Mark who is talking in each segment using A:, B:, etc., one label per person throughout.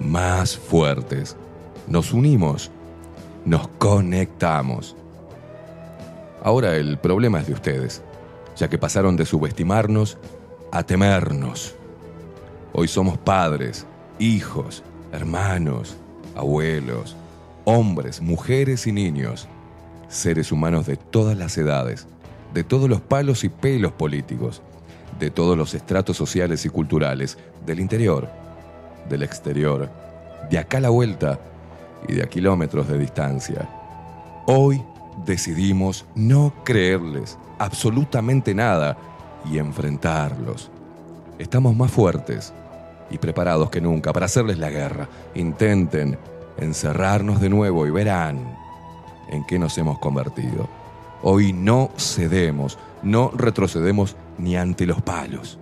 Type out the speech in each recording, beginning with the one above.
A: más fuertes, nos unimos, nos conectamos. Ahora el problema es de ustedes, ya que pasaron de subestimarnos a temernos. Hoy somos padres, hijos, hermanos, abuelos, hombres, mujeres y niños, seres humanos de todas las edades, de todos los palos y pelos políticos, de todos los estratos sociales y culturales, del interior, del exterior, de acá a la vuelta y de a kilómetros de distancia. Hoy decidimos no creerles absolutamente nada y enfrentarlos. Estamos más fuertes y preparados que nunca para hacerles la guerra. Intenten encerrarnos de nuevo y verán en qué nos hemos convertido. Hoy no cedemos, no retrocedemos ni ante los palos.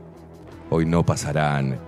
A: Hoy no pasarán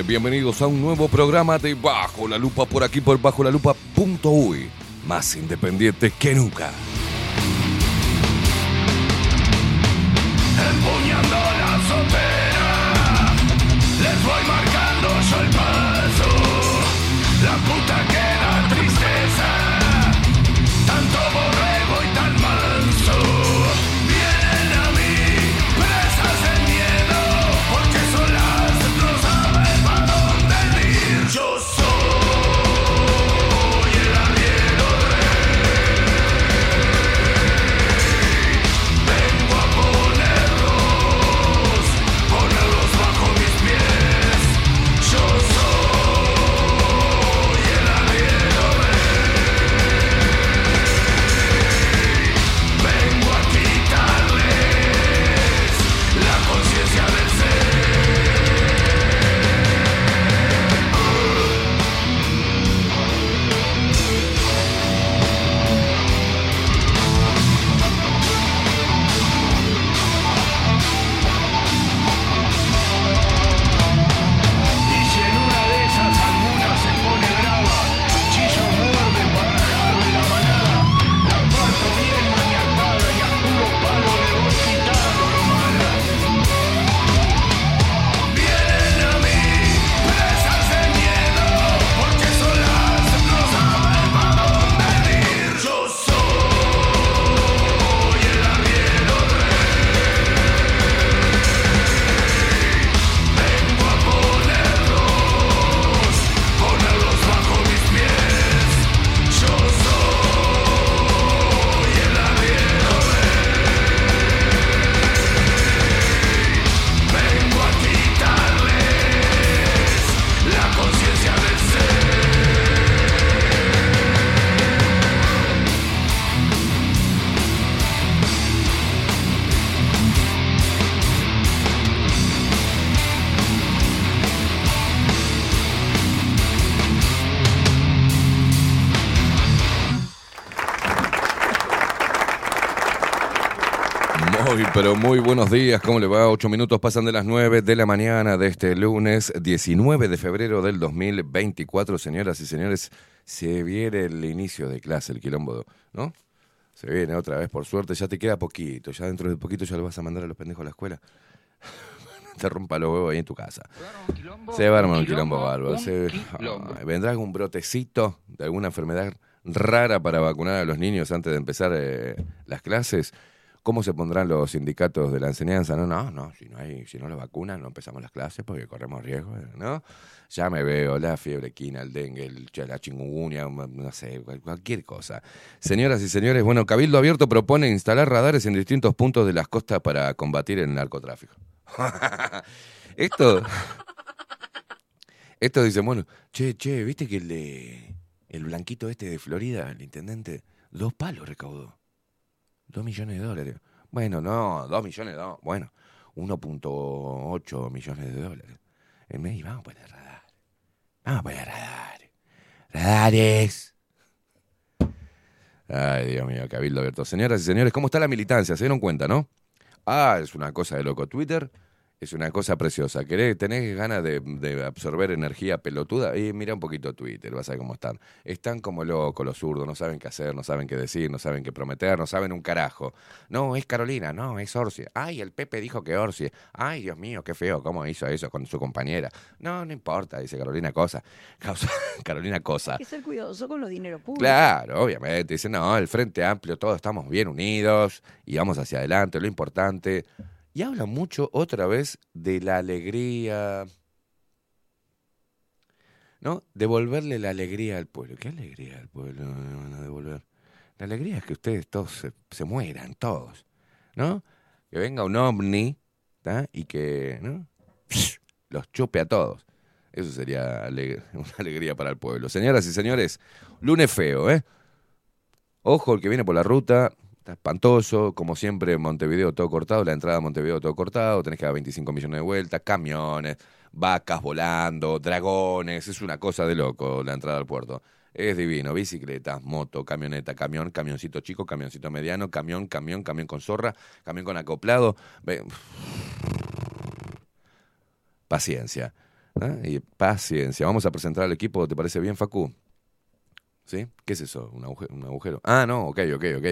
A: Bienvenidos a un nuevo programa de Bajo la Lupa por aquí por bajo la lupa.uy. Más independiente que nunca.
B: Empuñando la azotera, les voy marcando yo el paso. La puta que
A: días. ¿Cómo le va? Ocho minutos pasan de las nueve de la mañana de este lunes 19 de febrero del 2024. Señoras y señores, se viene el inicio de clase, el quilombo, ¿no? Se viene otra vez, por suerte. Ya te queda poquito. Ya dentro de poquito ya lo vas a mandar a los pendejos a la escuela. te rompa los huevos ahí en tu casa. Se va a armar un quilombo bárbaro. Se- Ay, vendrá algún brotecito de alguna enfermedad rara para vacunar a los niños antes de empezar eh, las clases. ¿Cómo se pondrán los sindicatos de la enseñanza? No, no, no, si no hay, si no lo vacunan, no empezamos las clases porque corremos riesgo, ¿no? Ya me veo la fiebre quina, el dengue, la chingungunya, no sé, cual- cualquier cosa. Señoras y señores, bueno, Cabildo Abierto propone instalar radares en distintos puntos de las costas para combatir el narcotráfico. Esto. Esto dice, bueno, che, che, ¿viste que el de. El blanquito este de Florida, el intendente, dos palos recaudó? Dos millones de dólares. Bueno, no, dos millones, no. Bueno, 1.8 millones de dólares. El mes vamos a poner radar. Vamos a poner radares. Radares. Ay, Dios mío, Cabildo Abierto. Señoras y señores, ¿cómo está la militancia? ¿Se dieron cuenta, no? Ah, es una cosa de loco. Twitter es una cosa preciosa. ¿Querés, ¿Tenés ganas de, de absorber energía pelotuda? Y mira un poquito Twitter, vas a ver cómo están. Están como locos los zurdos, no saben qué hacer, no saben qué decir, no saben qué prometer, no saben un carajo. No, es Carolina, no, es Orsi. Ay, el Pepe dijo que Orsi. Ay, Dios mío, qué feo, cómo hizo eso con su compañera. No, no importa, dice Carolina Cosa. Carolina Cosa.
C: Hay que ser cuidadoso con los dineros públicos.
A: Claro, obviamente. Dice, no, el Frente Amplio, todos estamos bien unidos y vamos hacia adelante, lo importante. Y habla mucho otra vez de la alegría, ¿no? Devolverle la alegría al pueblo. ¿Qué alegría al pueblo me van a devolver? La alegría es que ustedes todos se, mueran, todos, ¿no? Que venga un ovni, ¿tá? Y que, ¿no? Los chupe a todos. Eso sería una alegría para el pueblo. Señoras y señores, lunes feo, ¿eh? Ojo, el que viene por la ruta, está espantoso. Como siempre, Montevideo todo cortado, la entrada a Montevideo todo cortado, tenés que dar 25 millones de vueltas, camiones, vacas volando, dragones, es una cosa de loco la entrada al puerto. Es divino, bicicletas, moto, camioneta, camión, camioncito chico, camioncito mediano, camión, camión, camión con zorra, camión con acoplado. Paciencia. Y paciencia. Vamos a presentar al equipo, ¿te parece bien, Facu? ¿Sí? ¿Qué es eso? ¿Un agujero? ¿Un agujero? Ah, no, ok, ok, ok.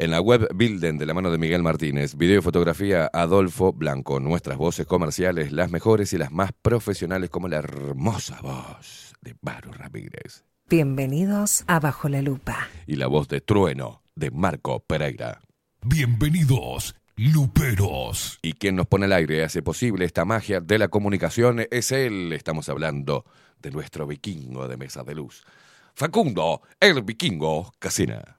A: En la web Bilden de la mano de Miguel Martínez, video y fotografía Adolfo Blanco, nuestras voces comerciales, las mejores y las más profesionales como la hermosa voz de Varo Ramírez
D: Bienvenidos a Bajo la Lupa.
A: y la voz de Trueno de Marco Pereira.
E: Bienvenidos, luperos.
A: Y quien nos pone al aire y hace posible esta magia de la comunicación es él. Estamos hablando de nuestro vikingo de mesa de luz. Facundo, el vikingo Casina.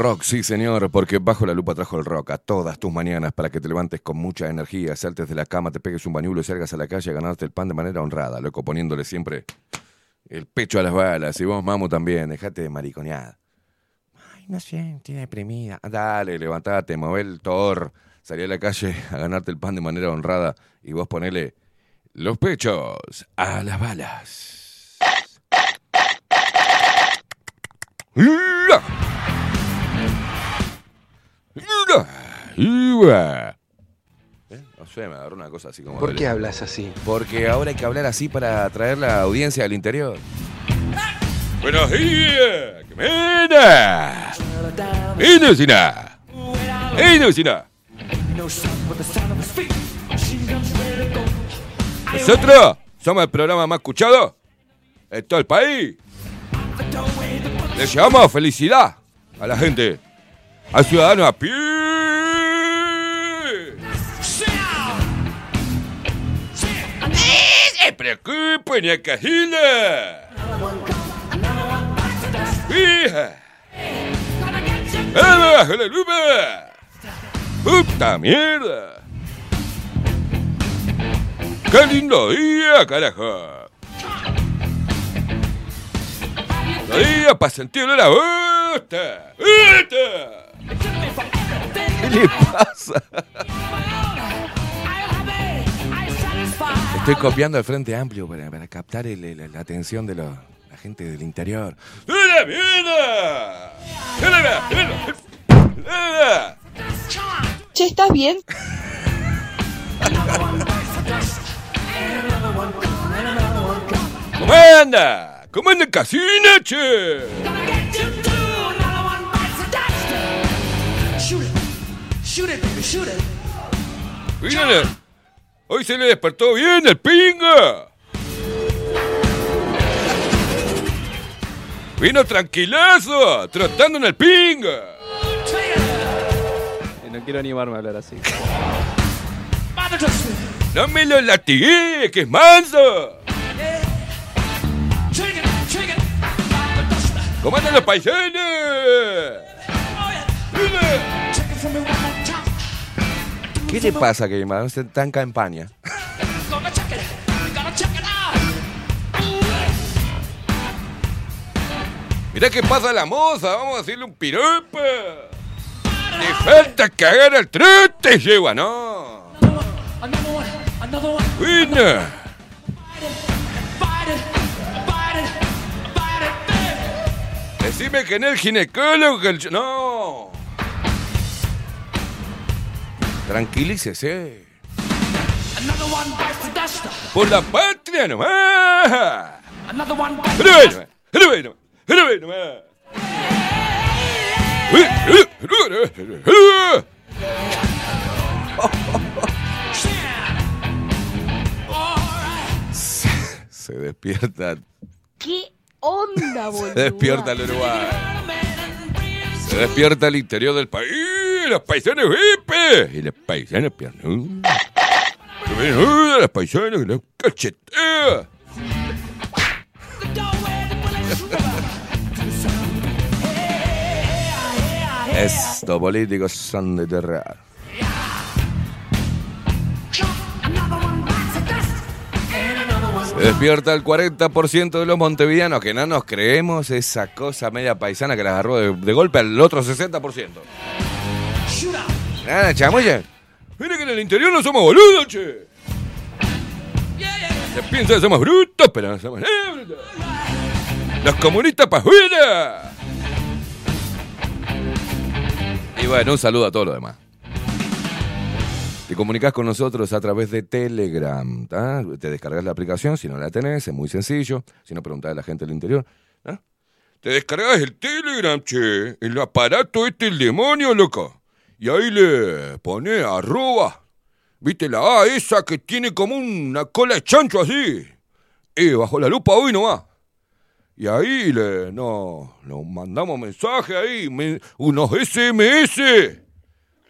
A: Rock, sí señor, porque Bajo la Lupa trajo el rock a todas tus mañanas para que te levantes con mucha energía, saltes de la cama, te pegues un bañulo y salgas a la calle a ganarte el pan de manera honrada, loco, poniéndole siempre el pecho a las balas. Y vos, mamo, también, dejate de mariconear. Ay, no sé, estoy deprimida. Dale, levantate, mueve el tor, salí a la calle a ganarte el pan de manera honrada y vos ponele los pechos a las balas. ¡La! ¿Eh? No sé, me agarró una cosa así como...
F: ¿Por qué hablas así?
A: Porque ahora hay que hablar así para atraer la audiencia del interior. Buenos días, ¿qué mena? ¡Inusina! ¡Inusina! Nosotros somos el programa más escuchado en todo el país. Le llevamos felicidad a la gente, al ciudadano a pie. ¡Se preocupen, a Cajila! ¡Hija! ¡Vamos bajo la lupa! ¡Puta mierda! ¡Qué lindo día, carajo! ¡Lindo día para sentirle la bosta! ¡Bosta! ¿Qué le pasa? Estoy copiando el Frente Amplio para, para captar el- el- la atención de los- la gente del interior. ¡La!
C: Che, ¿estás bien?
A: ¿Cómo anda? ¿Cómo anda Mírale. Hoy se le despertó bien el pinga. Vino tranquilazo, trotando en el pinga.
F: No quiero animarme a hablar así.
A: No me lo latigué, que es manso. ¿Cómo andan los paisanos? ¿Qué te pasa, Keima? Está en campaña. Mirá que pasa la moza, vamos a hacerle un piropa. Le falta cagar al trote, yegua, no. Buena. Decime que en el ginecólogo que el... No. Tranquilícese. Por la patria nomás. Se despierta.
C: ¿Qué onda, boludo?
A: Se despierta el Uruguay. Se despierta el interior del país. Los paisanos VIP. Y los paisanos piernos. Los paisanos que los cachetea. Estos políticos son de terror. Se despierta el 40% de los montevideanos que no nos creemos esa cosa media paisana que la agarró de golpe al otro 60%. Nada, chamulla. Mira que en el interior no somos boludos, che. Se piensa que somos brutos, pero no somos brutos. Los comunistas para afuera. Y bueno, un saludo a todos los demás. Te comunicas con nosotros a través de Telegram. ¿tá? Te descargas la aplicación, si no la tenés, es muy sencillo. Si no, preguntás a la gente del interior. ¿tá? Te descargas el Telegram, che. El aparato este, el demonio, loco. Y ahí le pones arroba. ¿Viste la A esa que tiene como una cola de chancho así? Eh, bajo la lupa hoy nomás. Y ahí le, no, nos mandamos mensaje ahí, me- unos SMS,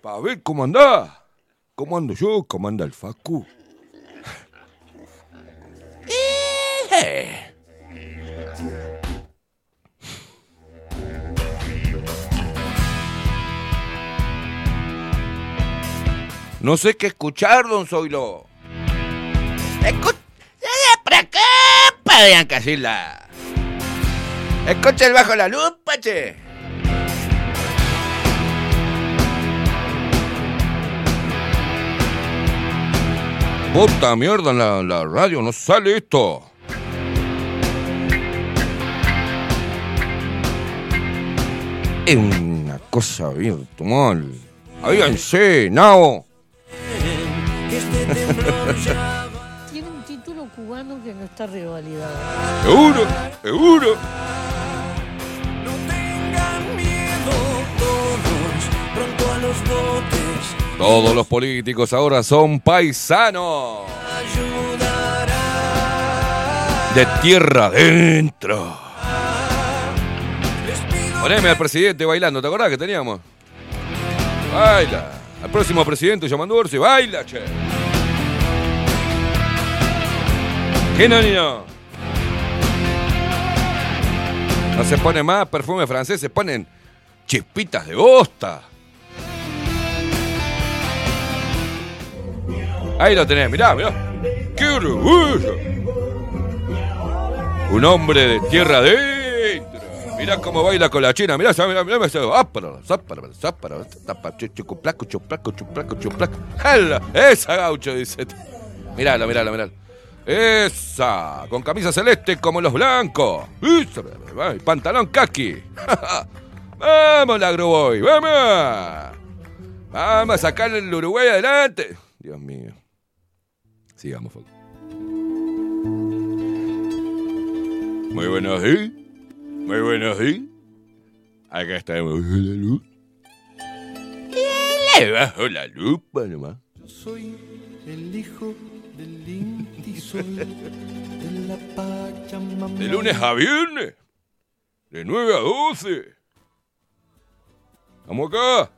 A: para ver cómo andás. ¿Cómo ando yo? ¿Cómo anda el Facu? No sé qué escuchar, don Zoilo. Escucha, ¿para qué? Podrían casirla. Escucha el bajo la lupa, che. Puta mierda, en la, la radio no sale esto. Es una cosa virtual. Váyanse, Nao.
G: Tiene un título cubano que no está revalidado.
A: Seguro, seguro. Todos los políticos ahora son paisanos. De tierra adentro. Poneme al presidente bailando, ¿te acordás que teníamos? Baila. Al próximo presidente llamando Orsi, baila, che. ¿Qué no, ni no? No se pone más perfume francés, se ponen chispitas de bosta. Ahí lo tenés, mirá, mirá. ¡Qué orgullo! Un hombre de tierra adentro. Mirá cómo baila con la china, mirá, mirá, mirá, mirá. Áparo, záparo, záparo, chuplaco, chuplaco, chuplaco, chuplaco. ¡Hala! Esa gaucho, dice. Miralo, miralo, miralo. Esa, con camisa celeste como los blancos. Y pantalón kaki. Vamos, la Boy, vamos. Vamos a sacar el Uruguay adelante. Dios mío. Sigamos, Foco. Muy buenos días. Muy buenos días. Acá estamos la luz. Eh, bajo la lupa nomás.
F: Soy el hijo del Inti Sol de la Pachamama.
A: De lunes a viernes. De 9 a 12. Vamos acá.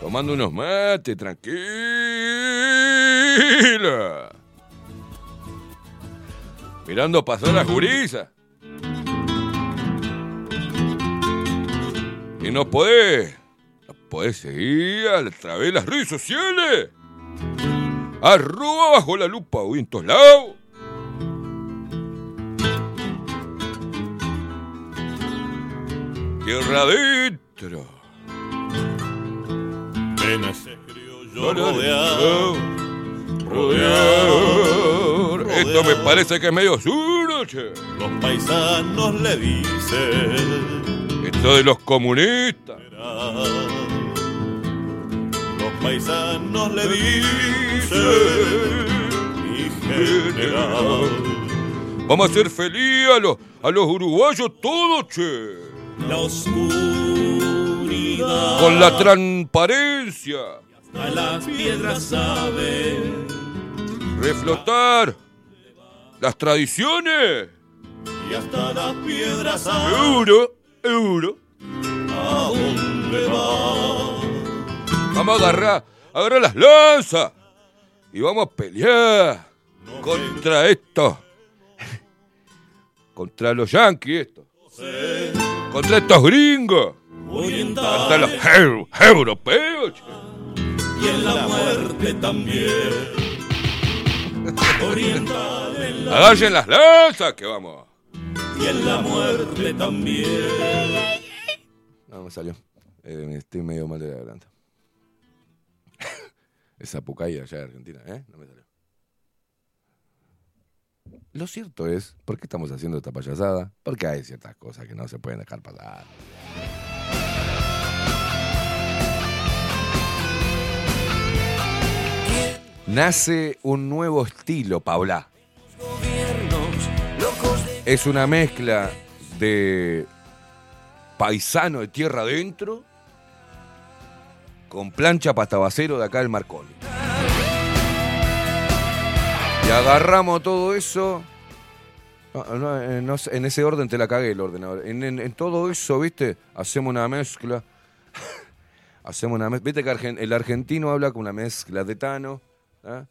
A: Tomando unos mates, tranquila. Mirando pasar las gurisas. Y no podés. No podés seguir a través de las redes sociales. Arroba bajo la lupa hoy en todos lados. Tierra adentro.
H: Se crió rodear,
A: Rodear. Esto me parece que es medio duro, che.
H: Los paisanos le dicen.
A: De los comunistas.
H: Los paisanos le dicen. Mi general.
A: Vamos a hacer feliz a los, a los uruguayos todos, che.
H: La oscuridad.
A: Con la transparencia.
H: A las piedras saben.
A: Reflotar las tradiciones.
H: Y hasta las piedras saben.
A: Euro, euro.
H: ¿A dónde va?
A: Vamos a agarrar, agarrar las lanzas. Y vamos a pelear contra esto. Contra los yanquis, esto. Contra estos gringos. Contra los eu- europeos.
H: Y en la muerte también. Oriental en la
A: Agarren las lanzas que vamos.
H: Y en la muerte también.
A: No me salió. Eh, estoy medio mal de la. Esa pucaya allá de Argentina, ¿eh? No me salió. Lo cierto es, ¿por qué estamos haciendo esta payasada? Porque hay ciertas cosas que no se pueden dejar pasar. Nace un nuevo estilo, Paula. Es una mezcla de paisano de tierra adentro con plancha pastabacero de acá del Marconi. Y agarramos todo eso. Eh, en ese orden te la cagué el ordenador. En, en- todo eso, ¿viste? Hacemos una mezcla. hacemos una mezcla. Viste que el argentino habla con una mezcla de tano, ¿ah?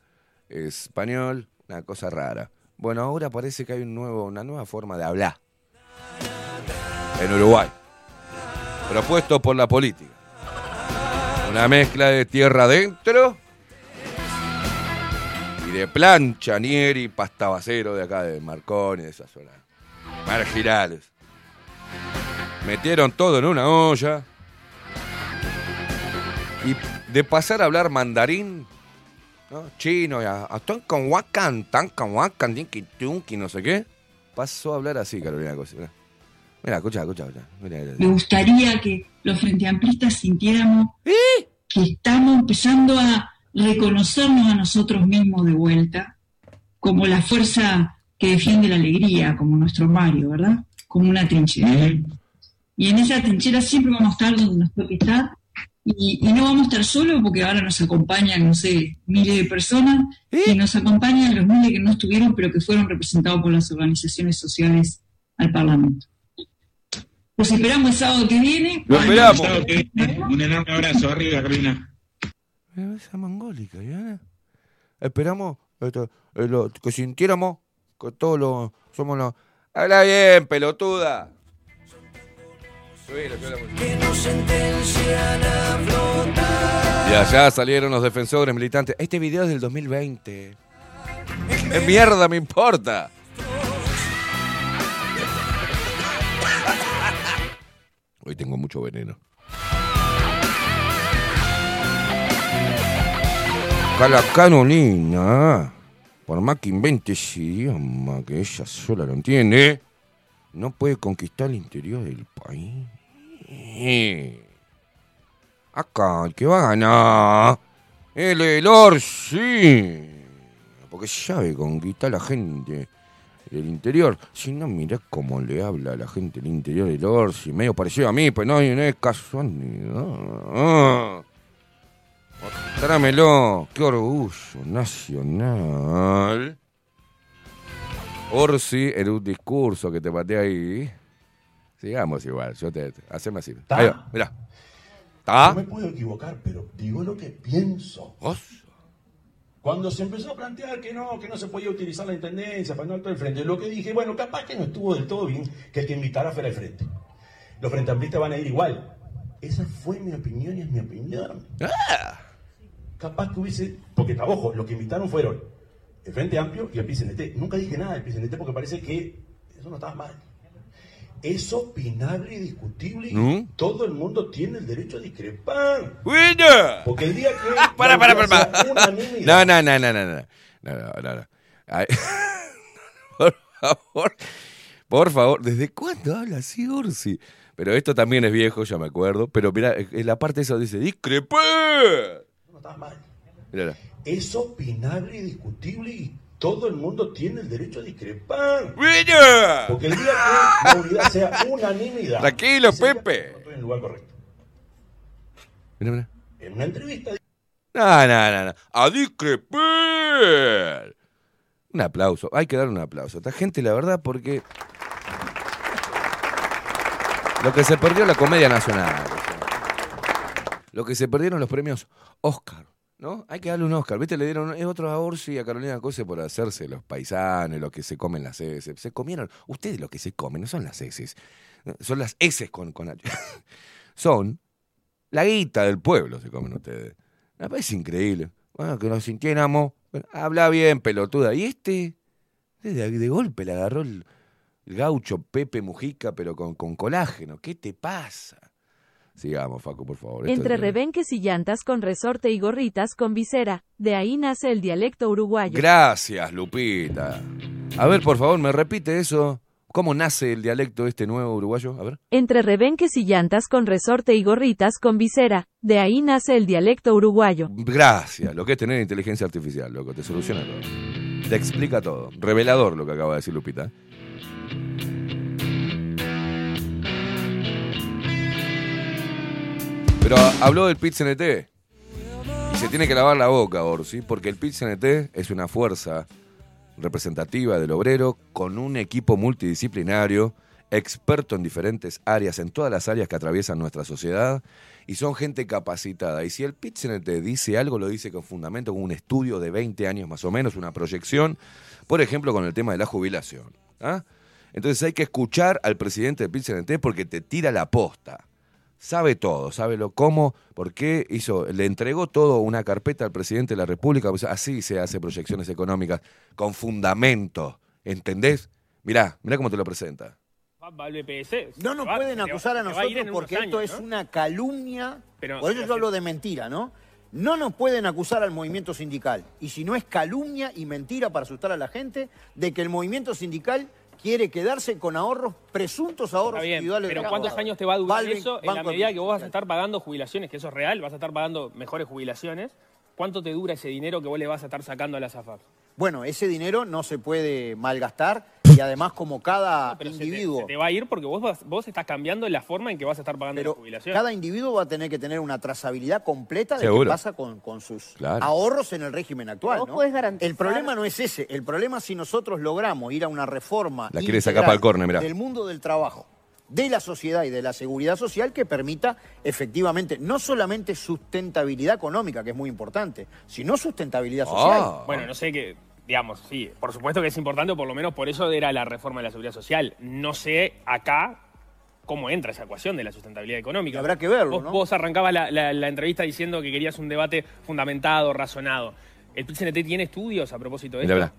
A: español, una cosa rara. Bueno, ahora parece que hay una nueva forma de hablar en Uruguay, propuesto por la política. Una mezcla de tierra adentro y de plancha, nieri, pastabacero de acá de Marconi, de esa zona. Marginales. Metieron todo en una olla. Y de pasar a hablar mandarín, ¿no? chino, y a, a tonconhuacan, tanconhuacan, dinki, tunki, no sé qué, pasó a hablar así, Carolina Cosa. Mira, escucha, escucha.
I: Me gustaría que los frenteamplistas sintiéramos que estamos empezando a reconocernos a nosotros mismos de vuelta como la fuerza que defiende la alegría, como nuestro Mario, ¿verdad? Como una trinchera. Y en esa trinchera siempre vamos a estar donde nos toque estar y, y no vamos a estar solos porque ahora nos acompañan, no sé, miles de personas y nos acompañan los miles que no estuvieron pero que fueron representados por las organizaciones sociales al Parlamento. Los esperamos el sábado que viene.
A: Lo esperamos.
J: Un enorme abrazo. Arriba, Carolina.
A: Esa mongólica, ¿ya? Esperamos esto, eh, lo- que sintiéramos que todos los somos los. Habla bien, pelotuda.
B: Que.
A: Y allá salieron los defensores militantes. Este video es del 2020. ¿Qué mierda me importa? Hoy tengo mucho veneno. Acá la Carolina, por más que invente ese idioma que ella sola lo entiende, no puede conquistar el interior del país. Acá, el que va a ganar, el el Orsi. Porque sabe conquistar a la gente del interior. Si no, mirá cómo le habla a la gente del interior del Orsi. Medio parecido a mí, pues no, no es casualidad. Trámelo. Qué orgullo nacional. Orsi, en un discurso que te pateé ahí. Sigamos igual. Yo te. Haceme así.
K: Ta.
A: Ahí va, mirá. ¿Está?
K: No me puedo equivocar, pero digo lo que pienso. Cuando se empezó a plantear que no, que no se podía utilizar la intendencia para no actuar al frente, lo que dije, bueno, capaz que no estuvo del todo bien que el que invitara fuera al frente. Los frente amplistas van a ir igual. Esa fue mi opinión y es mi opinión. Capaz que hubiese, porque ojo, lo que invitaron fueron el Frente Amplio y el PCNT. Nunca dije nada del PCNT porque parece que eso no estaba mal. Es opinable y discutible
A: ¿Mm?
K: todo el mundo tiene el derecho a discrepar.
A: ¡Winner!
K: Porque el día que
A: Para, para, para, para. No, no, no, no, no, no. No, no, no, no. Ay. Por favor. Por favor. ¿Desde cuándo habla así, Ursi? Pero esto también es viejo, ya me acuerdo. Pero mira, en la parte esa dice, discrepé.
K: no estaba mal.
A: Mira,
K: Es opinable y discutible y todo el mundo tiene el derecho a discrepar.
A: ¡Winner!
K: Porque el día que la unidad sea unanimidad.
A: Tranquilo, Pepe.
K: no estoy en el lugar correcto.
A: mira, mira.
K: En una entrevista
A: No, no, no, no. A discrepar. Un aplauso. Hay que dar un aplauso a esta gente, la verdad, porque. Lo que se perdió la comedia nacional. Lo que se perdieron los premios Oscar. ¿No? Hay que darle un Oscar. ¿Viste? Le dieron es otro a Orsi y a Carolina Cose por hacerse los paisanos, lo que se comen las heces. Se comieron. Ustedes lo que se comen no son las heces. Son las heces con, con. Son la guita del pueblo, se comen ustedes. Parece increíble. Bueno, que nos sintiéramos. Habla bien, pelotuda. Y este, de, de golpe le agarró el, el gaucho Pepe Mujica, pero con, con colágeno. ¿Qué te pasa? Sigamos, Facu, por favor.
L: Entre
A: es-
L: rebenques y llantas con resorte y gorritas con visera, de ahí nace el dialecto uruguayo.
A: Gracias, Lupita. A ver, por favor, me repite eso. ¿Cómo nace el dialecto este nuevo uruguayo? A ver.
L: Entre rebenques y llantas con resorte y gorritas con visera, de ahí nace el dialecto uruguayo.
A: Gracias. Lo que es tener inteligencia artificial, loco. Te soluciona todo. Te explica todo. Revelador lo que acaba de decir Lupita. Pero habló del pit -CNT. Y se tiene que lavar la boca, Orsi, porque el pit -CNT es una fuerza representativa del obrero con un equipo multidisciplinario, experto en diferentes áreas, en todas las áreas que atraviesan nuestra sociedad, y son gente capacitada. Y si el pit -CNT dice algo, lo dice con fundamento, con un estudio de 20 años más o menos, una proyección, por ejemplo, con el tema de la jubilación. ¿ah? Entonces hay que escuchar al presidente del pit -CNT porque te tira la posta sabe todo, sabe lo cómo, por qué hizo, le entregó todo una carpeta al presidente de la República, pues así se hace proyecciones económicas, con fundamento, ¿entendés? Mirá, mirá cómo te lo presenta.
M: No nos pueden acusar a nosotros porque esto es una calumnia.
N: Pero-
M: Por eso yo hablo de mentira, ¿no? No nos pueden acusar al movimiento sindical. Y si no es calumnia y mentira para asustar a la gente, de que el movimiento sindical quiere quedarse con ahorros, presuntos ahorros
N: Está bien,
M: individuales.
N: pero
M: de
N: ¿cuántos años te va a durar
M: Balvin,
N: eso en la medida que vos vas a estar pagando jubilaciones, que eso es real, vas a estar pagando mejores jubilaciones? ¿Cuánto te dura ese dinero que vos le vas a estar sacando a las AFAP?
M: Bueno, ese dinero no se puede malgastar y además como cada
N: Pero se te-
M: individuo...
N: Se te, va a ir porque vos, vas- vos estás cambiando la forma en que vas a estar pagando la jubilación.
M: Cada individuo va a tener que tener una trazabilidad completa de qué
N: Seguro.
M: pasa con, con sus
A: Claro.
M: ahorros en el régimen actual.
C: Vos
M: ¿no?
C: podés garantizar-
M: El problema no es ese. El problema es si nosotros logramos ir a una reforma
A: La quiere sacar
M: integral
A: para el córner, mirá.
M: del mundo del trabajo, de la sociedad y de la seguridad social que permita efectivamente no solamente sustentabilidad económica, que es muy importante, sino sustentabilidad social.
A: Ah.
N: Bueno, no sé qué, digamos, sí, por supuesto que es importante, o por lo menos por eso era la reforma de la seguridad social. No sé acá cómo entra esa ecuación de la sustentabilidad económica.
M: Habrá que verlo,
N: vos,
M: ¿no?
N: Vos arrancabas la, la- la entrevista diciendo que querías un debate fundamentado, razonado. ¿El PCNT tiene estudios a propósito de esto?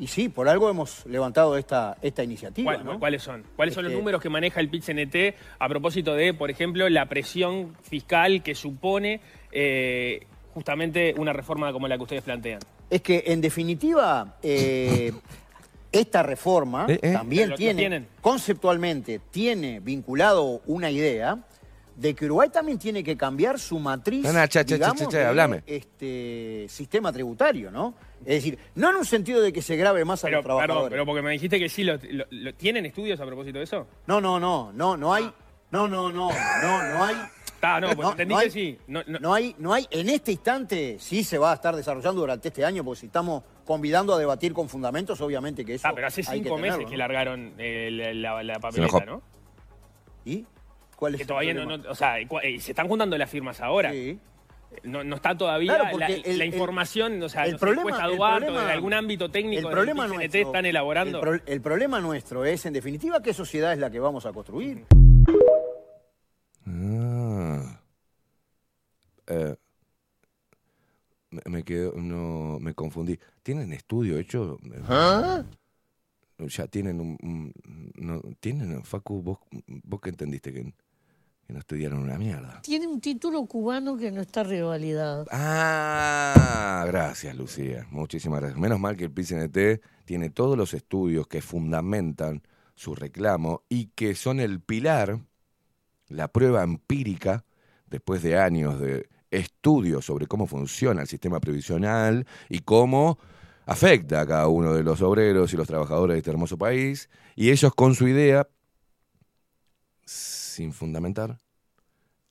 M: Y sí, por algo hemos levantado esta, esta iniciativa.
N: ¿Cuál-
M: ¿no?
N: ¿Cuáles son? ¿Cuáles son los
M: Este-
N: números que maneja el PIT-CNT a propósito de, por ejemplo, la presión fiscal que supone eh, justamente una reforma como la que ustedes plantean?
M: Es que, en definitiva, eh, esta reforma
N: Eh, eh.
M: también tiene, conceptualmente, tiene vinculado una idea de que Uruguay también tiene que cambiar su matriz,
A: No, no, cha,
M: digamos,
A: cha, cha,
M: de,
A: hablame.
M: este sistema tributario, ¿no? Es decir, no en un sentido de que se grave más a los trabajadores.
N: perdón, pero porque me dijiste que sí, lo, lo- lo- ¿tienen estudios a propósito de eso?
M: No, no, no, no, no hay, no, no, no, no, no hay,
N: Está, no, pues entendí
M: hay,
N: que sí. No, no-
M: no hay, no hay, en este instante sí se va a estar desarrollando durante este año, porque si estamos convidando a debatir con fundamentos, obviamente que eso.
N: Ah, pero hace
M: hay
N: cinco
M: que
N: meses
M: tenerlo,
N: que
M: ¿no?
N: largaron eh, la, la- papeleta, ¿no?
M: ¿Y? ¿Cuál es
N: Que
M: el
N: todavía no,
M: problema?
N: no- o sea, eh, se están juntando las firmas ahora.
M: Sí.
N: No, no está todavía
M: Claro,
N: la,
M: porque el-
N: la
M: el-
N: información, o sea,
M: el
N: los
M: problema- problema-
N: de algún ámbito técnico
M: el problema nuestro-
N: están elaborando.
M: El, pro- el problema nuestro es, en definitiva, qué sociedad es la que vamos a construir.
A: Ah. Eh, me, quedo, no, me confundí. ¿Tienen estudio hecho?
O: ¿Ah?
A: Ya tienen un, un- no, tienen, Facu, vos, vos que entendiste que, que no estudiaron una mierda.
G: Tiene un título cubano que no está revalidado.
A: Ah, gracias, Lucía. Muchísimas gracias. Menos mal que el PCNT tiene todos los estudios que fundamentan su reclamo y que son el pilar, la prueba empírica, después de años de estudios sobre cómo funciona el sistema previsional y cómo afecta a cada uno de los obreros y los trabajadores de este hermoso país. Y ellos con su idea, sin fundamentar,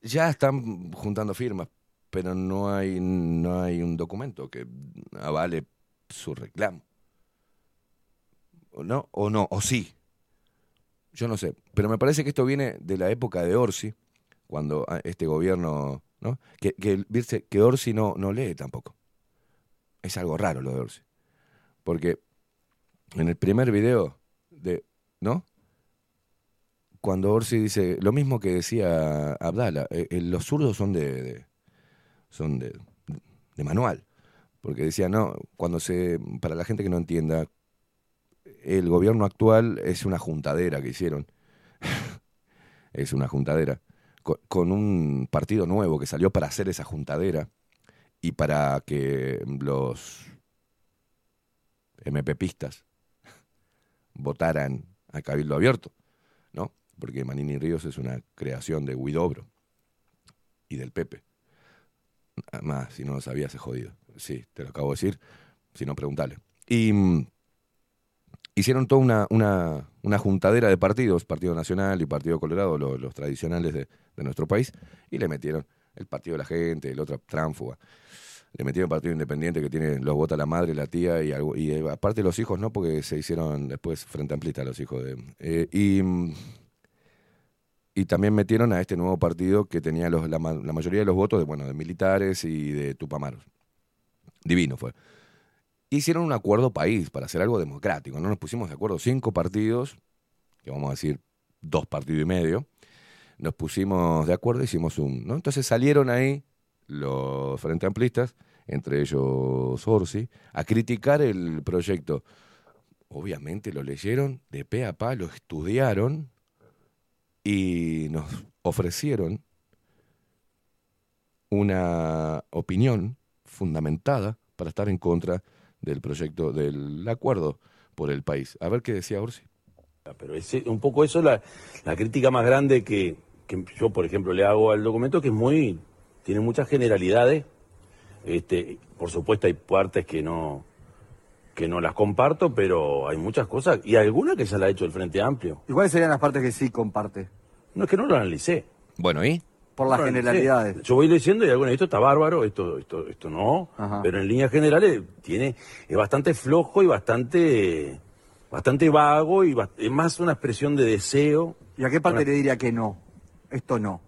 A: ya están juntando firmas, pero no hay, no hay un documento que avale su reclamo. ¿O no? ¿O no? ¿O sí? Yo no sé. Pero me parece que esto viene de la época de Orsi, cuando ah, este gobierno, ¿no? Que, que, que Orsi no, no lee tampoco. Es algo raro lo de Orsi. Porque en el primer video de, ¿no? Cuando Orsi dice lo mismo que decía Abdala, eh, eh, los zurdos son de, de- son de, de manual. Porque decía, no, cuando se, para la gente que no entienda, el gobierno actual es una juntadera que hicieron. es una juntadera. Co- Con, un partido nuevo que salió para hacer esa juntadera y para que los MPPistas votaran a Cabildo Abierto, ¿no? Porque Manini Ríos es una creación de Huidobro y del Pepe. Más, si no lo sabías, es jodido. Sí, te lo acabo de decir. Si no, preguntale. Y mm, hicieron toda una, una, una juntadera de partidos, Partido Nacional y Partido Colorado, lo- los tradicionales de, de nuestro país, y le metieron el Partido de la Gente, el otro tránfuga. Le metieron el Partido Independiente que tiene los vota la madre, la tía y, algo, y eh, aparte los hijos no, porque se hicieron después frente amplista los hijos de... eh, y, y también metieron a este nuevo partido que tenía los- la, la mayoría de los votos de, bueno, de militares y de tupamaros. Divino fue. Hicieron un acuerdo país para hacer algo democrático. No nos pusimos de acuerdo cinco partidos, que vamos a decir dos partidos y medio. Nos pusimos de acuerdo, hicimos un. ¿no? Entonces salieron ahí los frente amplistas, entre ellos Orsi, a criticar el proyecto. Obviamente lo leyeron de pe a pa, lo estudiaron y nos ofrecieron una opinión fundamentada para estar en contra del proyecto del acuerdo por el país. A ver qué decía Orsi.
P: Pero es un poco eso la, la crítica más grande que, que yo, por ejemplo, le hago al documento, que es muy, tiene muchas generalidades. Este, por supuesto hay partes que no, que no las comparto, pero hay muchas cosas, y algunas que ya la ha hecho el Frente Amplio.
Q: ¿Y cuáles serían las partes que sí comparte?
P: No es que no lo analicé.
A: Bueno, ¿y?
Q: Por las generalidades.
P: Yo voy leyendo y algunas, esto está bárbaro, esto, esto, esto no,
Q: Ajá.
P: pero en líneas generales tiene, es bastante flojo y bastante, bastante vago y bast- es más una expresión de deseo.
Q: ¿Y a qué parte
P: Una-
Q: le diría que no? Esto no.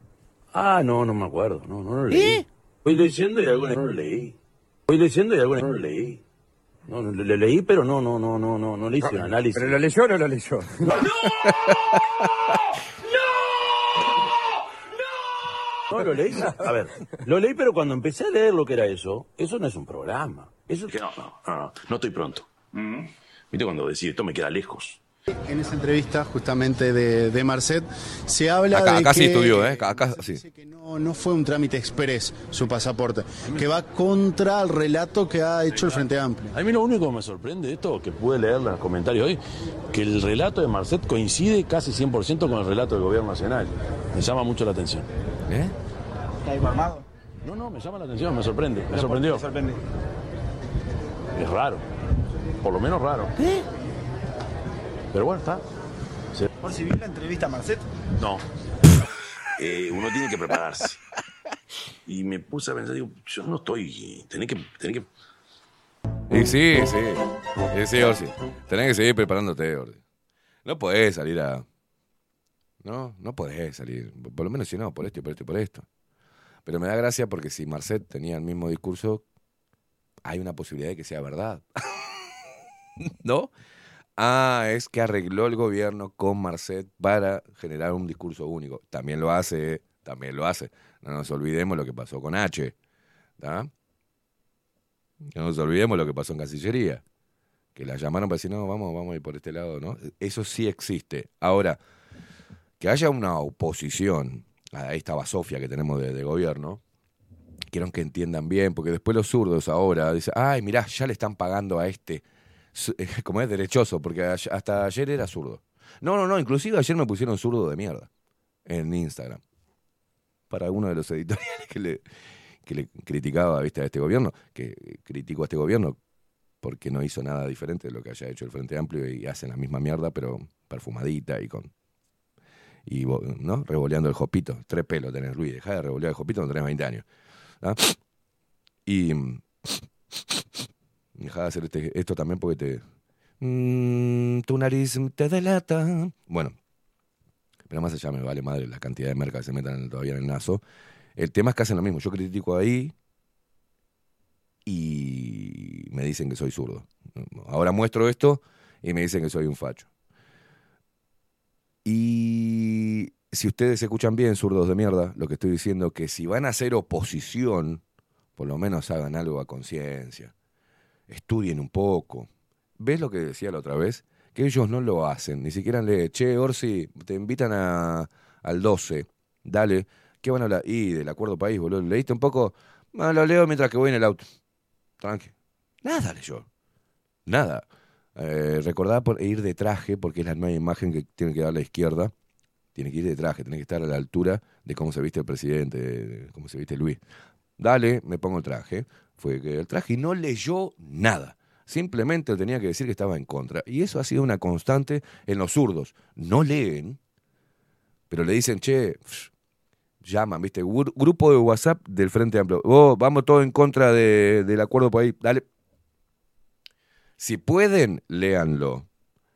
P: Ah, no, no me acuerdo. No, no lo leí. Voy leyendo y alguna no lo leí. Voy leyendo y alguna no lo leí. No, no, lo, lo leí, pero no, no, no, no, no, no le hice un análisis.
Q: ¿Pero lo leyó o no lo leyó?
P: No, lo leí. A ver, lo leí, pero cuando empecé a leer lo que era eso, eso no es un programa. Eso
R: no, no, no, no, no estoy pronto. Viste cuando decís, esto me queda lejos.
S: En esa entrevista justamente de, de Marcet se habla
A: Acá,
S: de
A: acá
S: que
A: sí estudió, ¿eh? Acá, sí.
S: no, no fue un trámite express su pasaporte, que va contra el relato que ha hecho el Frente Amplio.
R: A mí lo único que me sorprende de esto, que pude leer en los comentarios hoy, que el relato de Marcet coincide casi 100% con el relato del gobierno nacional. Me llama mucho la atención.
A: ¿Eh?
Q: ¿Está informado?
R: No, no, me llama la atención, me sorprende, me sorprendió.
Q: sorprende?
R: Es raro, por lo menos raro. Pero bueno, está. Sí.
Q: ¿Por si la entrevista a Marcet?
R: No. Eh, uno tiene que prepararse. Y me puse a pensar, digo, yo no estoy, tenés que, tenés que
A: Y sí, sí. Y sí, Orsi. Tenés que seguir preparándote, Orsi. No podés salir a. No, no podés salir. Por lo menos si no, por esto y por esto y por esto. Pero me da gracia porque si Marcet tenía el mismo discurso, hay una posibilidad de que sea verdad. ¿No? Ah, es que arregló el gobierno con Marcet para generar un discurso único. También lo hace, también lo hace. No nos olvidemos lo que pasó con H. No nos olvidemos lo que pasó en Cancillería. Que la llamaron para decir, no, vamos, vamos a ir por este lado, ¿no? Eso sí existe. Ahora, que haya una oposición, ahí estaba Sofía que tenemos de, de gobierno, quiero que entiendan bien, porque después los zurdos ahora dicen, ay, mirá, ya le están pagando a este, como es derechoso, porque hasta ayer era zurdo. No, no, no, inclusive ayer me pusieron zurdo de mierda en Instagram. Para uno de los editoriales que le, que le criticaba ¿viste, a este gobierno, que critico a este gobierno porque no hizo nada diferente de lo que haya hecho el Frente Amplio y hacen la misma mierda, pero perfumadita y con. Y, ¿no? Revoleando el jopito. Tres pelos tenés, Luis. Dejá de revolear el jopito, no tenés 20 años. ¿ah? Y. Dejá de hacer este- esto también porque te. Mm, tu nariz te delata. Bueno, pero más allá me vale madre la cantidad de merca que se metan todavía en el naso. El tema es que hacen lo mismo. Yo critico ahí y me dicen que soy zurdo. Ahora muestro esto y me dicen que soy un facho. Y si ustedes escuchan bien, zurdos de mierda, lo que estoy diciendo que si van a hacer oposición, por lo menos hagan algo a conciencia. Estudien un poco. ¿Ves lo que decía la otra vez? Que ellos no lo hacen. Ni siquiera le, che, Orsi, te invitan a, al 12. Dale. ¿Qué van a hablar? Y del acuerdo país, boludo. ¿Leíste un poco? Ah, lo leo mientras que voy en el auto. Tranqui. Nada leyó. Nada. Eh, recordá por ir de traje, porque es la nueva imagen que tiene que dar la izquierda. Tiene que ir de traje, tiene que estar a la altura de cómo se viste el presidente, de, cómo se viste Luis. Dale, me pongo el traje. Fue el traje y no leyó nada. Simplemente tenía que decir que estaba en contra. Y eso ha sido una constante en los zurdos. No leen, pero le dicen, che, llaman, ¿viste? Gru- Grupo de WhatsApp del Frente Amplio. Oh, vamos todos en contra de- del acuerdo por ahí. Dale. Si pueden, léanlo.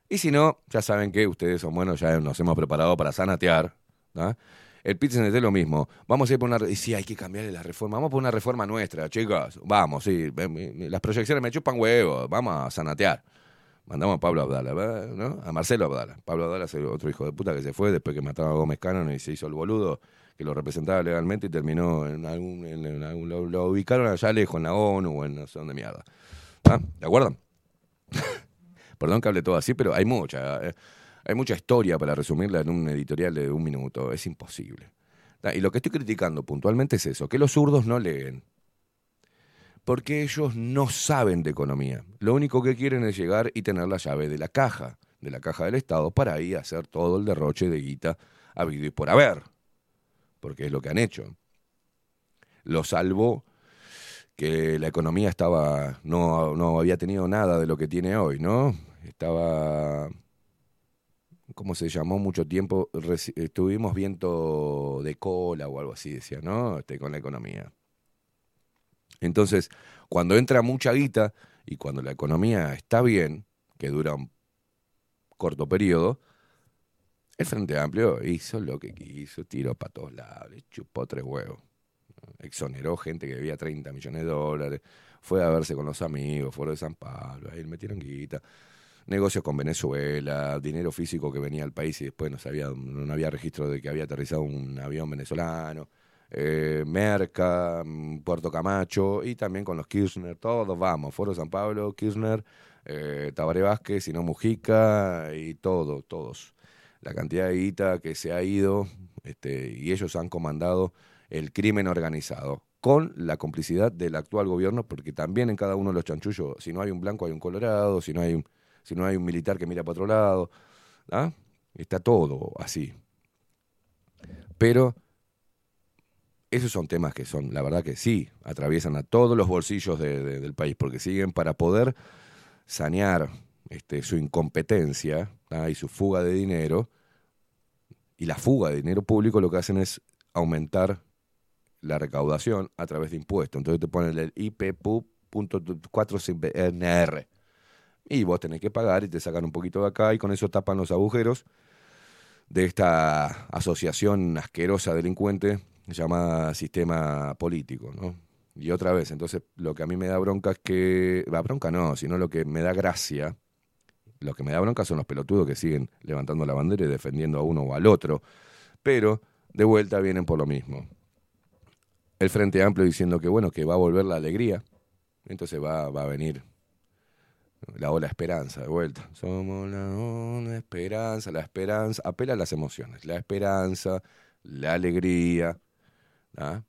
A: Y si no, ya saben que ustedes son buenos, ya nos hemos preparado para sanatear. ¿ah? El pit es lo mismo. Vamos a ir por una. Y sí, hay que cambiarle la reforma. Vamos por una reforma nuestra, chicos. Vamos, sí. Las proyecciones me chupan huevos. Vamos a sanatear. Mandamos a Pablo Abdala, ¿verdad? ¿no? A Marcelo Abdala. Pablo Abdala es otro hijo de puta que se fue después que mataron a Gómez Cannon y se hizo el boludo que lo representaba legalmente y terminó en algún. lo ubicaron allá lejos, en la ONU o en no sé dónde mierda. ¿Ah? ¿De acuerdo? Perdón que hable todo así, pero hay mucha. eh, Hay mucha historia para resumirla en un editorial de un minuto. Es imposible. Y lo que estoy criticando puntualmente es eso, que los zurdos no leen. Porque ellos no saben de economía. Lo único que quieren es llegar y tener la llave de la caja, de la caja del Estado, para ahí hacer todo el derroche de guita habido y por haber. Porque es lo que han hecho. Lo salvó que la economía estaba no, no había tenido nada de lo que tiene hoy, ¿no? Estaba ¿cómo se llamó mucho tiempo? Estuvimos viento de cola o algo así, decía, ¿no? Este, con la economía. Entonces, cuando entra mucha guita y cuando la economía está bien, que dura un corto periodo, el Frente Amplio hizo lo que quiso, tiró para todos lados, le chupó tres huevos. Exoneró gente que debía 30 millones de dólares, fue a verse con los amigos, fue de San Pablo, ahí le metieron guita negocios con Venezuela, dinero físico que venía al país y después no sabía, no había registro de que había aterrizado un avión venezolano, eh, Merca, mm, Puerto Camacho y también con los Kirchner, todos vamos, Foro San Pablo, Kirchner, eh, Tabaré Vázquez, Sino Mujica y todo, todos. La cantidad de guita que se ha ido este, y ellos han comandado el crimen organizado con la complicidad del actual gobierno, porque también en cada uno de los chanchullos, si no hay un blanco hay un colorado, si no hay un, si no hay un militar que mira para otro lado, ¿ah? está todo así. Pero esos son temas que son, la verdad que sí, atraviesan a todos los bolsillos de- de- del país, porque siguen para poder sanear este, su incompetencia ¿ah? y su fuga de dinero, y la fuga de dinero público lo que hacen es aumentar la recaudación a través de impuestos. Entonces te ponen el IPPU.4NR. Y vos tenés que pagar y te sacan un poquito de acá y con eso tapan los agujeros de esta asociación asquerosa delincuente llamada sistema político, ¿no? Y otra vez, entonces lo que a mí me da bronca es que, va bronca no, sino lo que me da gracia, lo que me da bronca son los pelotudos que siguen levantando la bandera y defendiendo a uno o al otro, pero de vuelta vienen por lo mismo. El Frente Amplio diciendo que bueno, que va a volver la alegría, entonces va, va a venir la ola esperanza de vuelta. Somos la ola esperanza, la esperanza, apela a las emociones, la esperanza, la alegría, ¿ah?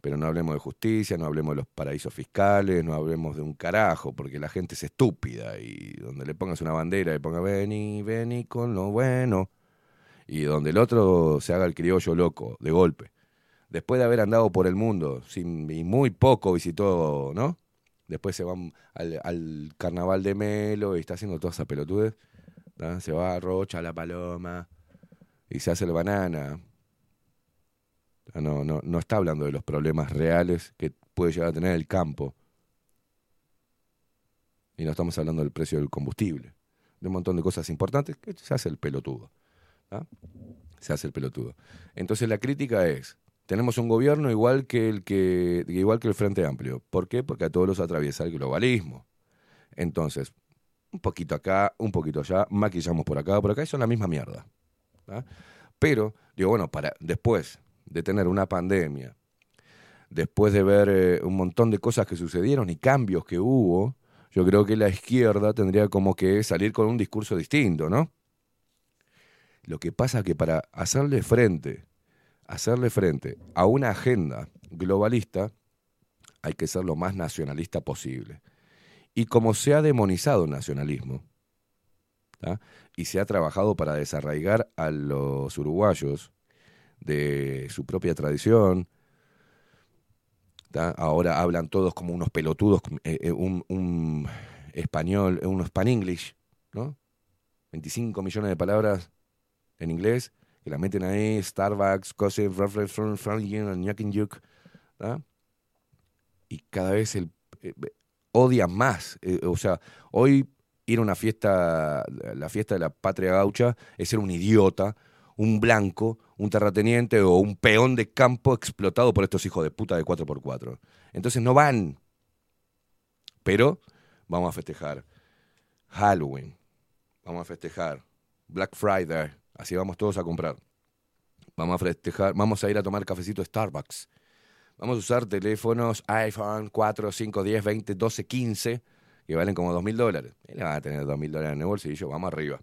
A: pero no hablemos de justicia, no hablemos de los paraísos fiscales, no hablemos de un carajo, porque la gente es estúpida y donde le pongas una bandera y ponga vení, vení con lo bueno, y donde el otro se haga el criollo loco, de golpe. Después de haber andado por el mundo, sin, y muy poco visitó, ¿no? Después se va al, carnaval de Melo y está haciendo toda esa pelotudez. Se va a Rocha, a la Paloma, y se hace el banana. No, no, no está hablando de los problemas reales que puede llegar a tener el campo. Y no estamos hablando del precio del combustible. De un montón de cosas importantes que se hace el pelotudo. Se hace el pelotudo. Entonces la crítica es, tenemos un gobierno igual que el que igual que el Frente Amplio. ¿Por qué? Porque a todos los atraviesa el globalismo. Entonces, un poquito acá, un poquito allá, maquillamos por acá, por acá, eso es la misma mierda. Pero, digo, bueno, para después de tener una pandemia, después de ver eh, un montón de cosas que sucedieron y cambios que hubo, yo creo que la izquierda tendría como que salir con un discurso distinto, ¿no? Lo que pasa es que para hacerle frente hacerle frente a una agenda globalista, hay que ser lo más nacionalista posible. Y como se ha demonizado el nacionalismo, y se ha trabajado para desarraigar a los uruguayos de su propia tradición, ahora hablan todos como unos pelotudos, eh, eh, un, un, español, un span English, ¿no? 25 millones de palabras en inglés la meten ahí, Starbucks, Cosy, Yuk, y cada vez el, eh, odia más. Eh, o sea, hoy ir a una fiesta, la fiesta de la patria gaucha, es ser un idiota, un blanco, un terrateniente o un peón de campo explotado por estos hijos de puta de 4x4. Entonces no van. Pero vamos a festejar Halloween, vamos a festejar Black Friday, Así vamos todos a comprar. Vamos a festejar, vamos a ir a tomar cafecito Starbucks. Vamos a usar teléfonos iPhone 4, 5, 10, 20, 12, 15, que valen como 2 mil dólares. Él va a tener 2 mil dólares en el bolsillo, vamos arriba.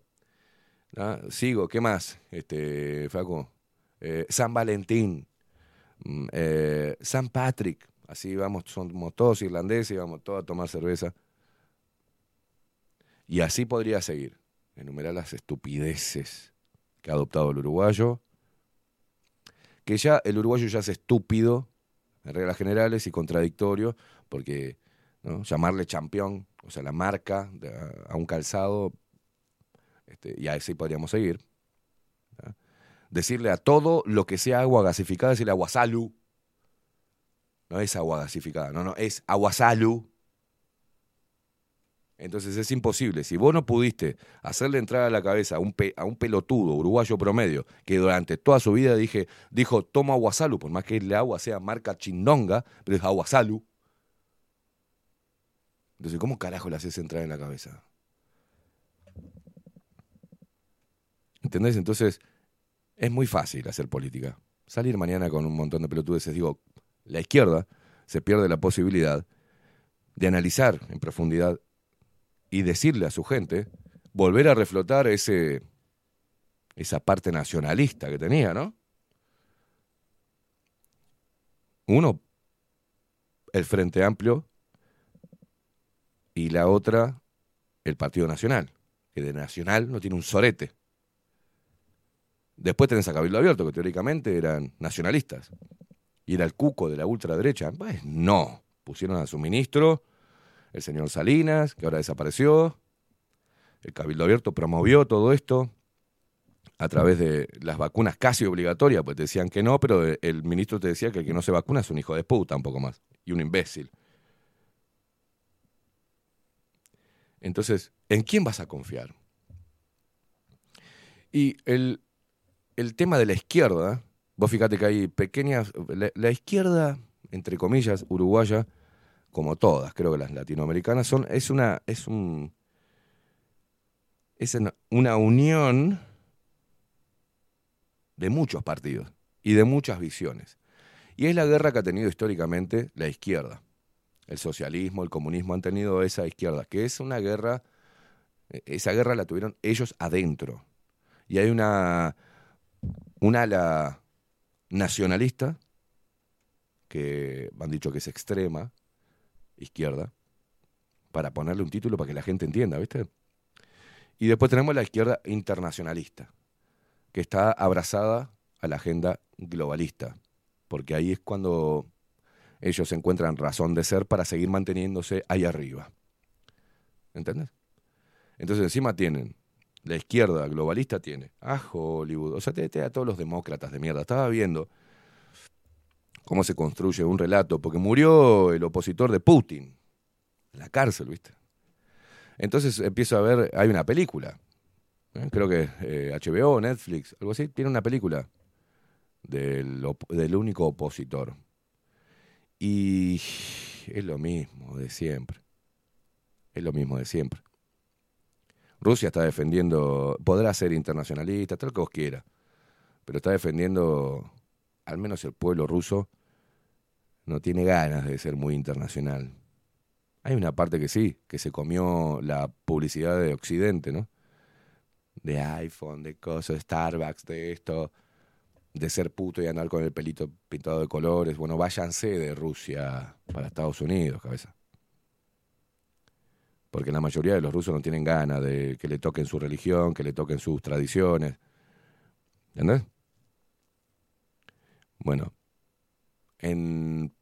A: Sigo, ¿qué más? Este, Faco. Eh, San Valentín, mm, eh, San Patrick, así vamos, somos todos irlandeses vamos todos a tomar cerveza. Y así podría seguir, enumerar las estupideces que ha adoptado el uruguayo, que ya el uruguayo ya es estúpido, en reglas generales, y contradictorio, porque llamarle campeón, o sea, la marca a, un calzado, este, y así podríamos seguir. Decirle a todo lo que sea agua gasificada, decirle aguasalu. No es agua gasificada, no, no, es aguasalu. Entonces es imposible. Si vos no pudiste hacerle entrar a la cabeza a un, a un pelotudo uruguayo promedio que durante toda su vida dije, dijo, toma aguasalu, por más que el agua sea marca chindonga, pero es aguasalu. Entonces, ¿cómo carajo le haces entrar en la cabeza? ¿Entendés? Entonces, es muy fácil hacer política. Salir mañana con un montón de pelotudes, digo, la izquierda se pierde la posibilidad de analizar en profundidad y decirle a su gente, volver a reflotar ese, esa parte nacionalista que tenía, ¿no? Uno, el Frente Amplio, y la otra, el Partido Nacional, que de Nacional no tiene un sorete. Después tenés a Cabildo Abierto, que teóricamente eran nacionalistas, y era el cuco de la ultraderecha. Pues no, pusieron a su ministro el señor Salinas, que ahora desapareció, el Cabildo Abierto promovió todo esto, a través de las vacunas casi obligatorias, pues decían que no, pero el ministro te decía que el que no se vacuna es un hijo de puta, un poco más, y un imbécil. Entonces, ¿en quién vas a confiar? Y el, el tema de la izquierda, vos fíjate que hay pequeñas, la, la izquierda, entre comillas, uruguaya, como todas, creo que las latinoamericanas, son, es una, es un, es una- unión de muchos partidos y de muchas visiones. Y es la guerra que ha tenido históricamente la izquierda. El socialismo, el comunismo han tenido esa izquierda, que es una guerra, esa guerra la tuvieron ellos adentro. Y hay una, una ala nacionalista, que han dicho que es extrema, izquierda, para ponerle un título para que la gente entienda, ¿viste? Y después tenemos la izquierda internacionalista, que está abrazada a la agenda globalista, porque ahí es cuando ellos encuentran razón de ser para seguir manteniéndose ahí arriba. ¿Entendés? Entonces encima tienen, la izquierda globalista tiene a Hollywood, o sea, te, te- a todos los demócratas de mierda. Estaba viendo cómo se construye un relato, porque murió el opositor de Putin en la cárcel, ¿viste? Entonces empiezo a ver, hay una película, ¿eh? creo que eh, HBO, Netflix, algo así, tiene una película del, del único opositor. Y es lo mismo de siempre. Es lo mismo de siempre. Rusia está defendiendo, podrá ser internacionalista, lo que vos quieras, pero está defendiendo, al menos el pueblo ruso, no tiene ganas de ser muy internacional. Hay una parte que sí, que se comió la publicidad de Occidente, ¿no? De iPhone, de cosas, de Starbucks, de esto, de ser puto y andar con el pelito pintado de colores. Bueno, váyanse de Rusia para Estados Unidos, cabeza. Porque la mayoría de los rusos no tienen ganas de que le toquen su religión, que le toquen sus tradiciones. ¿Entendés? Bueno, en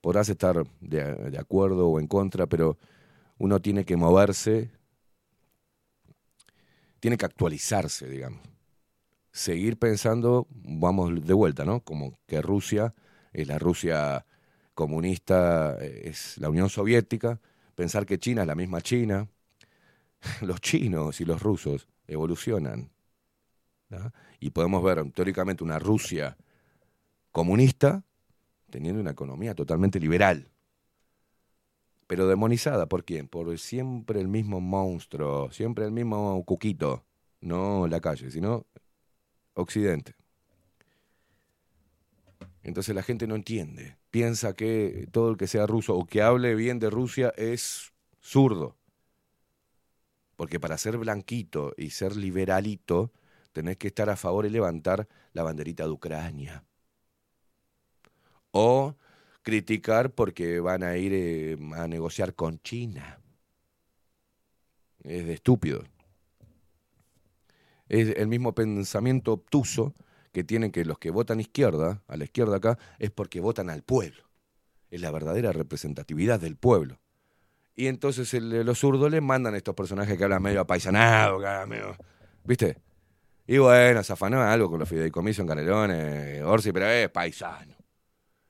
A: podrás estar de, de acuerdo o en contra, pero uno tiene que moverse, tiene que actualizarse, digamos. Seguir pensando, vamos de vuelta, ¿no? Como que Rusia es la Rusia comunista, es la Unión Soviética, pensar que China es la misma China. Los chinos y los rusos evolucionan. Y podemos ver teóricamente una Rusia comunista teniendo una economía totalmente liberal. Pero demonizada, ¿por quién? Por siempre el mismo monstruo, siempre el mismo cuquito. No la calle, sino Occidente. Entonces la gente no entiende. Piensa que todo el que sea ruso o que hable bien de Rusia es zurdo. Porque para ser blanquito y ser liberalito, tenés que estar a favor y levantar la banderita de Ucrania. O criticar porque van a ir eh, a negociar con China. Es de estúpido. Es el mismo pensamiento obtuso que tienen que los que votan izquierda, a la izquierda acá, es porque votan al pueblo. Es la verdadera representatividad del pueblo. Y entonces el- los zurdos le mandan a estos personajes que hablan medio apaisanado, ¿Viste? Y bueno, se afanó algo con los fideicomisos en Canelones, Orsi, pero es paisano.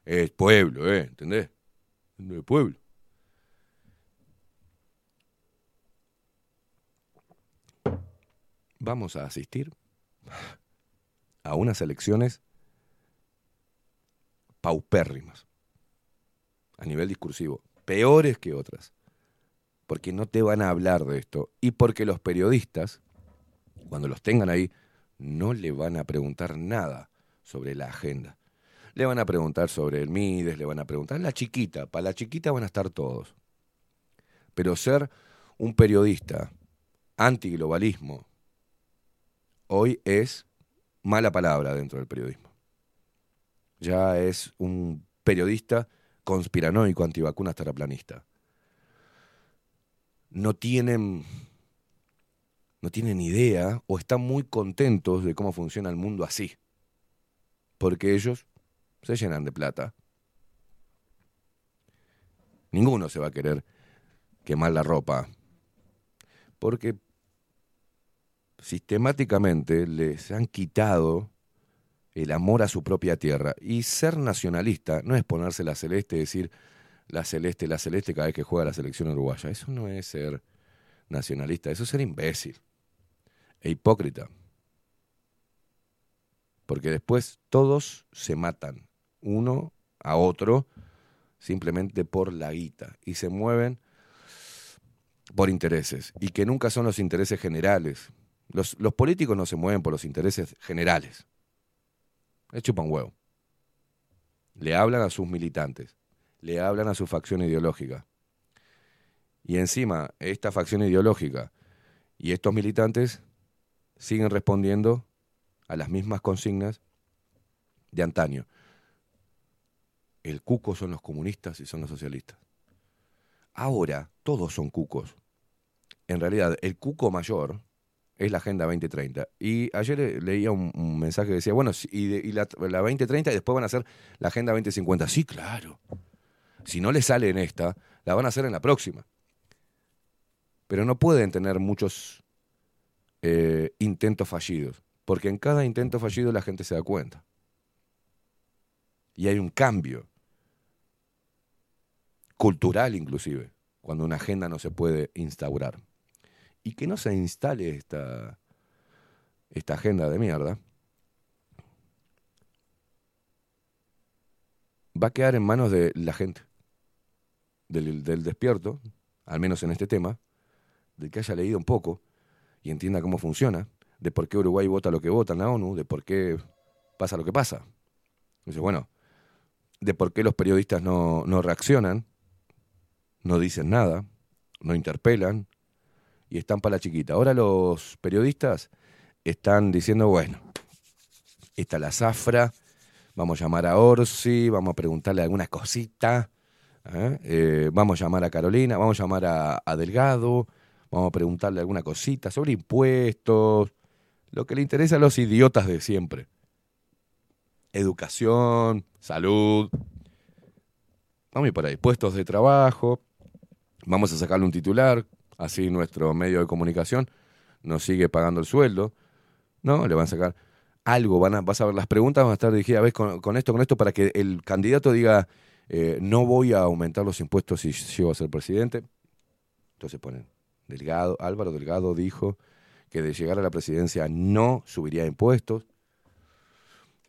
A: Es pueblo, ¿eh? ¿Entendés? De pueblo. Vamos a asistir a unas elecciones paupérrimas a nivel discursivo, peores que otras, porque no te van a hablar de esto y porque los periodistas, cuando los tengan ahí, no le van a preguntar nada sobre la agenda. Le van a preguntar sobre el Mides, le van a preguntar la chiquita, para la chiquita van a estar todos. Pero ser un periodista antiglobalismo hoy es mala palabra dentro del periodismo. Ya es un periodista conspiranoico, antivacunas, terraplanista. No tienen, no tienen idea o están muy contentos de cómo funciona el mundo así. Porque ellos se llenan de plata. Ninguno se va a querer quemar la ropa. Porque sistemáticamente les han quitado el amor a su propia tierra. Y ser nacionalista no es ponerse la celeste y decir la celeste, la celeste cada vez que juega la selección uruguaya. Eso no es ser nacionalista, eso es ser imbécil e hipócrita. Porque después todos se matan, uno a otro, simplemente por la guita. Y se mueven por intereses. Y que nunca son los intereses generales. Los, los políticos no se mueven por los intereses generales. Le chupan huevo. Le hablan a sus militantes. Le hablan a su facción ideológica. Y encima, esta facción ideológica y estos militantes siguen respondiendo a las mismas consignas de antaño. El cuco son los comunistas y son los socialistas. Ahora todos son cucos. En realidad, el cuco mayor es la Agenda 2030. Y ayer leía un, mensaje que decía, bueno, y, la, la 2030 y después van a hacer la Agenda 2050. Sí, claro. Si no le sale en esta, la van a hacer en la próxima pero no pueden tener muchos eh, intentos fallidos, porque en cada intento fallido la gente se da cuenta. Y hay un cambio, cultural inclusive, cuando una agenda no se puede instaurar. Y que no se instale esta, esta agenda de mierda, va a quedar en manos de la gente, del, del despierto, al menos en este tema, de que haya leído un poco y entienda cómo funciona, de por qué Uruguay vota lo que vota en la ONU, de por qué pasa lo que pasa. Dice, bueno, de por qué los periodistas no, no reaccionan, no dicen nada, no interpelan y están para la chiquita. Ahora los periodistas están diciendo, bueno, está la zafra, vamos a llamar a Orsi, vamos a preguntarle alguna cosita, ¿eh? Eh, vamos a llamar a Carolina, vamos a llamar a, a Delgado, Vamos a preguntarle alguna cosita sobre impuestos, lo que le interesa a los idiotas de siempre. Educación, salud. Vamos a ir por ahí. Puestos de trabajo. Vamos a sacarle un titular. Así nuestro medio de comunicación nos sigue pagando el sueldo. No, le van a sacar algo. Van a, vas a ver las preguntas, van a estar dirigidas a con, con esto, con esto, para que el candidato diga, eh, no voy a aumentar los impuestos si llego a ser presidente. Entonces ponen Delgado, Álvaro Delgado dijo que de llegar a la presidencia no subiría impuestos.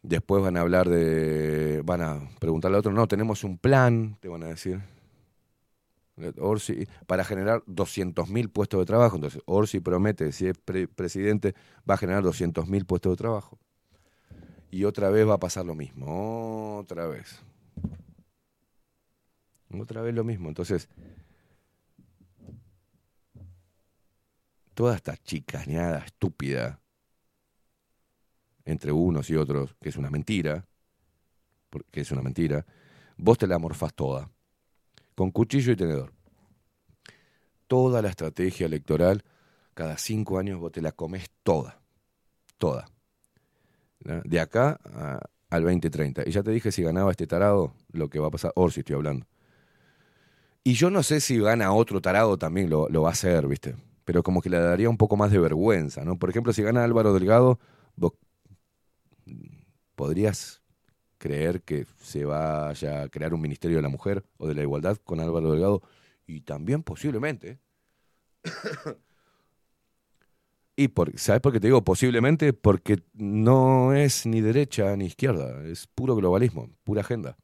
A: Después van a hablar de, van a preguntarle a otro, no, tenemos un plan, te van a decir, Orsi, para generar 200.000 puestos de trabajo. Entonces, Orsi promete, si es presidente, va a generar 200.000 puestos de trabajo. Y otra vez va a pasar lo mismo, otra vez. Otra vez lo mismo. Entonces, toda esta chicaneada estúpida entre unos y otros, que es una mentira, porque es una mentira, vos te la morfás toda, con cuchillo y tenedor. Toda la estrategia electoral, cada cinco años vos te la comes toda, toda. De acá al 2030. Y ya te dije si ganaba este tarado, lo que va a pasar, o si estoy hablando. Y yo no sé si gana otro tarado también lo, lo va a hacer, ¿viste? pero como que le daría un poco más de vergüenza, ¿no? Por ejemplo, si gana Álvaro Delgado, vos podrías creer que se vaya a crear un Ministerio de la Mujer o de la Igualdad con Álvaro Delgado, y también posiblemente. y por, ¿sabes por qué te digo posiblemente? Porque no es ni derecha ni izquierda, es puro globalismo, pura agenda.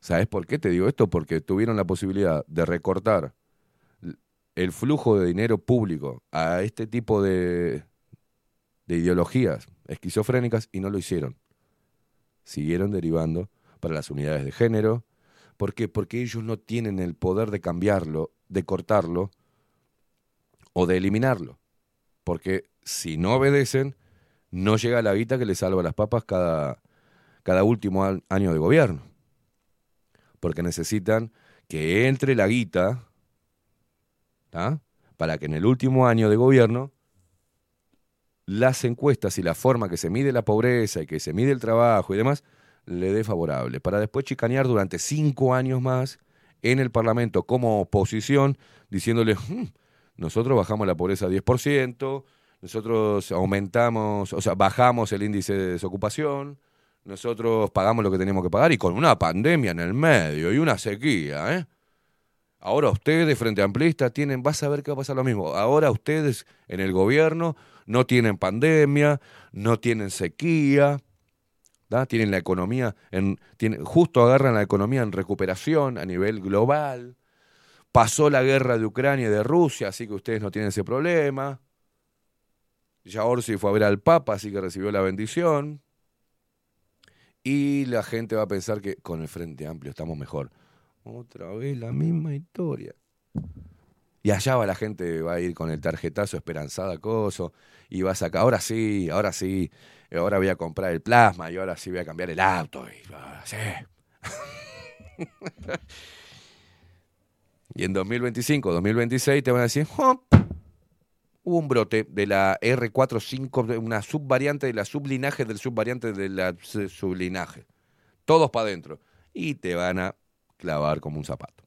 A: ¿Sabes por qué te digo esto? Porque tuvieron la posibilidad de recortar el flujo de dinero público a este tipo de, de ideologías esquizofrénicas y no lo hicieron. Siguieron derivando para las unidades de género. ¿Por qué? Porque ellos no tienen el poder de cambiarlo, de cortarlo o de eliminarlo. Porque si no obedecen, no llega la guita que les salva las papas cada, cada último año de gobierno. Porque necesitan que entre la guita para que en el último año de gobierno las encuestas y la forma que se mide la pobreza y que se mide el trabajo y demás le dé favorable, para después chicanear durante cinco años más en el Parlamento como oposición, diciéndole, hmm, nosotros bajamos la pobreza a 10%, nosotros aumentamos, o sea, bajamos el índice de desocupación, nosotros pagamos lo que teníamos que pagar y con una pandemia en el medio y una sequía, ¿eh? Ahora ustedes, Frente Amplista, tienen, vas a ver que va a pasar lo mismo. Ahora ustedes en el gobierno no tienen pandemia, no tienen sequía, ¿da? tienen la economía, en, justo agarran la economía en recuperación a nivel global. Pasó la guerra de Ucrania y de Rusia, así que ustedes no tienen ese problema. Ya Orsi fue a ver al Papa, así que recibió la bendición. Y la gente va a pensar que con el Frente Amplio estamos mejor. Otra vez la misma historia. Y allá va la gente, va a ir con el tarjetazo esperanzada, coso, y va a sacar, ahora sí, ahora sí, ahora voy a comprar el plasma, y ahora sí voy a cambiar el auto, y ahora sí. y en 2025, 2026 te van a decir, oh, hubo un brote de la R45, una subvariante de la sublinaje del subvariante de la sublinaje. Todos para adentro. Y te van a clavar como un zapato.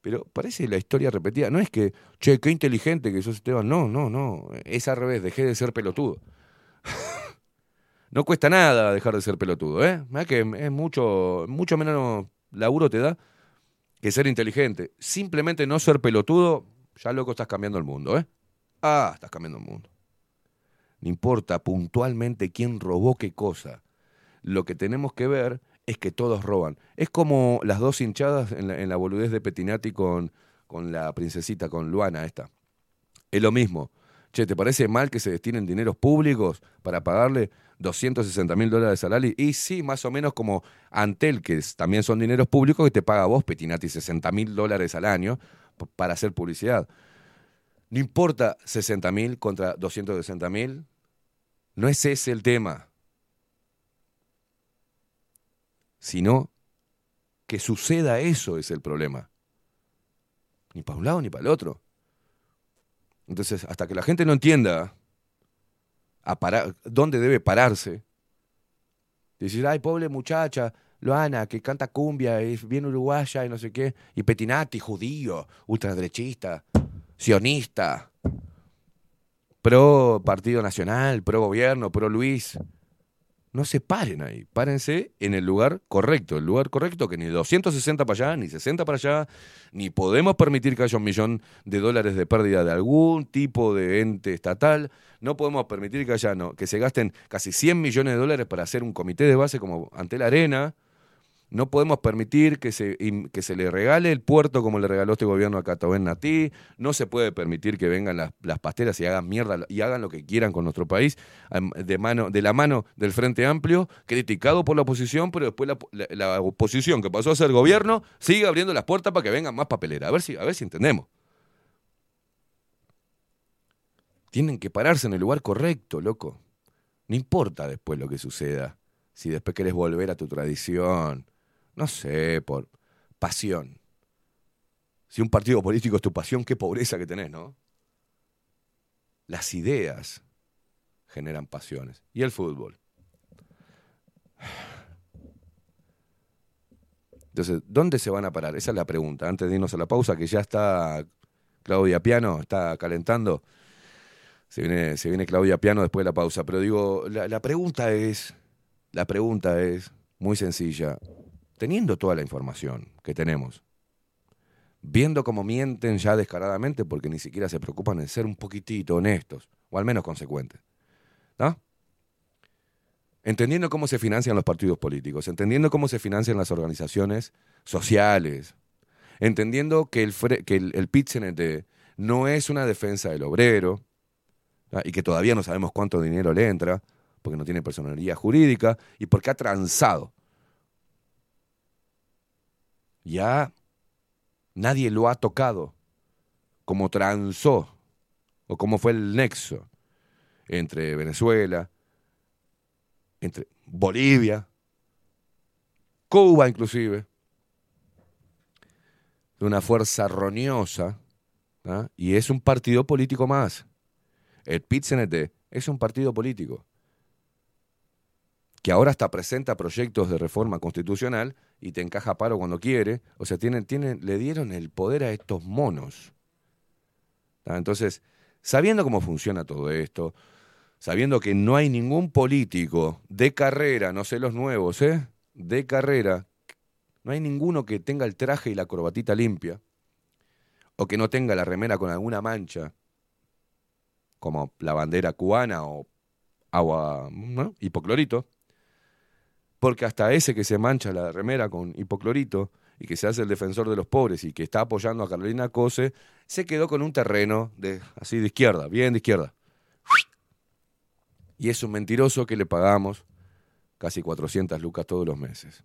A: Pero parece la historia repetida. No es que, che, qué inteligente que sos Esteban. No, no, no. Es al revés, dejé de ser pelotudo. no cuesta nada dejar de ser pelotudo, ¿eh? que es mucho, mucho menos laburo te da que ser inteligente. Simplemente no ser pelotudo, ya loco estás cambiando el mundo, ¿eh? Ah, estás cambiando el mundo. No importa puntualmente quién robó qué cosa. Lo que tenemos que ver es que todos roban. Es como las dos hinchadas en la, en boludez de Petinati con, con la princesita, con Luana esta. Es lo mismo. Che, ¿te parece mal que se destinen dineros públicos para pagarle 260 mil dólares al Ali? Y sí, más o menos como Antel, que también son dineros públicos, que te paga vos, Petinati, 60 mil dólares al año para hacer publicidad. No importa 60 mil contra 260 mil, no es ese el tema. Sino que suceda eso es el problema. Ni para un lado ni para el otro. Entonces, hasta que la gente no entienda a dónde debe pararse, decir, ay, pobre muchacha, Loana, que canta cumbia, es bien uruguaya y no sé qué, y Petinati, judío, ultraderechista, sionista, pro Partido Nacional, pro gobierno, pro Luis. No se paren ahí, párense en el lugar correcto, el lugar correcto que ni 260 para allá, ni 60 para allá, ni podemos permitir que haya un millón de dólares de pérdida de algún tipo de ente estatal, no podemos permitir que haya, no, que se gasten casi 100 millones de dólares para hacer un comité de base como ante la arena, no podemos permitir que se, que se le regale el puerto como le regaló este gobierno a Cataben Natí. No se puede permitir que vengan las, las, pasteras y hagan mierda y hagan lo que quieran con nuestro país de, mano, de la mano del Frente Amplio, criticado por la oposición, pero después la, la, oposición que pasó a ser gobierno sigue abriendo las puertas para que vengan más papeleras. A ver si, a ver si entendemos. Tienen que pararse en el lugar correcto, loco. No importa después lo que suceda. Si después querés volver a tu tradición, no sé, por pasión. Si un partido político es tu pasión, qué pobreza que tenés, ¿no? Las ideas generan pasiones. Y el fútbol. Entonces, ¿dónde se van a parar? Esa es la pregunta. Antes de irnos a la pausa, que ya está Claudia Piano, está calentando. Se viene, se viene Claudia Piano después de la pausa. Pero digo, la, la pregunta es, la pregunta es muy sencilla teniendo toda la información que tenemos, viendo cómo mienten ya descaradamente porque ni siquiera se preocupan de ser un poquitito honestos, o al menos consecuentes. ¿No? Entendiendo cómo se financian los partidos políticos, entendiendo cómo se financian las organizaciones sociales, entendiendo que el, que el, no es una defensa del obrero y que todavía no sabemos cuánto dinero le entra, porque no tiene personalidad jurídica y porque ha transado ya nadie lo ha tocado, como transó, o como fue el nexo entre Venezuela, entre Bolivia, Cuba inclusive, de una fuerza roñosa, ¿ah? y es un partido político más. El pit es un partido político que ahora está presenta proyectos de reforma constitucional y te encaja paro cuando quiere. O sea, tienen, tienen, le dieron el poder a estos monos. Entonces, Sabiendo cómo funciona todo esto, sabiendo que no hay ningún político de carrera, no sé los nuevos, ¿eh? De carrera, no hay ninguno que tenga el traje y la corbatita limpia, o que no tenga la remera con alguna mancha, como la bandera cubana o agua, hipoclorito, porque hasta ese que se mancha la remera con hipoclorito y que se hace el defensor de los pobres y que está apoyando a Carolina Cose, se quedó con un terreno de, así de izquierda, bien de izquierda. Y es un mentiroso que le pagamos casi 400 lucas todos los meses.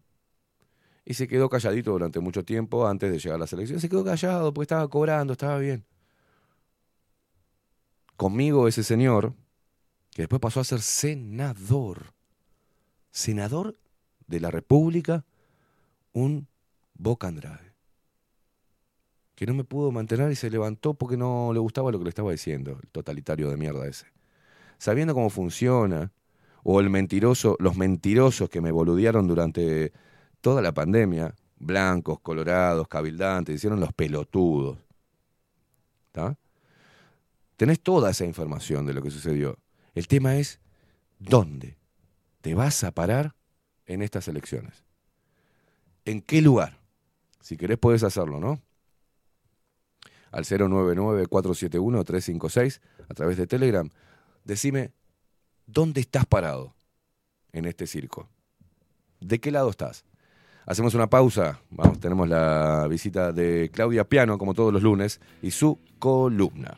A: Y se quedó calladito durante mucho tiempo antes de llegar a la selección. Se quedó callado porque estaba cobrando, estaba bien. Conmigo ese señor, que después pasó a ser senador, senador de la República, un Boca Andrade, que no me pudo mantener y se levantó porque no le gustaba lo que le estaba diciendo, el totalitario de mierda ese. Sabiendo cómo funciona, o el mentiroso, los mentirosos que me boludearon durante toda la pandemia, blancos, colorados, cabildantes, hicieron los pelotudos. ¿Está? Tenés toda esa información de lo que sucedió. El tema es, ¿dónde te vas a parar en estas elecciones? ¿En qué lugar? Si querés podés hacerlo, ¿no? Al 099-471-356 a través de Telegram. Decime, ¿dónde estás parado en este circo? ¿De qué lado estás? Hacemos una pausa. Vamos, tenemos la visita de Claudia Piano, como todos los lunes, y su columna.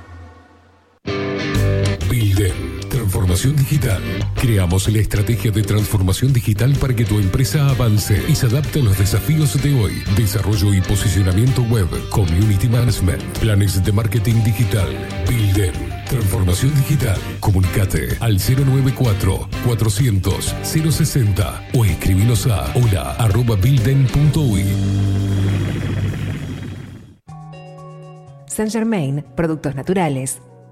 E: Transformación digital. Creamos la estrategia de transformación digital para que tu empresa avance y se adapte a los desafíos de hoy. Desarrollo y posicionamiento web, community management, planes de marketing digital. Bilden, transformación digital. Comunicate al 094 400 060 o escribinos a hola arroba.
D: Saint Germain, productos naturales.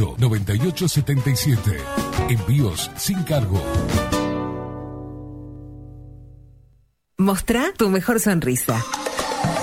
E: 2-208-9877. Envíos sin cargo.
D: Mostrá tu mejor sonrisa.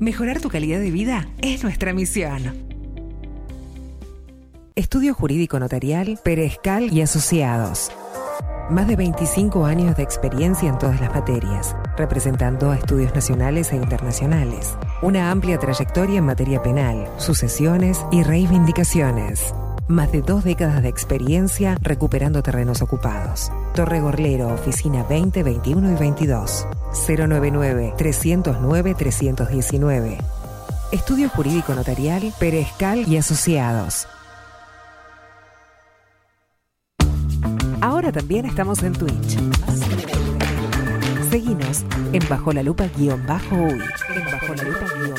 D: Mejorar tu calidad de vida es nuestra misión. Estudio Jurídico Notarial, Perezcal y Asociados. Más de 25 años de experiencia en todas las materias, representando a estudios nacionales e internacionales. Una amplia trayectoria en materia penal, sucesiones y reivindicaciones. Más de dos décadas de experiencia recuperando terrenos ocupados. Torre Gorlero, oficina 20, 21 y 22. 099-309-319. Estudio Jurídico Notarial, Perezcal y Asociados. Ahora también estamos en Twitch. Seguinos en Bajo la Lupa guion bajo uy. En Bajo la Lupa guion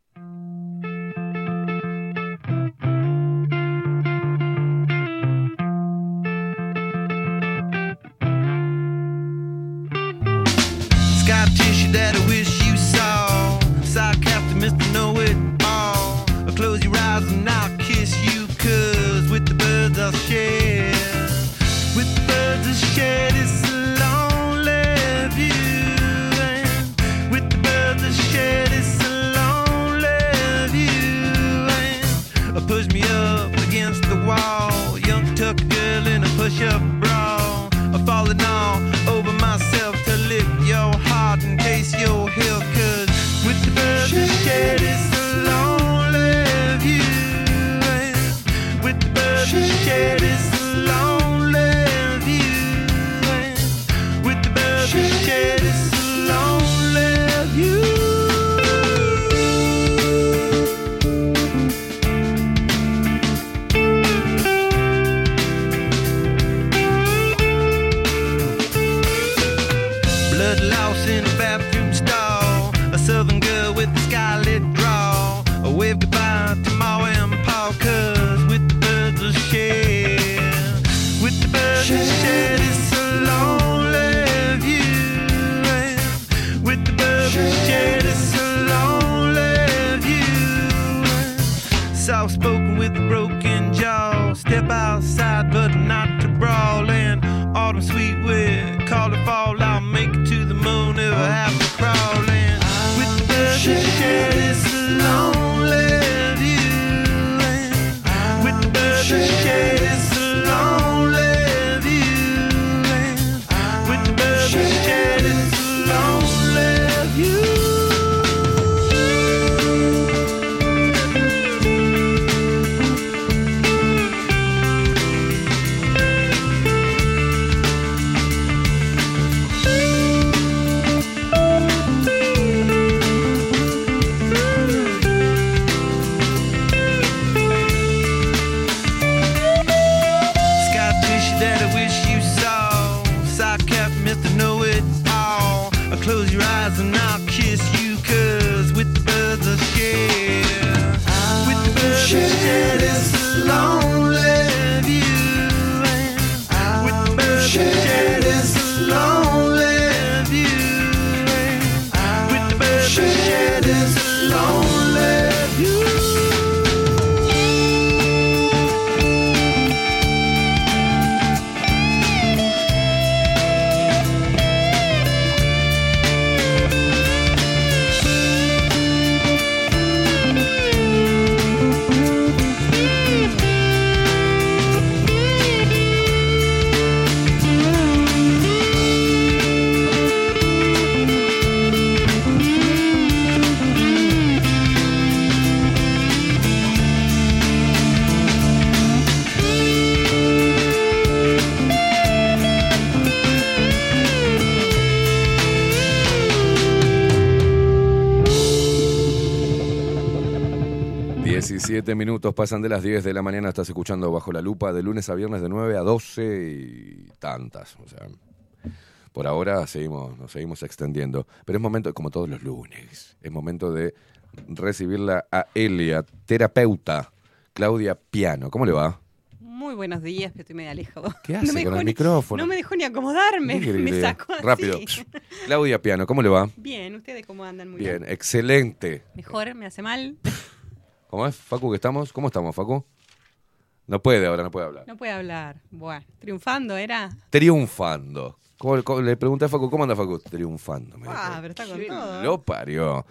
A: Minutos pasan de las 10 de la mañana, estás escuchando Bajo la Lupa de lunes a viernes de 9 a 12 y tantas. O sea, por ahora seguimos, nos seguimos extendiendo. Pero es momento, como todos los lunes, es momento de recibirla a Elia, terapeuta, Claudia Piano. ¿Cómo le va?
T: Muy buenos días, pero estoy medio alejado.
A: ¿Qué hace
T: me
A: con el
T: ni-
A: micrófono?
T: No me dejó ni acomodarme, me sacó así.
A: Rápido. Claudia Piano, ¿cómo le va?
T: Bien, ¿ustedes cómo andan? Muy
A: Bien,
T: bien.
A: excelente.
T: Mejor, me hace mal.
A: ¿Cómo es, Facu, que estamos? ¿Cómo estamos, Facu? No puede ahora, no puede hablar.
T: No puede hablar. Bueno, triunfando era.
A: Triunfando. ¿Cómo- cómo- le pregunté a Facu, ¿cómo anda Facu? Triunfando. me
T: Ah, pero está con todo.
A: Lo parió.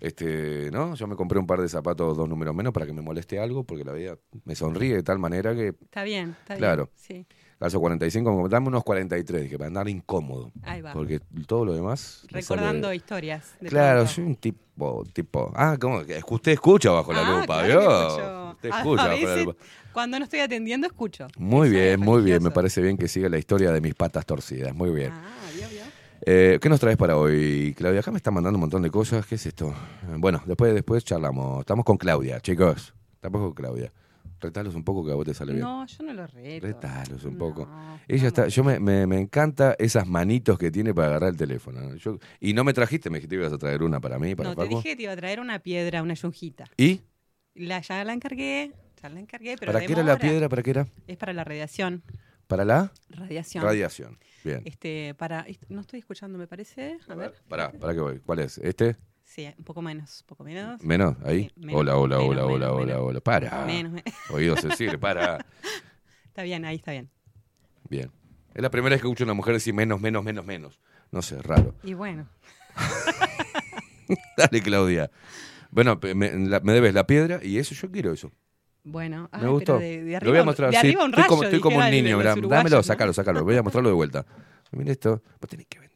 A: Este, ¿no? Yo me compré un par de zapatos dos números menos para que me moleste algo, porque la vida me sonríe de tal manera que.
T: Está bien, está
A: Claro.
T: bien. Sí.
A: Calzo 45, como dame unos 43, dije, para andar incómodo.
T: Ahí va.
A: Porque todo lo demás.
T: Recordando
A: sale-
T: historias. de
A: Claro, soy un tipo, tipo. Ah, ¿cómo? que Usted escucha bajo la
T: Ah,
A: lupa,
T: claro
A: ¿vio?
T: escucho.
A: Usted escucha
T: a
A: bajo la lupa.
T: Cuando no estoy atendiendo, escucho.
A: Muy bien, muy bien. Me parece bien que siga la historia de mis patas torcidas. Muy bien.
T: Ah, vio, vio.
A: Eh, ¿Qué nos traes para hoy, Claudia? Acá me está mandando un montón de cosas. ¿Qué es esto? Bueno, después, después charlamos. Estamos con Claudia, chicos. Estamos con Claudia. Retalos un poco que a vos te sale bien.
T: No, yo no lo reto.
A: Retalos un poco. Ella está, yo me, me, me encanta esas manitos que tiene para agarrar el teléfono. ¿no? Yo- y no me trajiste, me dijiste que ibas a traer una para mí, para
T: No, te
A: Paco.
T: dije que te iba a traer una piedra, una yunjita.
A: ¿Y?
T: La, ya la encargué, ya la encargué, pero
A: ¿Para qué era la piedra? ¿Para qué era?
T: Es para la radiación.
A: ¿Para la?
T: Radiación.
A: Radiación. Bien.
T: Este, para, no estoy escuchando, me parece. A, ver.
A: Para, ¿para qué voy? ¿Cuál es? ¿Este?
T: Sí, un poco menos, un poco menos.
A: ¿Menos? ¿Ahí?
T: Sí, menos,
A: hola, hola,
T: menos,
A: hola,
T: menos,
A: hola, hola,
T: menos.
A: hola. Para.
T: Menos, me-
A: Oídos sensibles, para.
T: Está bien, ahí está bien.
A: Bien. Es la primera vez que escucho a una mujer decir menos, menos, menos, menos. No sé, raro.
T: Y bueno,
A: Dale, Claudia. Bueno, me, la- me debes la piedra y eso, yo quiero eso.
T: bueno.
A: Me
T: Ay,
A: gustó.
T: pero de, de
A: Lo voy a mostrar.
T: de
A: sí,
T: arriba un
A: estoy como,
T: rayo,
A: estoy como un niño. dámelo,
T: ¿no?
A: sacalo, sacalo. Voy a mostrarlo de vuelta. Mira esto. Vos tenés que vender.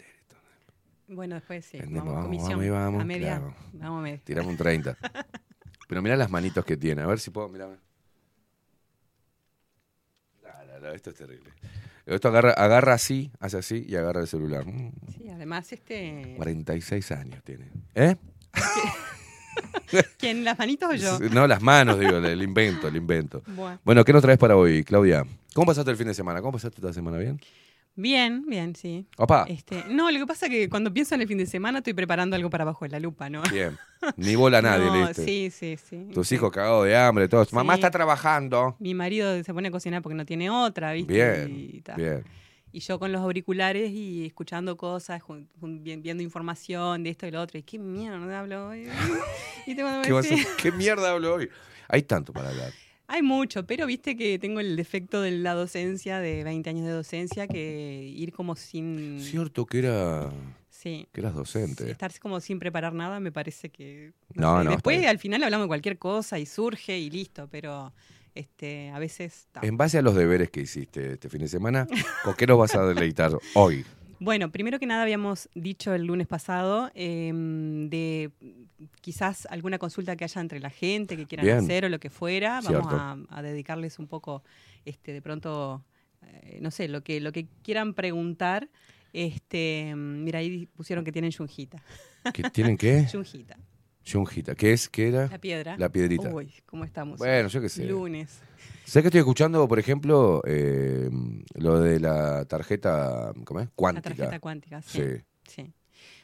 T: Bueno, después sí.
A: Vendemos,
T: Vamos,
A: vamos,
T: comisión.
A: vamos y vamos,
T: A media.
A: claro.
T: Vamos a media.
A: Tiramos un 30. Pero mirá las manitos que tiene. A ver si puedo, mirá. Esto es terrible. Esto agarra, agarra así, hace así y agarra el celular. Mm,
T: Sí, además, este.
A: 46 años tiene. ¿Eh?
T: ¿Quién? ¿Las manitos o yo?
A: No, las manos, digo, el invento, el invento.
T: Bueno.
A: Bueno, ¿qué nos traes para hoy, Claudia? ¿Cómo pasaste el fin de semana? ¿Cómo pasaste esta semana? ¿Bien?
T: Bien, bien, sí.
A: Opa.
T: Este, no, lo que pasa es que cuando pienso en el fin de semana estoy preparando algo para abajo de la lupa, ¿no?
A: Bien. Ni bola a nadie,
T: No. Sí, sí, sí.
A: Tus hijos cagados de hambre, todos. Mamá está trabajando.
T: Mi marido se pone a cocinar porque no tiene otra, ¿viste?
A: Bien,
T: Y, ta.
A: bien.
T: Y yo con los auriculares y escuchando cosas, viendo información de esto y lo otro. Y qué mierda hablo hoy. y
A: ¿Qué, ¿Qué mierda hablo hoy? Hay tanto para hablar.
T: Hay mucho, pero viste que tengo el defecto de la docencia, de 20 años de docencia, que ir como sin...
A: Cierto que era.
T: Sí.
A: Que eras docente.
T: Estar como sin preparar nada me parece que...
A: No,
T: sé,
A: no,
T: Después al final hablamos de cualquier cosa y surge y listo, pero este, a veces... ta.
A: En base a los deberes que hiciste este fin de semana, ¿con qué nos vas a deleitar hoy?
T: Bueno, primero que nada habíamos dicho el lunes pasado eh, de quizás alguna consulta que haya entre la gente, que quieran
A: Bien.
T: hacer o lo que fuera.
A: Cierto.
T: Vamos a, a dedicarles un poco, este, de pronto, eh, no sé, lo que, lo que quieran preguntar. Este, mira, ahí pusieron que tienen yunjita.
A: ¿Que ¿Tienen qué?
T: Yunjita.
A: ¿Qué es? ¿Qué era?
T: La piedra.
A: La piedrita.
T: Uy, ¿cómo estamos?
A: Bueno, yo qué sé.
T: Lunes.
A: Sé que estoy escuchando, por ejemplo, eh, lo de la tarjeta ¿cómo es? cuántica.
T: La tarjeta cuántica, sí.
A: Sí.
T: Sí.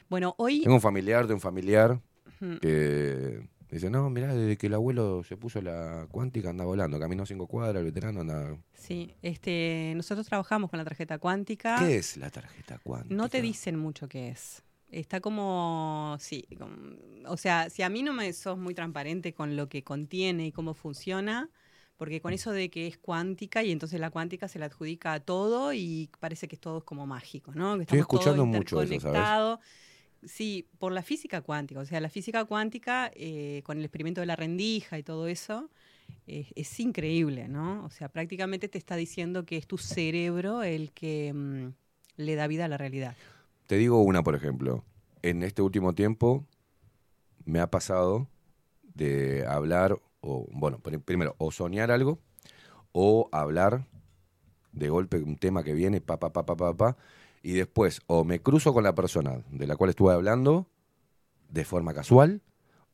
T: Bueno, hoy...
A: Tengo un familiar de un familiar que dice, no, mirá, desde que el abuelo se puso la cuántica anda volando, caminó cinco cuadras, el veterano anda...
T: Sí, este, nosotros trabajamos con la tarjeta cuántica.
A: ¿Qué es la tarjeta cuántica?
T: No te dicen mucho qué es. Está como, sí, como- o sea, si a mí no me sos muy transparente con lo que contiene y cómo funciona, porque con eso de que es cuántica y entonces la cuántica se la adjudica a todo y parece que todo es como mágico, ¿no? Que
A: Estoy escuchando mucho eso, ¿sabes?
T: Sí, por la física cuántica. O sea, la física cuántica, eh, con el experimento de la rendija y todo eso, eh, es increíble, ¿no? O sea, prácticamente te está diciendo que es tu cerebro el que mm, le da vida a la realidad.
A: Te digo una, por ejemplo. En este último tiempo me ha pasado de hablar, o bueno, pr- primero, o soñar algo, o hablar de golpe un tema que viene, pa, pa, pa, pa, pa, pa, y después o me cruzo con la persona de la cual estuve hablando de forma casual,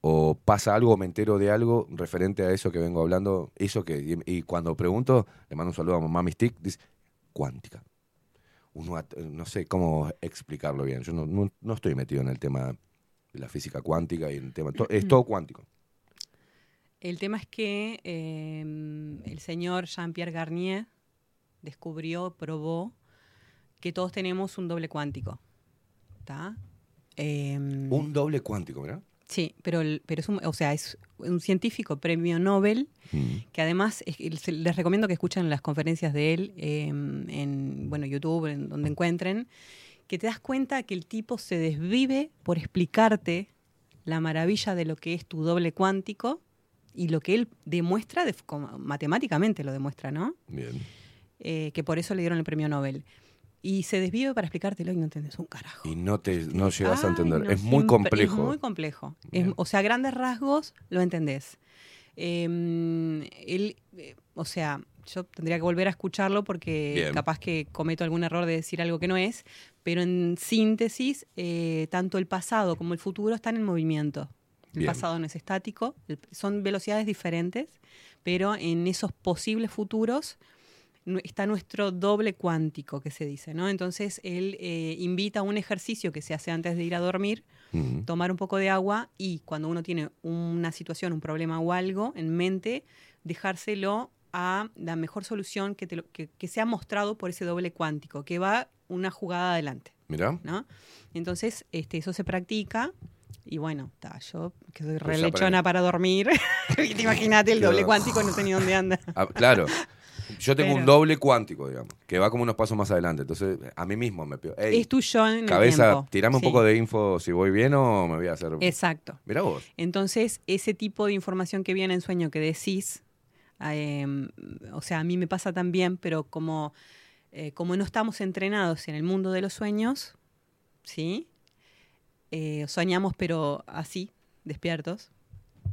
A: o pasa algo, me entero de algo referente a eso que vengo hablando, eso que, y, y cuando pregunto, le mando un saludo a Mami Stick, dice, cuántica uno at- no sé cómo explicarlo bien. Yo no, no- no estoy metido en el tema de la física cuántica y en el tema. to- es todo cuántico.
T: El tema es que eh, el señor Jean-Pierre Garnier descubrió, probó que todos tenemos un doble cuántico. ¿Está? Em,
A: Un doble cuántico, ¿verdad?
T: Sí, pero, el- pero es un, o sea, es un científico premio Nobel que además es- les recomiendo que escuchen las conferencias de él eh, en bueno YouTube, en donde encuentren, que te das cuenta que el tipo se desvive por explicarte la maravilla de lo que es tu doble cuántico y lo que él demuestra, de- matemáticamente lo demuestra, ¿no?
A: Bien.
T: Eh, que por eso le dieron el premio Nobel. Y se desvive para explicártelo y no entendés un carajo.
A: Y no te no llegas a entender.
T: no,
A: es muy complejo.
T: Es muy complejo. Es- o sea, grandes rasgos lo entendés. Eh, él, eh, o sea, yo tendría que volver a escucharlo porque
A: Bien.
T: capaz que cometo algún error de decir algo que no es, pero en síntesis, eh, tanto el pasado como el futuro están en movimiento. El
A: Bien.
T: pasado no es estático, son velocidades diferentes, pero en esos posibles futuros está nuestro doble cuántico que se dice, ¿no? Entonces él eh, invita a un ejercicio que se hace antes de ir a dormir, tomar un poco de agua y cuando uno tiene una situación, un problema o algo en mente, dejárselo a la mejor solución que, te lo- que, que sea mostrado por ese doble cuántico, que va una jugada adelante,
A: Mirá.
T: ¿no? Entonces, este, eso se practica y bueno, ta, yo que soy
A: Pues
T: relechona
A: aprendí.
T: para dormir, imagínate el doble cuántico, no sé ni dónde anda.
A: Ah, claro. Yo tengo un doble cuántico, digamos, que va como unos pasos más adelante. Entonces, a mí mismo me pido. "Ey,
T: Es tu yo en el
A: Cabeza,
T: tiempo".
A: tirame un poco de info si voy bien o me voy a hacer.
T: Exacto.
A: Mirá vos.
T: Entonces, ese tipo de información que viene en sueño que decís, eh, o sea, a mí me pasa también, pero como, eh, como no estamos entrenados en el mundo de los sueños, ¿sí? Eh, soñamos, pero así, despiertos,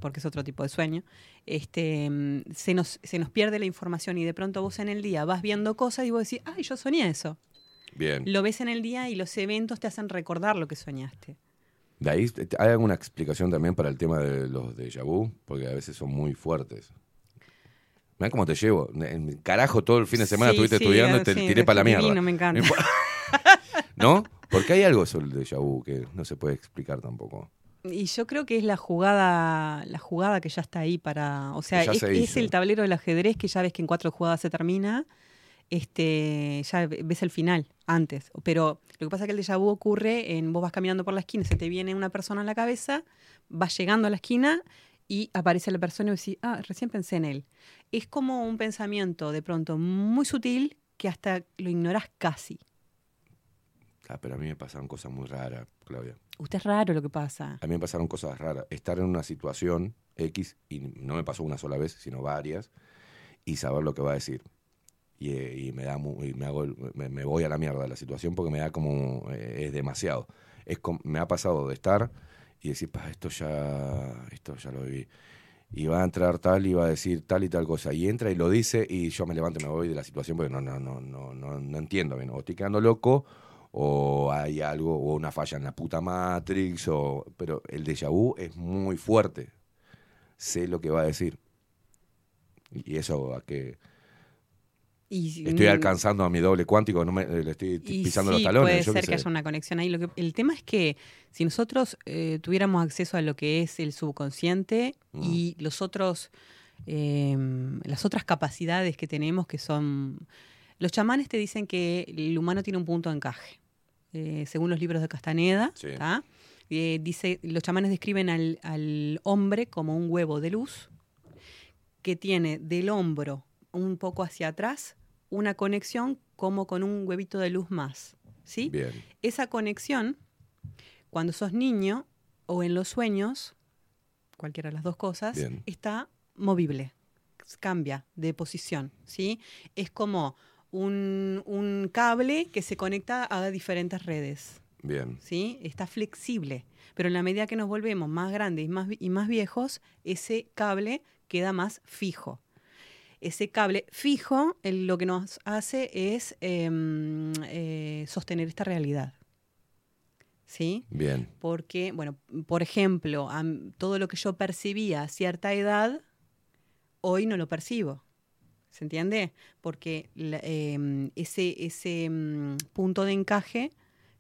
T: porque es otro tipo de sueño, este, mm, se, nos, se nos pierde la información y de pronto vos en el día vas viendo cosas y vos decís, ay, yo soñé eso.
A: Bien.
T: Lo ves en el día y los eventos te hacen recordar lo que soñaste.
A: De ahí, ¿hay alguna explicación también para el tema de los déjà vu? Porque a veces son muy fuertes. Mirá cómo te llevo. Carajo, todo el fin de semana
T: Sí,
A: estuviste
T: sí,
A: estudiando y
T: eh,
A: te
T: sí,
A: tiré para la mierda.
T: divino, me encanta.
A: No ¿No? Porque hay algo sobre el déjà vu que no se puede explicar tampoco.
T: Y yo creo que es la jugada, la jugada que ya está ahí para. O sea, es,
A: se
T: es
A: hizo.
T: el tablero del ajedrez que ya ves que en cuatro jugadas se termina. Este, ya ve- ves el final antes. Pero lo que pasa es que el déjà vu ocurre en vos vas caminando por la esquina, se te viene una persona en la cabeza, vas llegando a la esquina y aparece la persona y decís, ah, recién pensé en él. Es como un pensamiento de pronto muy sutil que hasta lo ignorás casi.
A: Ah, pero a mí me pasaron cosas muy raras, Claudia.
T: Usted es raro lo que pasa.
A: A mí me pasaron cosas raras. Estar en una situación X, y no me pasó una sola vez, sino varias, y saber lo que va a decir. Y, eh, y me da y me hago me, me voy a la mierda de la situación porque me da como eh, es demasiado. Es me ha pasado de estar y decir, "Pa, esto ya esto ya lo viví. Y va a entrar tal y va a decir tal y tal cosa. Y entra y lo dice y yo me levanto y me voy de la situación porque no, no, no, no, no, no entiendo bien. O estoy quedando loco o hay algo, o una falla en la puta Matrix, o, pero el déjà vu es muy fuerte. Sé lo que va a decir. Y eso a que
T: Y-
A: Estoy alcanzando a mi doble cuántico, no me, eh, le estoy pisando
T: sí,
A: los talones.
T: puede
A: yo
T: ser que haya una conexión ahí. Lo que, el tema es que si nosotros eh, tuviéramos acceso a lo que es el subconsciente
A: Mm.
T: y los otros, eh, las otras capacidades que tenemos que son... Los chamanes te dicen que el humano tiene un punto de encaje. Eh, según los libros de Castaneda. Eh, dice, los chamanes describen al, al hombre como un huevo de luz que tiene del hombro un poco hacia atrás una conexión como con un huevito de luz más. ¿sí?
A: Bien.
T: Esa conexión, cuando sos niño o en los sueños, cualquiera de las dos cosas,
A: Bien.
T: está movible, cambia de posición. ¿sí? Es como un, un cable que se conecta a diferentes redes.
A: Bien.
T: ¿sí? Está flexible. Pero en la medida que nos volvemos más grandes y más, y más viejos, ese cable queda más fijo. Ese cable fijo el- lo que nos hace es em, eh, sostener esta realidad. ¿Sí?
A: Bien.
T: Porque, bueno, por ejemplo, todo lo que yo percibía a cierta edad, hoy no lo percibo. ¿Se entiende? Porque em, ese, ese mm, punto de encaje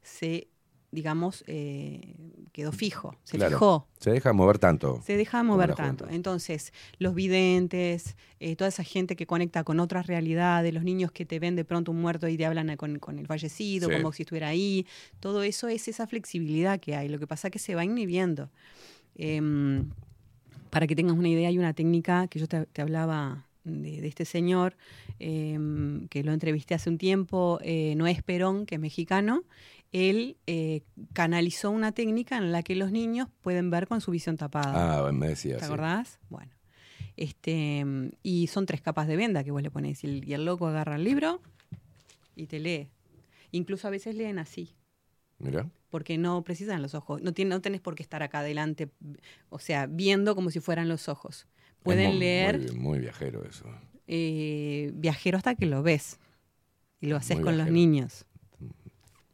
T: se, digamos, eh, quedó fijo, se
A: Claro.
T: fijó.
A: Se deja mover tanto.
T: Se deja mover tanto. Entonces, los videntes, eh, toda esa gente que conecta con otras realidades, los niños que te ven de pronto un muerto y te hablan con, con el fallecido,
A: Sí.
T: como si estuviera ahí, todo eso es esa flexibilidad que hay. Lo que pasa es que se va inhibiendo. Em, para que tengas una idea, hay una técnica que yo te, te hablaba de, de este señor, em, que lo entrevisté hace un tiempo, eh, Noé Perón, que es mexicano. Él eh, canalizó una técnica en la que los niños pueden ver con su visión tapada.
A: Ah, me decía.
T: ¿Te
A: sí.
T: acordás? Bueno. Este, mm, y son tres capas de venda que vos le pones. Y el, y el loco agarra el libro y te lee. Incluso a veces leen así,
A: Mira.
T: porque no precisan los ojos. No, tiene, no tenés por qué estar acá adelante, o sea, viendo como si fueran los ojos. Pueden
A: Es muy-
T: leer
A: Muy, muy viajero eso.
T: eh, viajero hasta que lo ves. Y lo haces
A: Muy
T: con los
A: viajero.
T: niños.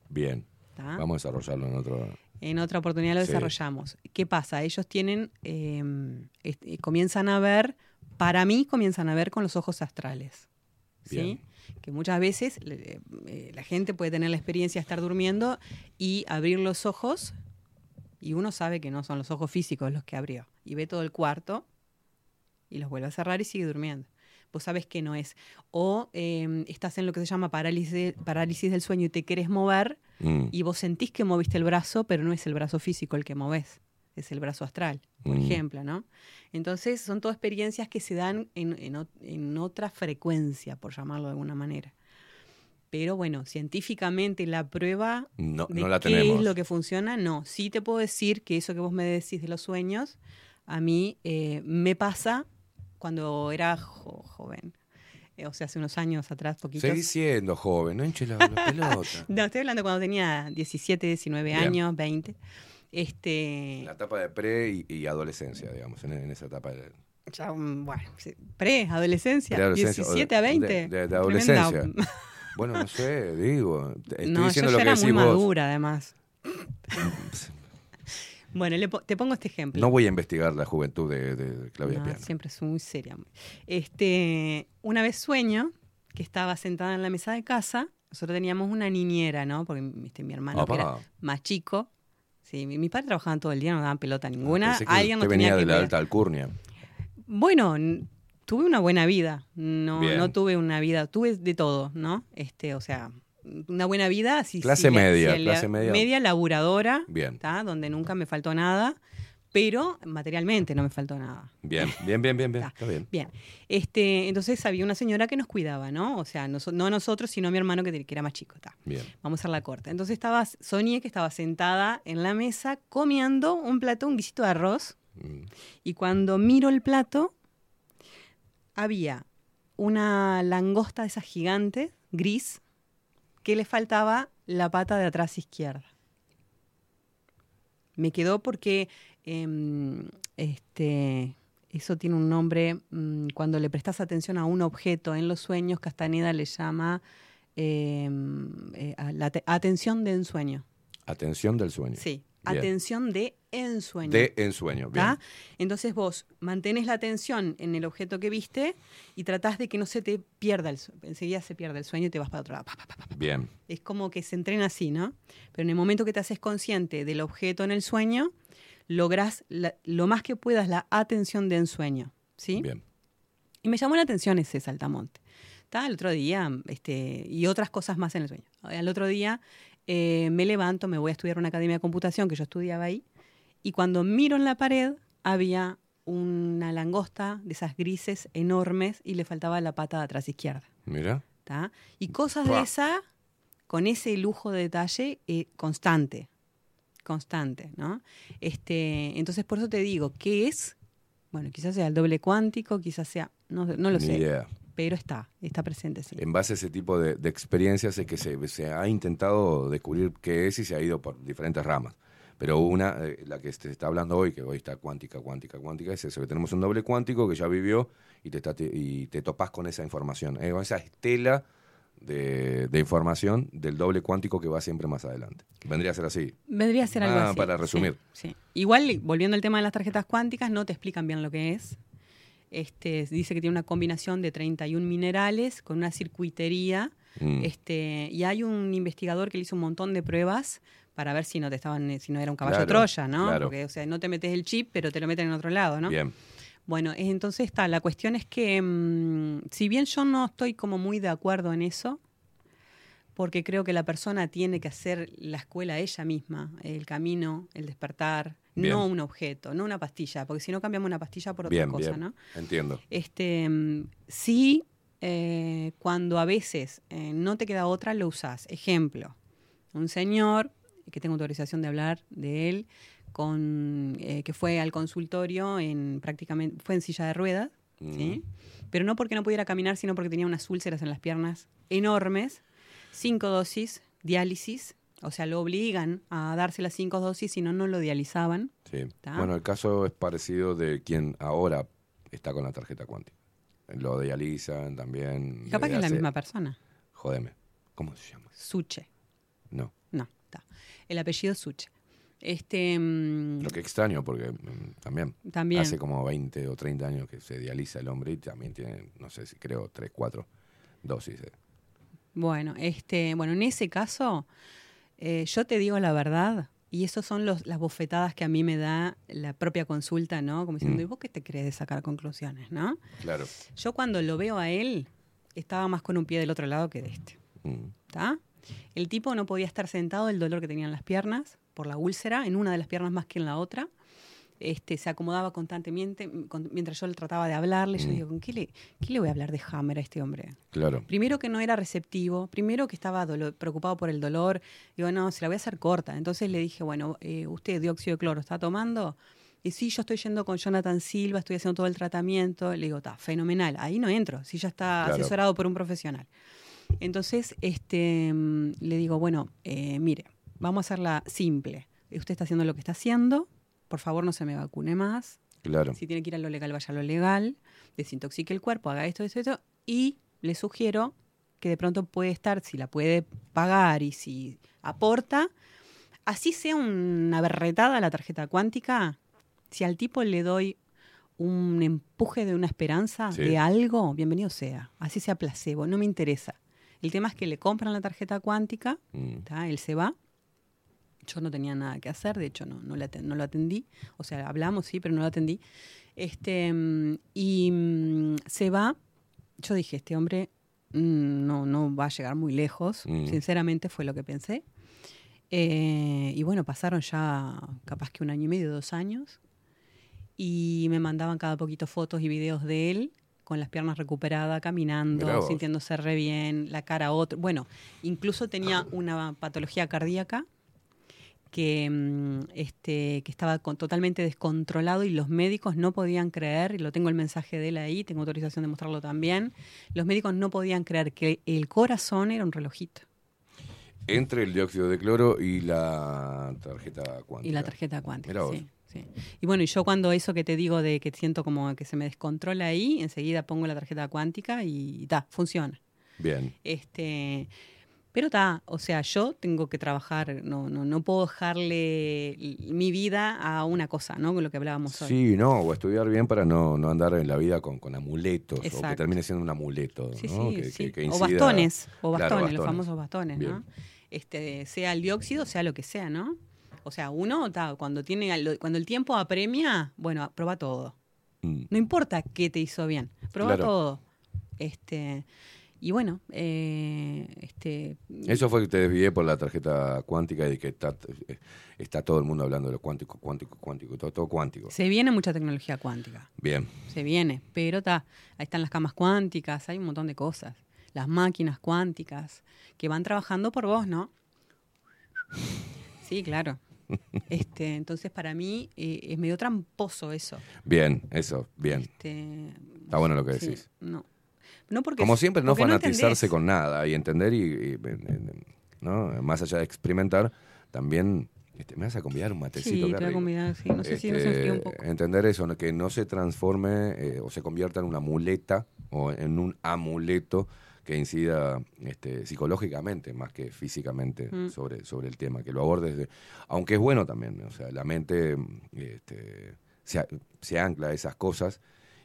A: Bien.
T: ¿tá?
A: Vamos a desarrollarlo en otro.
T: En otra oportunidad lo
A: Sí.
T: desarrollamos. ¿Qué pasa? Ellos tienen, eh, este, comienzan a ver, para mí comienzan a ver con los ojos astrales. ¿sí?
A: Bien.
T: Que muchas veces le- eh, la gente puede tener la experiencia de estar durmiendo y abrir los ojos y uno sabe que no son los ojos físicos los que abrió. Y ve todo el cuarto y los vuelve a cerrar y sigue durmiendo. Vos sabes que no es. O eh, estás en lo que se llama parálisis, parálisis del sueño y te querés mover
A: Mm.
T: y vos sentís que moviste el brazo, pero no es el brazo físico el que moves, es el brazo astral, por
A: Mm.
T: ejemplo, ¿no? Entonces son todas experiencias que se dan en, en en otra frecuencia, por llamarlo de alguna manera. Pero bueno, científicamente la prueba
A: No,
T: de
A: no la
T: qué
A: tenemos.
T: es lo que funciona, no. Sí te puedo decir que eso que vos me decís de los sueños, a mí eh, me pasa cuando era jo- joven. Eh, o sea, hace unos años atrás, poquitos.
A: Seguí siendo joven, no hinche la, la pelota.
T: No, estoy hablando cuando tenía 17, 19
A: Bien.
T: años, 20. Este,
A: La etapa de pre y, y adolescencia, digamos, en, en esa etapa de
T: ya, um, bueno, sí, pre-adolescencia,
A: preadolescencia, o de-
T: 17 a 20.
A: De, de- de
T: Tremenda-
A: adolescencia. Bueno, no sé, digo. Estoy
T: no, yo
A: diciendo
T: ya
A: lo que
T: era muy
A: vos.
T: madura, además. Bueno, le po- te pongo este ejemplo.
A: No voy a investigar la juventud de, de Claudia
T: No,
A: Piano.
T: siempre es muy seria. Este, una vez sueño que estaba sentada en la mesa de casa. Nosotros teníamos una niñera, ¿no? Porque este, mi hermano que era más chico. Sí, mi, mis padres trabajaban todo el día, no daban pelota ninguna.
A: Que
T: Alguien
A: usted
T: nos tenía
A: venía
T: que
A: de la alta alcurnia.
T: Bueno, tuve una buena vida. No,
A: Bien.
T: no tuve una vida, tuve de todo, ¿no? Este, o sea, una buena vida. Si,
A: Clase
T: si
A: media,
T: si
A: clase media.
T: Media laburadora,
A: Bien.
T: ¿tá? donde nunca me faltó nada, pero materialmente no me faltó nada.
A: Bien, bien, bien, bien, bien. Está bien.
T: Bien, este, entonces había una señora que nos cuidaba, ¿no? O sea, no nosotros, sino mi hermano que, era más chico. ¿tá?
A: Bien.
T: Vamos a hacer la corta. Entonces estaba, soñé que estaba sentada en la mesa comiendo un plato, un guisito de arroz.
A: Mm.
T: Y cuando miro el plato, había una langosta de esas gigantes, gris, que le faltaba la pata de atrás izquierda. Me quedó porque em, este, eso tiene un nombre, mm, cuando le prestas atención a un objeto en los sueños, Castaneda le llama em, eh, la te- atención de ensueño.
A: Atención del sueño.
T: Sí. Atención de ensueño.
A: De ensueño. Bien.
T: Entonces vos mantenés la atención en el objeto que viste y tratás de que no se te pierda el sueño. Enseguida se pierde el sueño y te vas para otro lado. Pa, pa, pa.
A: Bien.
T: Es como que se entrena así, ¿no? Pero en el momento que te haces consciente del objeto en el sueño, lográs la- lo más que puedas la atención de ensueño. ¿Sí?
A: Bien.
T: Y me llamó la atención ese saltamonte. ¿Tá? El otro día, este, y otras cosas más en el sueño. Al otro día eh, me levanto, me voy a estudiar una academia de computación que yo estudiaba ahí, y cuando miro en la pared había una langosta de esas grises enormes y le faltaba la pata de atrás izquierda.
A: Mira.
T: ¿tá? Y cosas de esa, con ese lujo de detalle, eh, constante. Constante, ¿no? Este, entonces, por eso te digo, ¿qué es? Bueno, quizás sea el doble cuántico, quizás sea, no, no lo
A: Ni
T: sé.
A: idea.
T: Pero está, está presente, sí.
A: En base a ese tipo de, de experiencias es que se, se ha intentado descubrir qué es y se ha ido por diferentes ramas. Pero una, eh, la que se está hablando hoy, que hoy está cuántica, cuántica, cuántica, es eso, que tenemos un doble cuántico que ya vivió y te, está- te- y te topás con esa información, eh, con esa estela de, de información del doble cuántico que va siempre más adelante. Vendría a ser así.
T: Vendría a ser algo
A: Ah,
T: así.
A: para resumir.
T: Sí, sí. Igual, volviendo al tema de las tarjetas cuánticas, no te explican bien lo que es. Este, dice que tiene una combinación de 31 minerales con una circuitería.
A: Mm.
T: Este, y hay un investigador que le hizo un montón de pruebas para ver si no te estaban, si no era un caballo
A: Claro,
T: Troya, ¿no?
A: claro.
T: Porque, o sea, no te metes el chip, pero te lo meten en otro lado, ¿no?
A: Bien.
T: Bueno, entonces está, la cuestión es que mm, si bien yo no estoy como muy de acuerdo en eso, porque creo que la persona tiene que hacer la escuela ella misma, el camino, el despertar,
A: Bien.
T: no un objeto, no una pastilla, porque si no cambiamos una pastilla por otra
A: Bien,
T: cosa,
A: bien.
T: ¿no?
A: Entiendo.
T: Este, mm, sí, eh, cuando a veces eh, no te queda otra, lo usás. Ejemplo, un señor que tengo autorización de hablar de él, con, eh, que fue al consultorio en prácticamente, fue en silla de ruedas, ¿sí? pero no porque no pudiera caminar, sino porque tenía unas úlceras en las piernas enormes, cinco dosis, diálisis, o sea, lo obligan a darse las cinco dosis, si no, no lo dializaban.
A: Sí.
T: ¿Tá?
A: Bueno, el caso es parecido de quien ahora está con la tarjeta cuántica. Lo dializan también.
T: Y capaz que es la misma persona.
A: Jódeme. ¿Cómo se llama?
T: Suche.
A: No.
T: No, está. El apellido es Suche. Este, mm,
A: Lo que extraño, porque mm, también,
T: También.
A: hace como 20 o 30 años que se dializa el hombre y también tiene, no sé si creo, 3, 4 dosis. eh.
T: Bueno, este, bueno, en ese caso, eh, yo te digo la verdad, y esos son los, las bofetadas que a mí me da la propia consulta, ¿no? Como diciendo,
A: Mm.
T: ¿y vos qué te crees de sacar conclusiones, no?
A: Claro.
T: Yo cuando lo veo a él, estaba más con un pie del otro lado que de este.
A: Mm.
T: ¿Está? El tipo no podía estar sentado, el dolor que tenía en las piernas, por la úlcera, en una de las piernas más que en la otra. Este, se acomodaba constantemente con- mientras yo le trataba de hablarle. Yo
A: Mm.
T: digo, ¿con qué le, qué le voy a hablar de Hammer a este hombre?
A: Claro.
T: Primero que no era receptivo, primero que estaba preocupado por el dolor. Digo, no, se la voy a hacer corta. Entonces le dije, bueno, eh, ¿usted dióxido de cloro está tomando? Y sí, yo estoy yendo con Jonathan Silva, estoy haciendo todo el tratamiento. Le digo, está, fenomenal. Ahí no entro, si ya está
A: Claro.
T: asesorado por un profesional. Entonces, este, mm, le digo, bueno, eh, mire, vamos a hacerla simple. Usted está haciendo lo que está haciendo, por favor no se me vacune más.
A: Claro.
T: Si tiene que ir a lo legal, vaya a lo legal, desintoxique el cuerpo, haga esto, esto, esto. Y le sugiero que de pronto puede estar, si la puede pagar y si aporta, así sea una berretada la tarjeta cuántica, si al tipo le doy un empuje de una esperanza
A: Sí.
T: de algo, bienvenido sea. Así sea placebo, no me interesa. El tema es que le compran la tarjeta cuántica,
A: Mm.
T: él se va. Yo no tenía nada que hacer, de hecho no, no, lo atendí. O sea, hablamos, sí, pero no lo atendí. Este, y mm, se va. Yo dije, este hombre mm, no, no va a llegar muy lejos.
A: Mm.
T: Sinceramente fue lo que pensé. Eh, y bueno, pasaron ya capaz que un año y medio, dos años. Y me mandaban cada poquito fotos y videos de él con las piernas recuperadas, caminando, sintiéndose re bien, la cara otro. Bueno, incluso tenía una patología cardíaca que, mm, este, que estaba con- totalmente descontrolado y los médicos no podían creer, y lo tengo el mensaje de él ahí, tengo autorización de mostrarlo también, los médicos no podían creer que el corazón era un relojito
A: Entre el dióxido de cloro y la tarjeta cuántica.
T: y la tarjeta cuántica. Sí, sí. Y bueno, y yo cuando eso que te digo de que siento como que se me descontrola ahí, enseguida pongo la tarjeta cuántica y ta, funciona.
A: Bien.
T: Este, Pero está, o sea, yo tengo que trabajar, no, no, no puedo dejarle mi vida a una cosa, ¿no? Con lo que hablábamos hoy.
A: Sí, no, o estudiar bien para no, no andar en la vida con, con amuletos, o que termine siendo un amuleto.
T: Sí,
A: ¿no?
T: sí,
A: Que-
T: sí.
A: que- que
T: o bastones, o
A: Claro,
T: bastones, los famosos bastones,
A: Bien.
T: ¿no? Este, sea el dióxido, sea lo que sea, ¿no? O sea, uno, ta, cuando tiene cuando el tiempo apremia, bueno, prueba todo.
A: Mm.
T: No importa qué te hizo bien, prueba
A: Claro.
T: todo. Este, y bueno, eh, este,
A: Eso fue que te desvié por la tarjeta cuántica y que está, eh, está todo el mundo hablando de lo cuántico, cuántico, cuántico, todo, todo cuántico.
T: se viene mucha tecnología cuántica.
A: Bien.
T: Se viene, pero está, ahí están las camas cuánticas, hay un montón de cosas. Las máquinas cuánticas que van trabajando por vos, ¿no? Sí, claro. Este, entonces para mí eh, es medio tramposo eso.
A: Bien, eso, bien.
T: Este,
A: Está bueno lo que
T: sí,
A: decís.
T: no. No porque
A: Como siempre, no fanatizarse con nada y entender y, y, ¿no? más allá de experimentar, también este, me vas a convidar un matecito.
T: Sí, te voy a convidar, sí. No sé si no se me
A: Este,
T: fría un poco.
A: Entender eso, que no se transforme eh, o se convierta en una muleta o en un amuleto que incida este, psicológicamente más que físicamente
T: Mm.
A: sobre, sobre el tema, que lo abordes, de- aunque es bueno también, o sea, la mente este, se, se ancla a esas cosas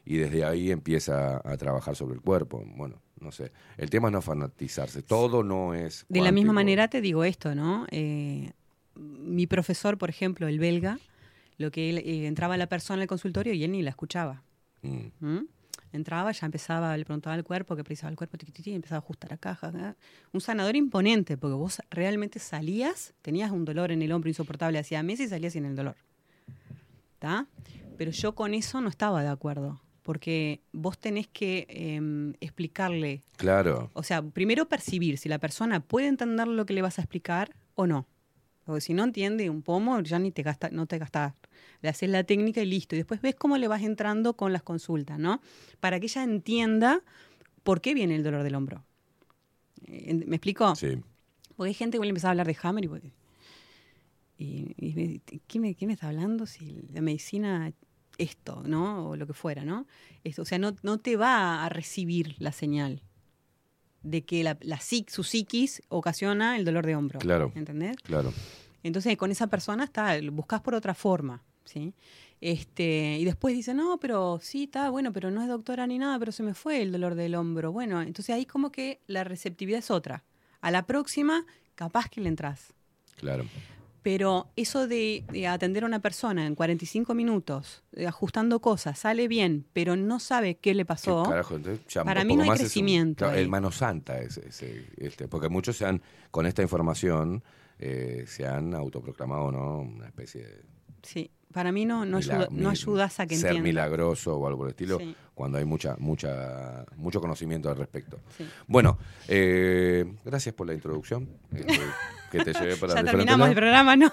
A: y desde ahí empieza a trabajar sobre el cuerpo. Bueno, no sé, el tema es no fanatizarse, todo no es...
T: De la misma manera te digo esto, ¿no? Eh, mi profesor, por ejemplo, el belga, lo que él, eh, entraba la persona al consultorio y él ni la escuchaba.
A: Mm.
T: ¿Mm? Entraba, ya empezaba, le preguntaba al cuerpo, qué precisaba el cuerpo, tiqui, empezaba a ajustar a caja. Un sanador imponente, porque vos realmente salías, tenías un dolor en el hombro insoportable hacía meses y salías sin el dolor. ¿Está? Pero yo con eso no estaba de acuerdo, porque vos tenés que em, explicarle
A: Claro.
T: o sea, primero percibir si la persona puede entender lo que le vas a explicar o no. Porque si no entiende un pomo, ya ni te gasta, no te gastas. Le haces la técnica y listo. Y después ves cómo le vas entrando con las consultas, ¿no? Para que ella entienda por qué viene el dolor del hombro. ¿Me explico?
A: Sí.
T: Porque hay gente que le empezaba a hablar de Hammer y, y, y me- ¿qué, me, qué me está hablando? Si la medicina, esto, ¿no? O lo que fuera, ¿no? Esto, o sea, no, no te va a recibir la señal de que la, su psiquis ocasiona el dolor de hombro.
A: Claro.
T: ¿Entendés?
A: Claro.
T: Entonces, con esa persona está, buscas por otra forma, ¿sí? Este, y después dice, no, pero sí, está bueno, pero no es doctora ni nada, pero se me fue el dolor del hombro. Bueno, entonces ahí como que la receptividad es otra. A la próxima, capaz que le entras.
A: Claro.
T: Pero eso de, de atender a una persona en 45 minutos, eh, ajustando cosas, sale bien, pero no sabe qué le pasó.
A: ¿Qué carajo? Entonces, ya
T: Para
A: un
T: mí no hay
A: es un-
T: crecimiento
A: claro,
T: ahí.
A: el mano santa es ese, este, porque muchos se han, con esta información, eh, se han autoproclamado, ¿no? Una especie de
T: Sí, para mí no, no, ayuda, no ayudas a que
A: ser
T: entienda.
A: milagroso o algo por el estilo,
T: Sí.
A: cuando hay mucha, mucha, mucho conocimiento al respecto.
T: Sí.
A: Bueno, eh, gracias por la introducción que te llevé para
T: ya terminamos el programa, ¿no?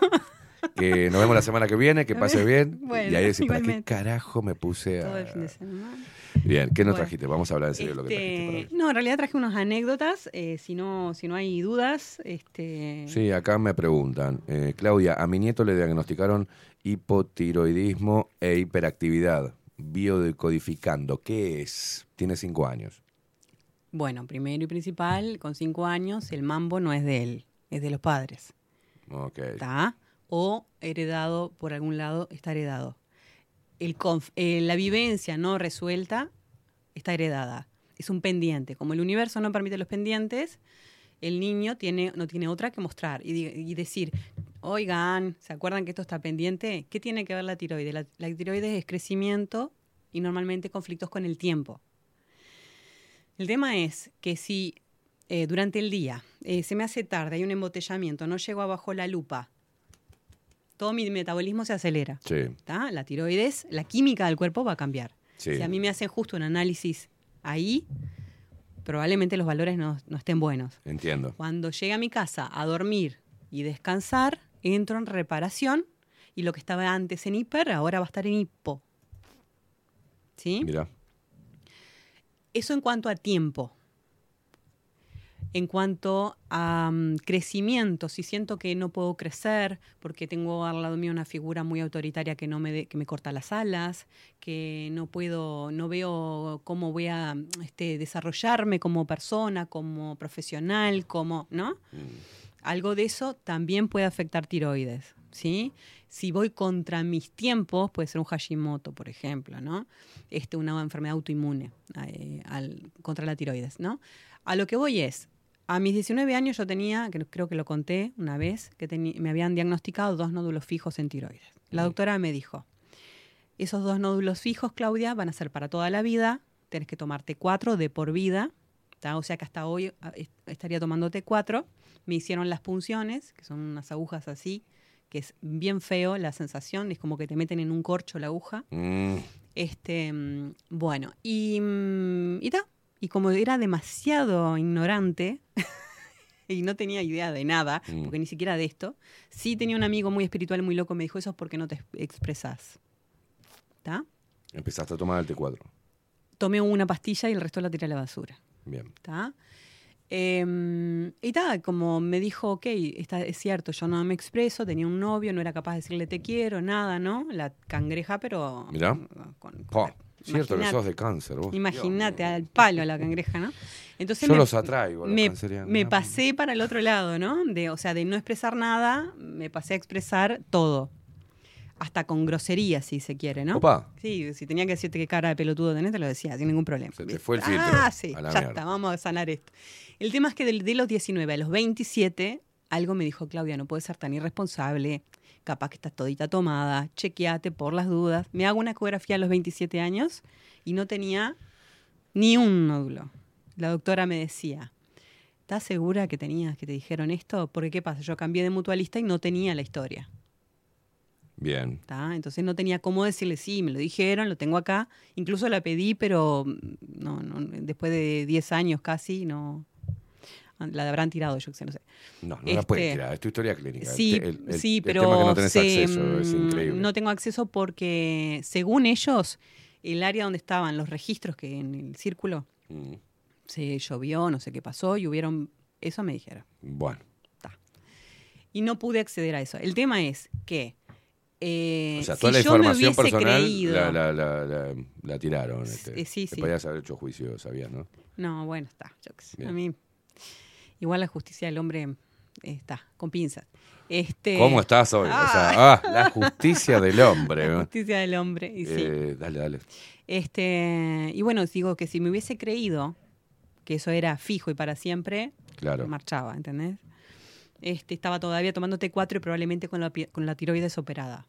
A: Que nos vemos la semana que viene, que pase bien.
T: Bueno,
A: y ahí decís, ¿para qué carajo me puse
T: Todo el
A: a...?
T: fin de semana.
A: Bien, ¿qué nos
T: Bueno.
A: trajiste? Vamos a hablar en serio de lo que trajiste para.
T: Este, no, en realidad traje unas anécdotas. eh, si, no, si no hay dudas, este,
A: Sí, acá me preguntan. eh, Claudia, a mi nieto le diagnosticaron hipotiroidismo e hiperactividad. Biodecodificando. ¿Qué es? Tiene cinco años.
T: bueno, primero y principal, con cinco años, el mambo no es de él, es de los padres.
A: Ok.
T: ¿Está? O heredado por algún lado, está heredado. El conf- eh, la vivencia no resuelta está heredada. Es un pendiente. Como el universo no permite los pendientes, el niño tiene, no tiene otra que mostrar y decir, oigan, ¿se acuerdan que esto está pendiente? ¿Qué tiene que ver la tiroides? La, la tiroides es crecimiento y normalmente conflictos con el tiempo. El tema es que si eh, durante el día eh, se me hace tarde, hay un embotellamiento, no llego abajo la lupa, todo mi metabolismo se acelera.
A: Sí.
T: ¿tá? La tiroides, la química del cuerpo va a cambiar.
A: Sí.
T: Si a mí me hacen justo un análisis ahí, probablemente los valores no, no estén buenos.
A: Entiendo.
T: Cuando llegue a mi casa a dormir y descansar, entro en reparación y lo que estaba antes en hiper, ahora va a estar en hipo. ¿Sí?
A: Mira.
T: Eso en cuanto a tiempo. En cuanto a mm, crecimiento, si siento que no puedo crecer porque tengo al lado mío una figura muy autoritaria que no me de- que me corta las alas, que no puedo, no veo cómo voy a este, desarrollarme como persona, como profesional, como, ¿no? Algo de eso también puede afectar tiroides, ¿sí? Si voy contra mis tiempos, puede ser un Hashimoto, por ejemplo, ¿no? Este, una enfermedad autoinmune eh, al- contra la tiroides, ¿no? A lo que voy es, a mis 19 años yo tenía, que creo que lo conté una vez, que me habían diagnosticado dos nódulos fijos en tiroides. La doctora me dijo, esos dos nódulos fijos, Claudia, van a ser para toda la vida, tenés que tomarte cuatro de por vida, ¿tá? o sea que hasta hoy ah, est- estaría tomándote cuatro. Me hicieron las punciones, que son unas agujas así, que es bien feo la sensación, es como que te meten en un corcho la aguja.
A: Mm,
T: Este, mm, bueno, y, mm, y ta. Y como era demasiado ignorante y no tenía idea de nada,
A: Mm.
T: porque ni siquiera de esto, sí tenía un amigo muy espiritual, muy loco, me dijo, eso es porque no te expresas. ¿Está?
A: Empezaste a tomar el T4.
T: Tomé una pastilla y el resto la tiré a la basura.
A: Bien.
T: ¿Está? Em, y tal, como me dijo, ok, está, es cierto, yo no me expreso, tenía un novio, no era capaz de decirle te quiero, nada, ¿no? La cangreja, pero
A: Mirá. Pa, cierto que sos de cáncer. vos.
T: Imagínate al palo a la cangreja, ¿no? Entonces
A: Yo
T: me-
A: los atraigo,
T: me, me pasé para el otro lado, ¿no? De, o sea, de no expresar nada, me pasé a expresar todo. Hasta con grosería, si se quiere, ¿no?
A: Opa.
T: Sí, si tenía que decirte qué cara de pelotudo tenés, te lo decía, sin ningún problema.
A: Se te fue el filtro.
T: Ah, sí, ya
A: mierda.
T: está, vamos a sanar esto. El tema es que del- de, los 19 a los 27, algo me dijo Claudia, no puedes ser tan irresponsable, capaz que estás todita tomada, chequeate por las dudas. Me hago una ecografía a los 27 años y no tenía ni un nódulo. La doctora me decía, ¿estás segura que tenías, que te dijeron esto? Porque ¿qué pasa? Yo cambié de mutualista y no tenía la historia.
A: Bien.
T: ¿tá? Entonces no tenía cómo decirle, sí, me lo dijeron, lo tengo acá. Incluso la pedí, pero mm, no, no, después de 10 años casi, no. La habrán tirado, yo qué sé, no sé.
A: No, no la puedes
T: Este,
A: tirar. Es tu historia clínica.
T: Sí,
A: te- el- el-
T: sí,
A: el
T: pero
A: tema que no tenés
T: se,
A: acceso es
T: mm,
A: increíble.
T: no tengo acceso porque, según ellos, el área donde estaban los registros, que en el círculo,
A: Mm,
T: se llovió, no sé qué pasó, y hubieron, eso me dijeron.
A: Bueno.
T: Y no pude acceder a eso. El tema es que eh,
A: O sea,
T: si
A: toda la
T: yo me
A: información personal
T: creído,
A: la, la, la, la- la tiraron. Este.
T: eh, sí,
A: Te
T: sí.
A: podías haber hecho juicio, sabías, ¿no?
T: No, bueno, está. yo sé. A mí, igual la justicia del hombre eh, está con pinzas. Este,
A: ¿Cómo estás hoy? O sea, ah, la justicia del hombre.
T: La justicia del hombre, y sí.
A: Eh, dale, dale.
T: Este, y bueno, digo que si me hubiese creído que eso era fijo y para siempre,
A: Claro.
T: marchaba, ¿entendés? Este, estaba todavía tomando T4 y probablemente con la, con la tiroides operada.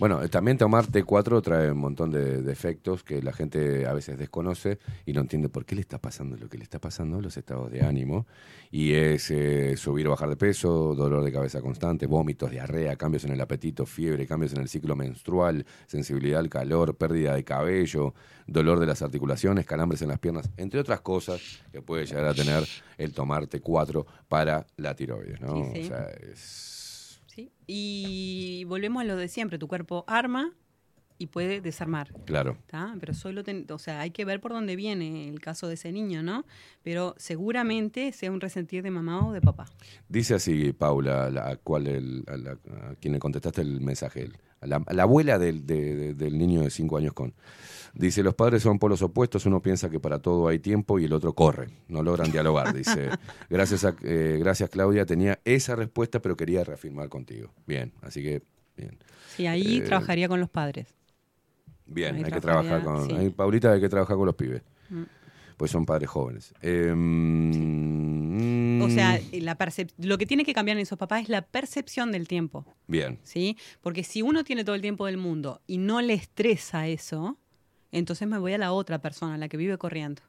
A: Bueno, eh, también tomar T4 trae un montón de, de efectos que la gente a veces desconoce y no entiende por qué le está pasando lo que le está pasando, los estados de ánimo. Y es eh, subir o bajar de peso, dolor de cabeza constante, vómitos, diarrea, cambios en el apetito, fiebre, cambios en el ciclo menstrual, sensibilidad al calor, pérdida de cabello, dolor de las articulaciones, calambres en las piernas, entre otras cosas que puede llegar a tener el tomar T4 para la tiroides, ¿no?
T: Sí, sí.
A: O sea, es...
T: Y volvemos a lo de siempre, tu cuerpo arma y puede desarmar.
A: Claro.
T: ¿tá? Pero solo, ten- o sea, hay que ver por dónde viene el caso de ese niño, ¿no? Pero seguramente sea un resentir de mamá o de papá.
A: Dice así, Paula, la, a, cual el- a, la- a quien le contestaste el mensaje, el- a la, a la abuela del, de- de- del niño de cinco años con. Dice, los padres son polos opuestos, uno piensa que para todo hay tiempo y el otro corre, no logran dialogar. Dice, gracias, a- eh, gracias Claudia, tenía esa respuesta, pero quería reafirmar contigo. Bien, así que, bien.
T: Sí, ahí
A: Eh,
T: trabajaría con los padres.
A: Bien, hay que trabajar con...
T: sí.
A: ahí, Paulita, hay que trabajar con los pibes,
T: Mm.
A: pues son padres jóvenes. Eh, mm,
T: O sea, la percep- lo que tiene que cambiar en esos papás es la percepción del tiempo.
A: Bien,
T: ¿sí? Porque si uno tiene todo el tiempo del mundo y no le estresa eso, entonces me voy a la otra persona, la que vive corriendo.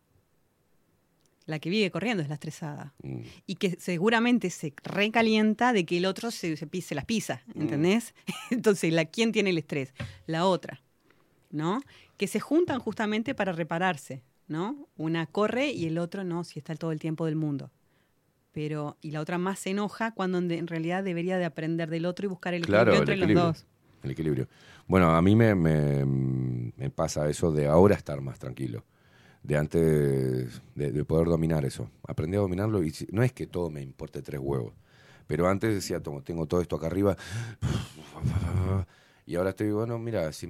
T: La que vive corriendo es la estresada.
A: Mm.
T: Y que seguramente se recalienta de que el otro se, las pisa, ¿entendés? Entonces, la, ¿quién tiene el estrés? La otra, ¿no? Que se juntan justamente para repararse, ¿no? Una corre y el otro no, si está todo el tiempo del mundo. Pero, y la otra más se enoja cuando en, realidad debería de aprender del otro y buscar el
A: Claro,
T: equilibrio
A: el
T: entre
A: equilibrio.
T: los dos.
A: El equilibrio. Bueno, a mí me, me, me pasa eso de ahora estar más tranquilo. de antes de, de poder dominar eso. Aprendí a dominarlo y no es que todo me importe tres huevos. Pero antes decía, "Tomo- tengo todo esto acá arriba. Y ahora estoy, bueno, mira, si,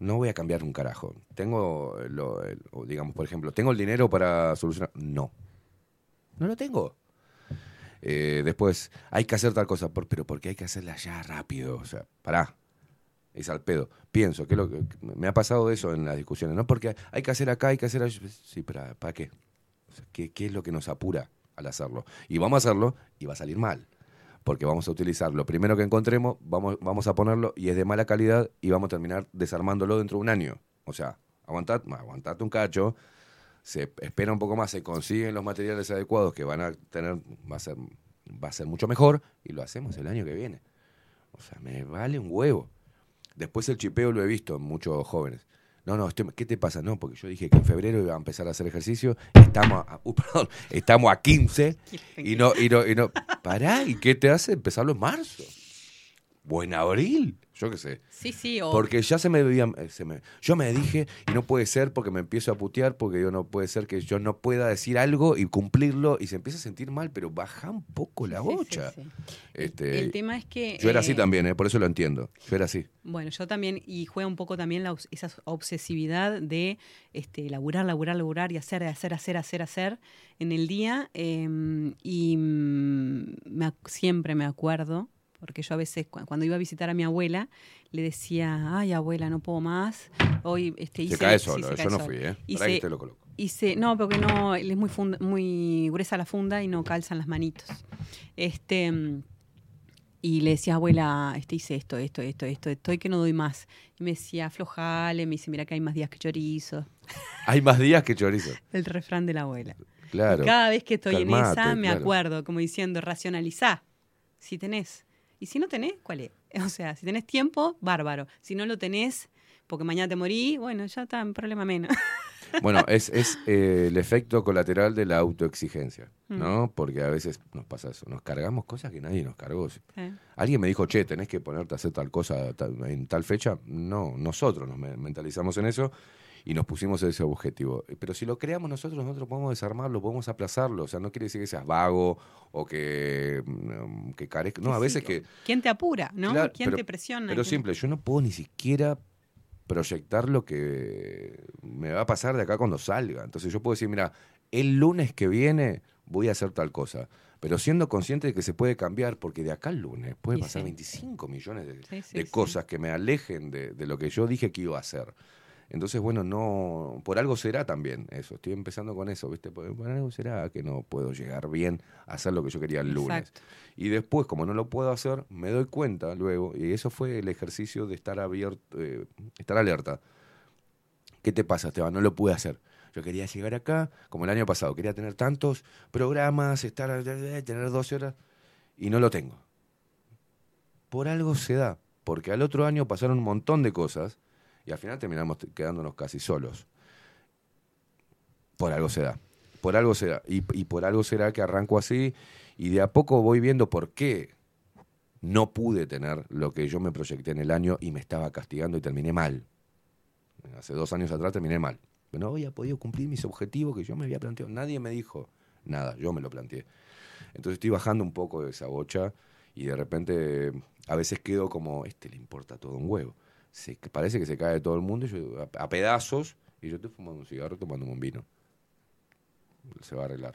A: no voy a cambiar un carajo. Tengo, lo, el- o digamos, por ejemplo, ¿tengo el dinero para solucionar? No. No lo tengo. Eh, después, hay que hacer tal cosa, por- pero porque hay que hacerla ya rápido. O sea, pará. Es al pedo. Pienso que, lo que me ha pasado eso en las discusiones, ¿no? Porque hay que hacer acá, hay que hacer allá. Sí, pero ¿para qué? ¿qué, ¿Qué es lo que nos apura al hacerlo? Y vamos a hacerlo y va a salir mal. Porque vamos a utilizar lo primero que encontremos, vamos, vamos a ponerlo y es de mala calidad y vamos a terminar desarmándolo dentro de un año. O sea, aguantad, aguantate un cacho, se espera un poco más, se consiguen los materiales adecuados que van a tener, va a ser, va a ser mucho mejor y lo hacemos el año que viene. O sea, me vale un huevo. Después el chipeo lo he visto en muchos jóvenes. No, no, estoy- ¿qué te pasa? No, porque yo dije que en febrero iba a empezar a hacer ejercicio. Estamos a, uh, perdón, estamos a 15 y no, y no, y no. Pará, ¿y qué te hace empezarlo en marzo? O en abril, yo qué sé.
T: Sí, sí, o
A: Porque ya se me veía, se me, yo me dije, y no puede ser porque me empiezo a putear, porque yo no puede ser que yo no pueda decir algo y cumplirlo, y se empieza a sentir mal, pero baja un poco la bocha. Este,
T: el tema es que...
A: yo era así
T: eh,
A: también, ¿eh? por eso lo entiendo. Yo era así.
T: Bueno, yo también, y juega un poco también la, esa obsesividad de este, laburar, laburar, laburar y hacer, hacer, hacer, hacer, hacer en el día. eh, y mm, me siempre me acuerdo, porque yo a veces cu- cuando iba a visitar a mi abuela, le decía, ay abuela, no puedo más. Hoy este,
A: Se
T: hice-
A: cae
T: sí,
A: solo,
T: se
A: yo
T: cae
A: no fui, ¿eh?
T: Hice-
A: que te lo coloco.
T: hice- no, porque no, es muy, funda- muy gruesa la funda y no calzan las manitos. Este, y le decía, abuela, este, hice esto, esto, esto, esto, estoy que no doy más. Y me decía, aflojale, me dice, mira que hay más días que chorizo.
A: Hay más días que chorizo.
T: El refrán de la abuela.
A: Claro.
T: Y cada vez que estoy en esa, me
A: claro.
T: acuerdo, como diciendo, racionalizá. Si tenés. Y si no tenés, ¿cuál es? O sea, si tenés tiempo, bárbaro. Si no lo tenés, porque mañana te morí, bueno, ya está, un problema menos.
A: Bueno, es, es eh, el efecto colateral de la autoexigencia,
T: Mm.
A: ¿no? Porque a veces nos pasa eso, nos cargamos cosas que nadie nos cargó.
T: Eh.
A: Alguien me dijo, che, tenés que ponerte a hacer tal cosa en tal fecha. No, nosotros nos me- mentalizamos en eso y nos pusimos ese objetivo. Pero si lo creamos nosotros, nosotros podemos desarmarlo, podemos aplazarlo. O sea, no quiere decir que seas vago o que, mm, que carezca. No, a veces que...
T: ¿Quién te apura, no?
A: Claro,
T: ¿Quién
A: pero-
T: te presiona?
A: Pero
T: ¿Quién-
A: simple, yo no puedo ni siquiera proyectar lo que me va a pasar de acá cuando salga. Entonces yo puedo decir, mira, el lunes que viene voy a hacer tal cosa. Pero siendo consciente de que se puede cambiar, porque de acá al lunes puede pasar
T: sí.
A: 25 millones de,
T: Sí,
A: de cosas que me alejen de, de lo que yo dije que iba a hacer. Entonces, bueno, no, por algo será también eso. Estoy empezando con eso, ¿viste? Por, por algo será que no puedo llegar bien a hacer lo que yo quería el lunes.
T: Exacto.
A: Y después, como no lo puedo hacer, me doy cuenta luego, y eso fue el ejercicio de estar abierto, eh, estar alerta. ¿Qué te pasa, Esteban? No lo pude hacer. Yo quería llegar acá, como el año pasado, quería tener tantos programas, estar, eh, tener 12 horas, y no lo tengo. Por algo se da, porque al otro año pasaron un montón de cosas, y al final terminamos quedándonos casi solos. Por algo se da. Por algo se da. Y, y por algo será que arranco así, y de a poco voy viendo por qué no pude tener lo que yo me proyecté en el año y me estaba castigando y terminé mal. Hace dos años atrás terminé mal. No había podido cumplir mis objetivos que yo me había planteado. Nadie me dijo nada, yo me lo planteé. Entonces estoy bajando un poco de esa bocha y de repente a veces quedo como, este le importa todo un huevo. Se, parece que se cae de todo el mundo y yo, a, a pedazos y yo estoy fumando un cigarro tomándome un vino. Se va a arreglar.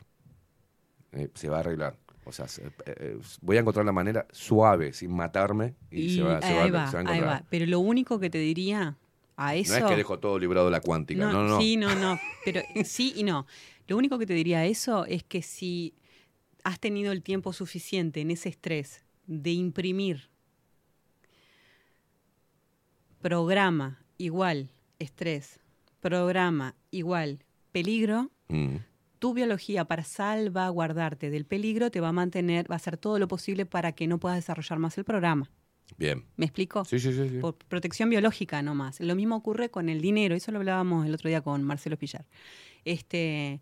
A: Eh, se va a arreglar. O sea, se- eh, eh, voy a encontrar la manera suave, sin matarme, y,
T: Y
A: se, va, se va a-
T: ahí
A: se va
T: va,
A: a
T: ahí
A: encontrar.
T: va. Pero lo único que te diría a eso...
A: No es que dejo todo librado de la cuántica, no, no.
T: Sí, no, no. Pero sí y no. Lo único que te diría a eso es que si has tenido el tiempo suficiente en ese estrés de imprimir programa igual estrés, programa igual peligro,
A: Mm.
T: tu biología para salvaguardarte del peligro te va a mantener, va a hacer todo lo posible para que no puedas desarrollar más el programa.
A: Bien.
T: ¿Me explico?
A: Sí, sí, sí. sí.
T: Por protección biológica nomás. Lo mismo ocurre con el dinero, eso lo hablábamos el otro día con Marcelo Pillar. Este,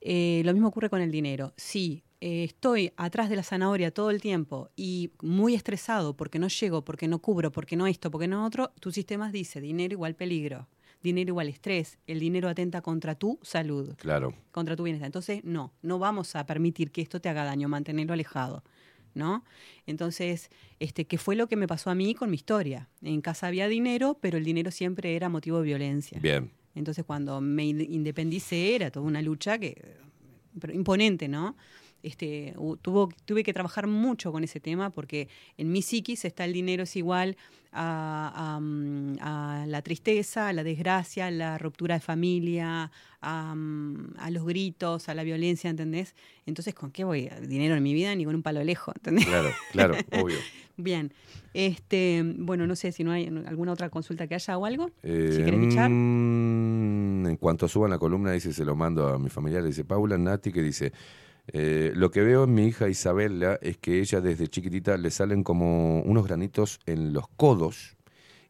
T: eh, lo mismo ocurre con el dinero. Si eh, estoy atrás de la zanahoria todo el tiempo y muy estresado porque no llego, porque no cubro, porque no esto, porque no otro, tu sistema dice dinero igual peligro. dinero igual estrés, el dinero atenta contra tu salud,
A: Claro.
T: contra tu bienestar. Entonces, no, no vamos a permitir que esto te haga daño, mantenerlo alejado. ¿No? Entonces, este, ¿qué fue lo que me pasó a mí con mi historia? En casa había dinero, pero el dinero siempre era motivo de violencia.
A: Bien.
T: Entonces, cuando me ind- independicé, era toda una lucha que pero imponente, ¿no? Este, tuvo, tuve que trabajar mucho con ese tema porque en mi psiquis está el dinero es igual a, a, mm, a la tristeza, a la desgracia, a la ruptura de familia, a, mm, a los gritos, a la violencia, ¿entendés? Entonces, ¿con qué voy? Dinero en mi vida ni con un palo lejos, ¿entendés?
A: Claro, claro, obvio.
T: Bien. Este, bueno, no sé si no hay alguna otra consulta que haya o algo.
A: Eh,
T: si querés bichar.
A: mm, en cuanto suban la columna, dice, se lo mando a mi familiar, dice Paula Nati, que dice, eh, lo que veo en mi hija Isabela es que ella desde chiquitita le salen como unos granitos en los codos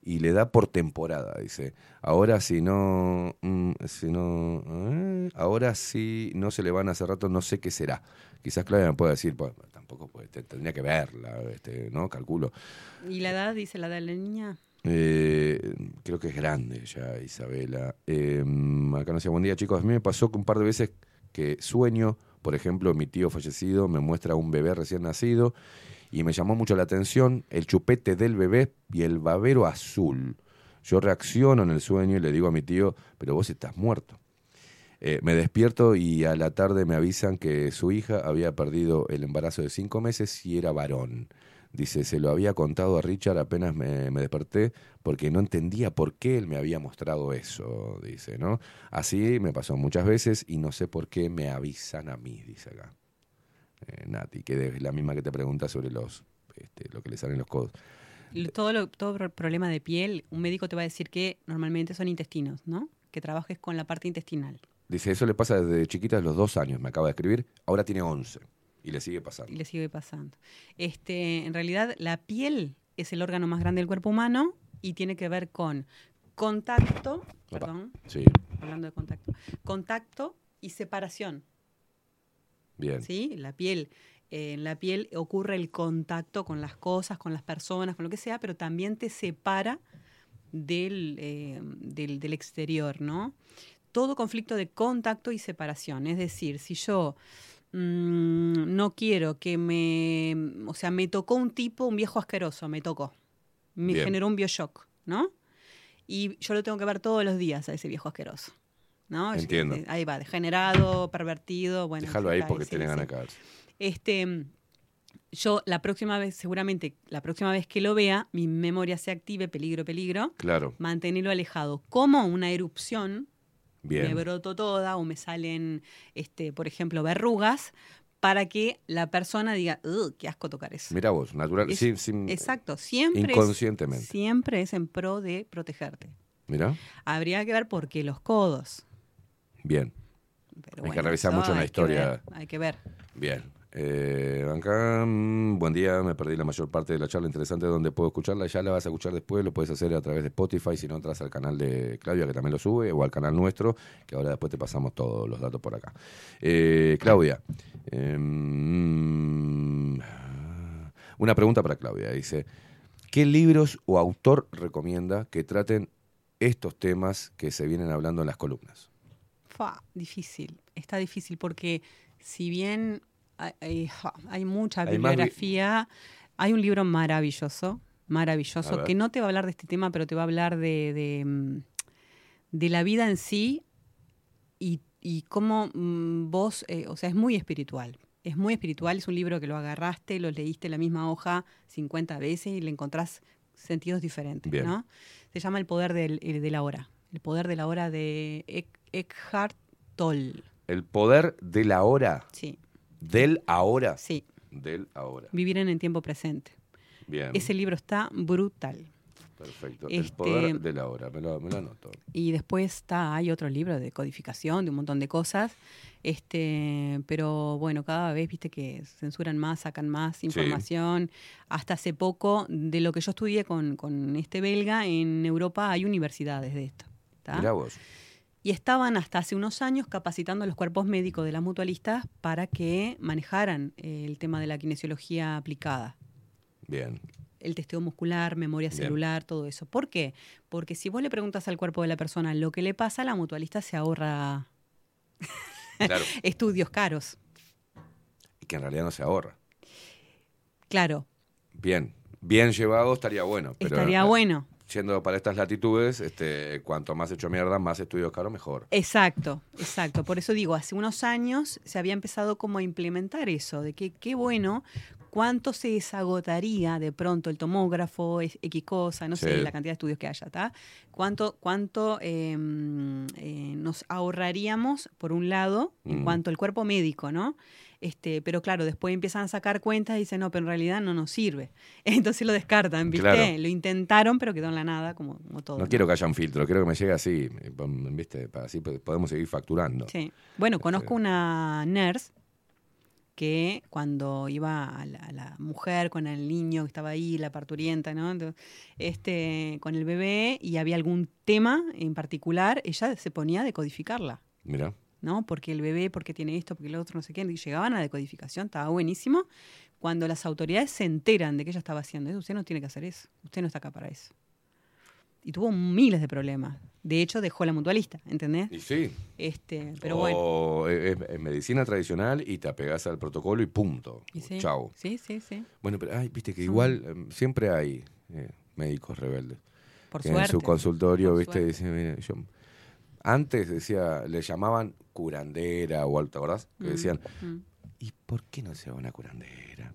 A: y le da por temporada, dice. Ahora si no, mm, si no, eh, ahora si no se le van hace rato, no sé qué será. Quizás Claudia me pueda decir, pues, tampoco pues, te- tendría que verla, este, ¿no? Calculo.
T: ¿Y la edad, dice la edad de la niña?
A: Eh, creo que es grande ya, Isabela. Eh, acá no sé, buen día chicos. A mí me pasó que un par de veces que sueño, por ejemplo, mi tío fallecido me muestra un bebé recién nacido y me llamó mucho la atención el chupete del bebé y el babero azul. Yo reacciono en el sueño y le digo a mi tío, pero vos estás muerto. Eh, me despierto y a la tarde me avisan que su hija había perdido el embarazo de cinco meses y era varón. Dice, se lo había contado a Richard apenas me, me desperté porque no entendía por qué él me había mostrado eso, dice, ¿no? Así me pasó muchas veces y no sé por qué me avisan a mí, dice acá. Eh, Nati, que es la misma que te pregunta sobre los, este, lo que le salen los codos.
T: Todo, lo- todo pro- problema de piel, un médico te va a decir que normalmente son intestinos, ¿no? Que trabajes con la parte intestinal.
A: Dice, eso le pasa desde chiquita, a los dos años, me acaba de escribir, ahora tiene 11 y le sigue pasando.
T: y le sigue pasando. Este, en realidad, la piel es el órgano más grande del cuerpo humano y tiene que ver con contacto, perdón,
A: Sí,
T: hablando de contacto, contacto y separación.
A: bien.
T: ¿sí? La piel, eh, en la piel ocurre el contacto con las cosas, con las personas, con lo que sea, pero también te separa del, eh, del, del exterior, ¿no? Todo conflicto de contacto y separación. Es decir, si yo mm, no quiero que me. O sea, me tocó un tipo, un viejo asqueroso, me tocó. Me
A: Bien.
T: generó un bioshock, ¿no? Y yo lo tengo que ver todos los días a ese viejo asqueroso. ¿no?
A: Entiendo.
T: Ahí va, degenerado, pervertido, bueno.
A: Déjalo ahí porque
T: sí,
A: tiene
T: sí.
A: ganas de.
T: Este, yo la próxima vez, seguramente, la próxima vez que lo vea, mi memoria se active, peligro, peligro,
A: Claro,
T: mantenerlo alejado. Como una erupción,
A: bien.
T: me broto toda o me salen, este, por ejemplo, verrugas, para que la persona diga, "Ugh, qué asco tocar eso.
A: Mira vos, natural,
T: Es-
A: sí, sin-
T: Exacto, siempre es-
A: inconscientemente.
T: siempre es en pro de protegerte.
A: Mira,
T: Habría que ver por qué los codos.
A: bien.
T: Pero
A: Hay que revisar mucho la
T: que
A: historia.
T: ver, hay que ver.
A: Bien. Eh, mm, buen día, me perdí la mayor parte de la charla interesante donde puedo escucharla, ya la vas a escuchar después, lo puedes hacer a través de Spotify, si no entras al canal de Claudia, que también lo sube, o al canal nuestro, que ahora después te pasamos todos los datos por acá. Eh, Claudia, eh, mm, una pregunta para Claudia, dice, ¿qué libros o autor recomienda que traten estos temas que se vienen hablando en las columnas?
T: Fa, difícil, está difícil porque si bien hay, hay- mucha
A: Hay más bi-
T: bibliografía, hay un libro maravilloso, maravilloso, que no te va a hablar de este tema, pero te va a hablar de, de, mm, de la vida en sí y, y cómo mm, vos, eh, o sea, es muy espiritual. Es muy espiritual, es un libro que lo agarraste, lo leíste en la misma hoja 50 veces y le encontrás sentidos diferentes,
A: Bien.
T: ¿no? Se llama El poder del, el de la hora. El poder de la hora de Eck- Eckhart Tolle.
A: El poder de la hora.
T: Sí.
A: Del ahora.
T: Sí.
A: Del ahora.
T: Vivir en el tiempo presente.
A: Bien.
T: Ese libro está brutal.
A: Perfecto. El
T: Este-
A: poder de la hora. Me lo, me lo anoto.
T: Y después está, hay otro libro de codificación, de un montón de cosas. Este, pero bueno, cada vez viste que censuran más, sacan más información. Hasta hace poco, de lo que yo estudié con, con este belga, en Europa hay universidades de esto.
A: Mirá vos.
T: Y estaban hasta hace unos años capacitando a los cuerpos médicos de las mutualistas para que manejaran eh, el tema de la kinesiología aplicada.
A: Bien.
T: el testeo muscular, memoria
A: Bien.
T: celular, todo eso. ¿Por qué? Porque si vos le preguntas al cuerpo de la persona lo que le pasa, la mutualista se ahorra
A: Claro.
T: estudios caros.
A: Y que en realidad no se ahorra.
T: Claro,
A: Bien, bien llevado estaría bueno. Pero,
T: estaría bueno.
A: Siendo para estas latitudes, este, cuanto más hecho mierda, más estudios caros, mejor.
T: Exacto, exacto. Por eso digo, hace unos años se había empezado como a implementar eso, de que qué bueno, cuánto se desagotaría de pronto el tomógrafo, X cosa, no sé, la cantidad de estudios que haya, ¿está? Cuánto, cuánto eh, eh, nos ahorraríamos, por un lado, en
A: Mm.
T: cuanto al cuerpo médico, ¿no? Este, pero claro, después empiezan a sacar cuentas y dicen, no, pero en realidad no nos sirve. Entonces lo descartan, ¿viste?
A: Claro.
T: Lo intentaron, pero quedó en la nada, como, como todo.
A: No quiero que haya un filtro, quiero que me llegue así, eh, ¿viste? Para así po- podemos seguir facturando.
T: Sí. Bueno, conozco una nurse que cuando iba a la, a la mujer con el niño que estaba ahí, la parturienta, ¿no? Entonces, este, con el bebé y había algún tema en particular, ella se ponía a decodificarla,
A: Mira.
T: ¿No? Porque el bebé, porque tiene esto, porque el otro, no sé qué. Y llegaban a la decodificación, estaba buenísimo. Cuando las autoridades se enteran de que ella estaba haciendo eso, usted no tiene que hacer eso, usted no está acá para eso. Y tuvo miles de problemas. De hecho, dejó la mutualista, ¿entendés?
A: Y sí.
T: Este, pero bueno.
A: o es, es medicina tradicional y te apegás al protocolo y punto.
T: Y sí,
A: Chau.
T: Sí, sí, sí.
A: Bueno, pero ay, viste que igual em, siempre hay eh, médicos rebeldes.
T: Por
A: que en su consultorio,
T: Por
A: viste, dicen, mire, yo antes decía, le llamaban curandera o algo, ¿te acordás? Que
T: Mm,
A: decían,
T: mm.
A: ¿y por qué no se va una curandera?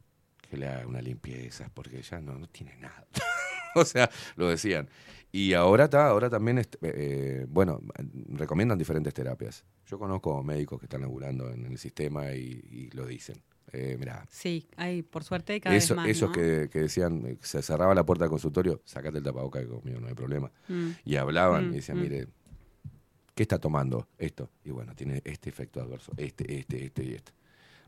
A: Que le haga una limpieza, porque ella no, no tiene nada. o sea, lo decían. Y ahora está, ahora también, est- eh, bueno, recomiendan diferentes terapias. Yo conozco médicos que están laburando en el sistema y, y lo dicen. Eh, mirá,
T: Sí, hay, por suerte, cada
A: eso,
T: vez más.
A: esos
T: ¿no?
A: que, que decían, eh, se cerraba la puerta del consultorio, sacate el tapaboca que conmigo no hay problema.
T: Mm.
A: Y hablaban
T: Mm,
A: y decían, mire, ¿qué está tomando esto? Y bueno, tiene este efecto adverso, este, este, este y este.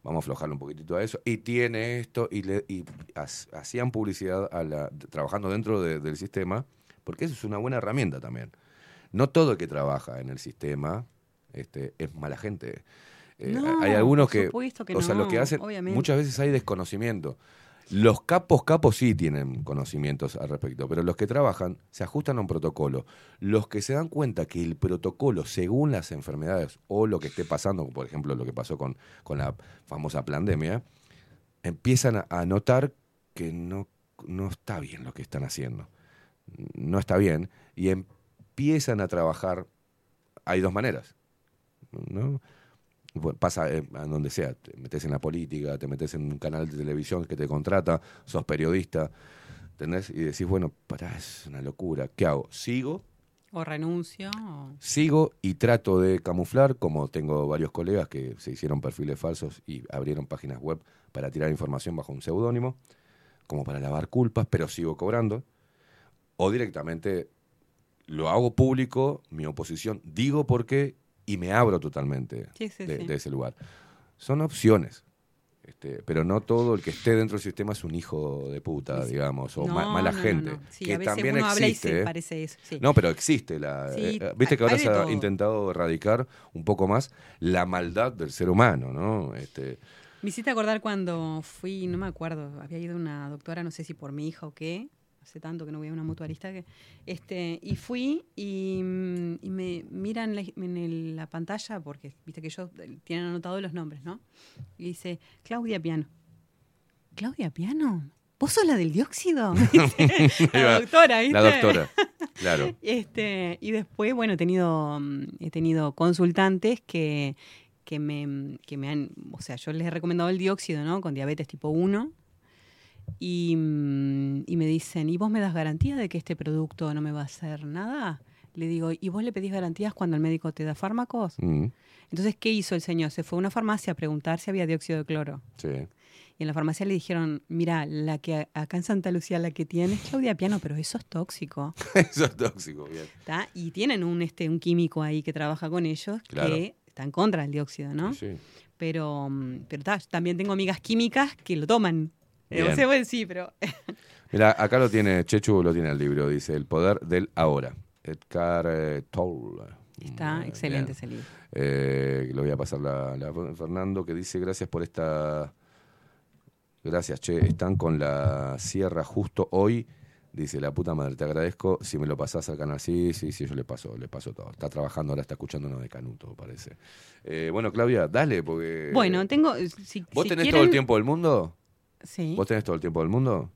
A: Vamos a aflojarle un poquitito a eso. Y tiene esto, y, le, y ha- hacían publicidad a la, trabajando dentro de- del sistema, porque eso es una buena herramienta también. No todo el que trabaja en el sistema este, es mala gente. Eh,
T: No,
A: hay algunos que, o sea, lo que hacen,
T: obviamente.
A: muchas veces hay desconocimiento. Los capos, capos sí tienen conocimientos al respecto, pero los que trabajan se ajustan a un protocolo. Los que se dan cuenta que el protocolo, según las enfermedades o lo que esté pasando, por ejemplo, lo que pasó con, con la famosa pandemia, empiezan a, notar que no, no está bien lo que están haciendo. No está bien. Y empiezan a trabajar. Hay dos maneras. ¿no? Pasa eh, a donde sea, te metes en la política, te metes en un canal de televisión que te contrata, sos periodista, ¿entendés? Y decís, bueno, pará, es una locura, ¿qué hago? ¿Sigo?
T: O renuncio. o-
A: Sigo y trato de camuflar, como tengo varios colegas que se hicieron perfiles falsos y abrieron páginas web para tirar información bajo un seudónimo, como para lavar culpas, pero sigo cobrando. O directamente lo hago público, mi oposición, digo por qué y me abro totalmente
T: Sí, sí,
A: de,
T: sí.
A: de ese lugar. Son opciones. Este, pero no todo el que esté dentro del sistema es un hijo de puta, digamos, o ma- mala
T: no,
A: gente.
T: no. Sí,
A: que
T: a veces
A: también
T: uno habla y
A: existe.
T: se
A: ¿eh?
T: parece eso, sí.
A: No, pero existe la. Eh, Viste que ahora se ha intentado erradicar un poco más la maldad del ser humano, ¿no? Este,
T: Me hiciste acordar cuando fui, no me acuerdo, había ido una doctora, no sé si por mi hija o qué, hace tanto que no voy a una mutualista, que, este, y fui y, mm, y me miran la, en el- la pantalla, porque viste que ellos eh, tienen anotados los nombres, ¿no? Y dice, Claudia Piano. ¿Claudia Piano? ¿Vos sos la del dióxido? La doctora, ¿viste?
A: La doctora, claro.
T: Este, y después, bueno, he tenido, mm, he tenido consultantes que, que, me, que me han, o sea, yo les he recomendado el dióxido, ¿no? Con diabetes tipo 1. Y, mm, y me dicen, ¿y vos me das garantía de que este producto no me va a hacer nada? Le digo, ¿y vos le pedís garantías cuando el médico te da fármacos?
A: Mm,
T: Entonces, ¿qué hizo el señor? Se fue a una farmacia a preguntar si había dióxido de cloro.
A: sí.
T: Y en la farmacia le dijeron, mira, la que acá en Santa Lucía la que tiene es Claudia Piano, pero eso es tóxico.
A: Eso es tóxico, bien.
T: ¿tá? Y tienen un, este, un químico ahí que trabaja con ellos
A: Claro.
T: que está en contra del dióxido, ¿no?
A: Sí.
T: Pero, mm, pero tá, también tengo amigas químicas que lo toman. Eh,
A: Bien.
T: O sea, bueno, sí, pero
A: Mira, acá lo tiene, Chechu lo tiene el libro, dice El poder del ahora. Edgar eh, Tolle.
T: está excelente ese libro.
A: Eh, lo voy a pasar a la, la- Fernando, que dice gracias por esta Gracias, che. Están con la sierra justo hoy. Dice, la puta madre, te agradezco. Si me lo pasás al canal. Sí, sí, sí, yo le paso, le paso todo. Está trabajando, ahora está escuchando uno de Canuto, parece. Eh, bueno, Claudia, dale, porque.
T: Bueno, tengo. Si,
A: ¿Vos
T: si
A: tenés
T: quieren-
A: todo el tiempo del mundo?
T: Sí.
A: ¿Vos tenés todo el tiempo del mundo?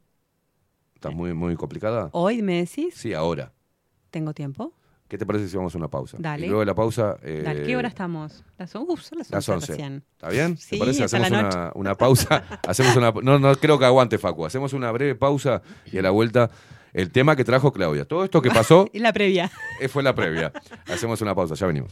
A: ¿Estás muy, muy complicada?
T: Hoy me decís,
A: Sí, ahora.
T: tengo tiempo.
A: ¿Qué te parece si vamos a una pausa?
T: Dale.
A: Y luego de la pausa. eh,
T: Dale, ¿Qué hora estamos? Las, uf, son las 11,
A: Las 11.
T: recién.
A: ¿Está bien?
T: Sí,
A: ¿Te parece? Hacemos
T: la
A: una,
T: noche.
A: una pausa. Hacemos una, no, no creo que aguante, Facu. Hacemos una breve pausa y a la vuelta el tema que trajo Claudia. Todo esto que pasó
T: Y la previa.
A: eh, fue la previa. Hacemos una pausa, ya venimos.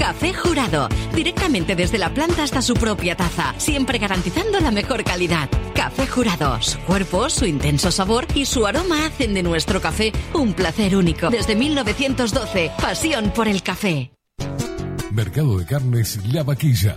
U: Café Jurado, directamente desde la planta hasta su propia taza, siempre garantizando la mejor calidad. Café Jurado, su cuerpo, su intenso sabor y su aroma hacen de nuestro café un placer único. Desde 1912, pasión por el café.
E: Mercado de Carnes La Vaquilla.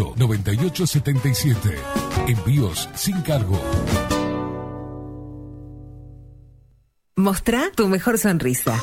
E: 2-208-9877. Envíos sin cargo.
D: Mostrá tu mejor sonrisa.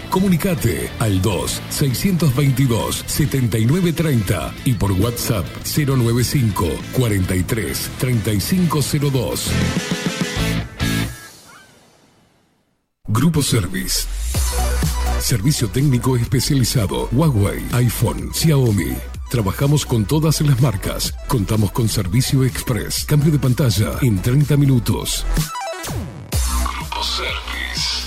E: Comunicate al 2-622-7930 y por WhatsApp 095 43 3502. Grupo Service. Servicio técnico especializado. Huawei, iPhone, Xiaomi. Trabajamos con todas las marcas. Contamos con servicio express. Cambio de pantalla en 30 minutos. Grupo Service.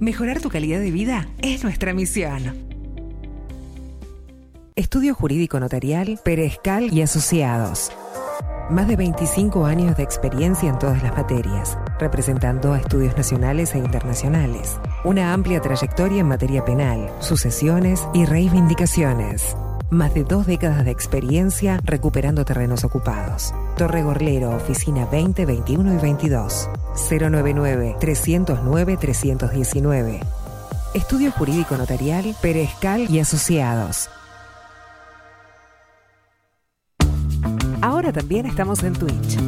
D: Mejorar tu calidad de vida es nuestra misión. Estudio Jurídico Notarial, Perezcal y Asociados. Más de 25 años de experiencia en todas las materias, representando a estudios nacionales e internacionales. Una amplia trayectoria en materia penal, sucesiones y reivindicaciones. Más de dos décadas de experiencia recuperando terrenos ocupados. Torre Gorlero, oficina 20, 21 y 22. 099-309-319. Estudio Jurídico Notarial, Perezcal y Asociados. Ahora también estamos en Twitch.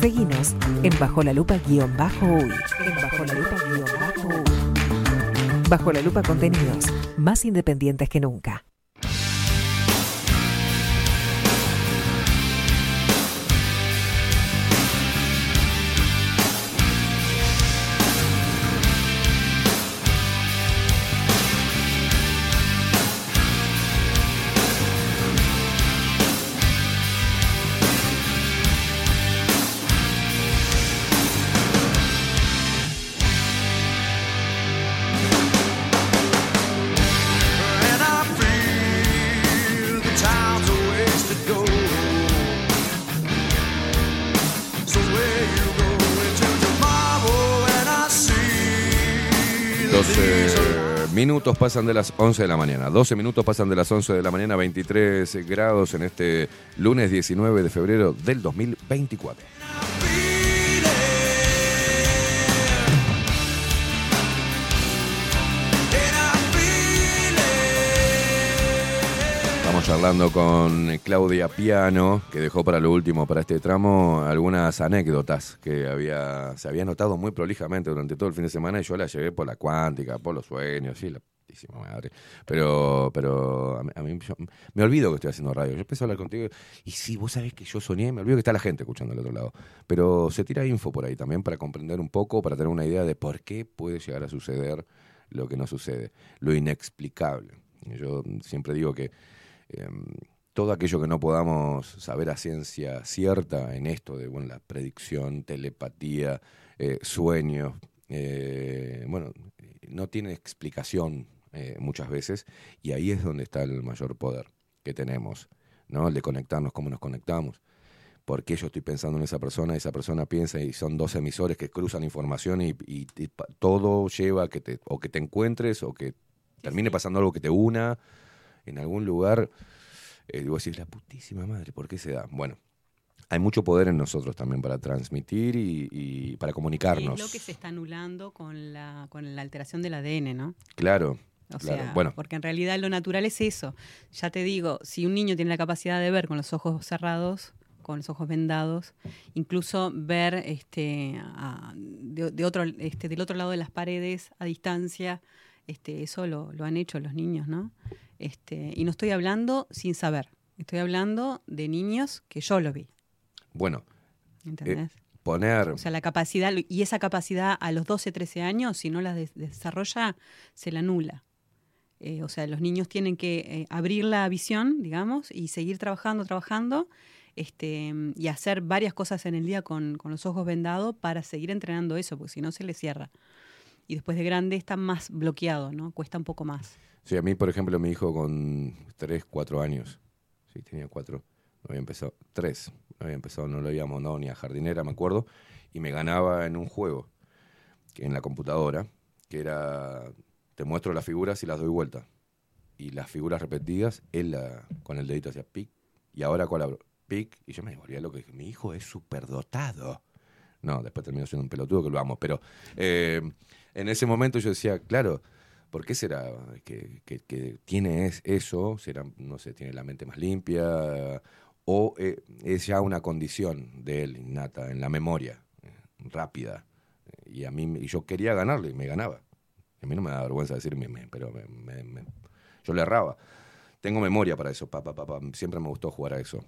D: Seguinos en Bajo la Lupa guion bajo uy. En Bajo la Lupa guion bajo uy. Bajo la Lupa contenidos más independientes que nunca.
A: Minutos pasan de las 11 de la mañana. 12 minutos pasan de las 11 de la mañana, 23 grados en este lunes 19 de febrero del 2024. Charlando con Claudia Piano, que dejó para lo último, para este tramo, algunas anécdotas que había, se había notado muy prolijamente durante todo el fin de semana y yo la llevé por la cuántica, por los sueños, sí, la putísima madre. Pero, pero a mí, a mí- yo- me olvido que estoy haciendo radio. Yo empecé a hablar contigo y sí, vos sabés que yo soñé, me olvido que está la gente escuchando al otro lado. Pero se tira info por ahí también para comprender un poco, para tener una idea de por qué puede llegar a suceder lo que no sucede, lo inexplicable. Yo siempre digo que eh, todo aquello que no podamos saber a ciencia cierta en esto de bueno, la predicción, telepatía, eh, sueños, eh, bueno, no tiene explicación eh, muchas veces y ahí es donde está el mayor poder que tenemos, ¿no? El de conectarnos, cómo nos conectamos. Porque yo estoy pensando en esa persona, esa persona piensa y son dos emisores que cruzan información y, y- y todo lleva a que te, o que te encuentres o que termine pasando algo que te una en algún lugar. Eh, digo, decir, la putísima madre, ¿por qué se da? Bueno, hay mucho poder en nosotros también para transmitir y, y para comunicarnos.
T: es lo que se está anulando con la, con la alteración del ADN, ¿no?
A: Claro,
T: O
A: claro.
T: sea,
A: bueno,
T: porque en realidad lo natural es eso. Ya te digo, si un niño tiene la capacidad de ver con los ojos cerrados, con los ojos vendados, incluso ver este, a- de, de otro, este, del otro lado de las paredes a distancia, este, eso lo, lo han hecho los niños, ¿no? Este, y no estoy hablando sin saber, estoy hablando de niños que yo lo vi,
A: bueno.
T: ¿entendés?
A: eh, poner...
T: O sea, la capacidad, y esa capacidad a los 12, 13 años, si no la des- desarrolla, se la anula. Eh, o sea, los niños tienen que eh, abrir la visión, digamos, y seguir trabajando, trabajando, este, y hacer varias cosas en el día con, con los ojos vendados para seguir entrenando eso, porque si no se le cierra. Y después de grande está más bloqueado, ¿no? Cuesta un poco más.
A: Sí, a mí, por ejemplo, mi hijo con 3, 4 años, sí, tenía 4, no había empezado, 3, no había empezado, no lo habíamos mandado ni a jardinera, me acuerdo, y me ganaba en un juego, que en la computadora, que era, te muestro las figuras y las doy vuelta. Y las figuras repetidas, él la- con el dedito hacía pic, y ahora la pic, y yo me volvía loco, y dije, mi hijo es superdotado. No, después terminó siendo un pelotudo que lo amo, pero eh, en ese momento yo decía, claro, ¿por qué será que, que- tiene es- eso? ¿Será, no sé, tiene la mente más limpia? ¿O eh, es ya una condición de él innata, en la memoria, eh, rápida? Y a mí, y yo quería ganarle, y me ganaba. A mí no me da vergüenza decirme, me- pero me- me- yo le erraba. Tengo memoria para eso, papá, papá. Siempre me gustó jugar a eso.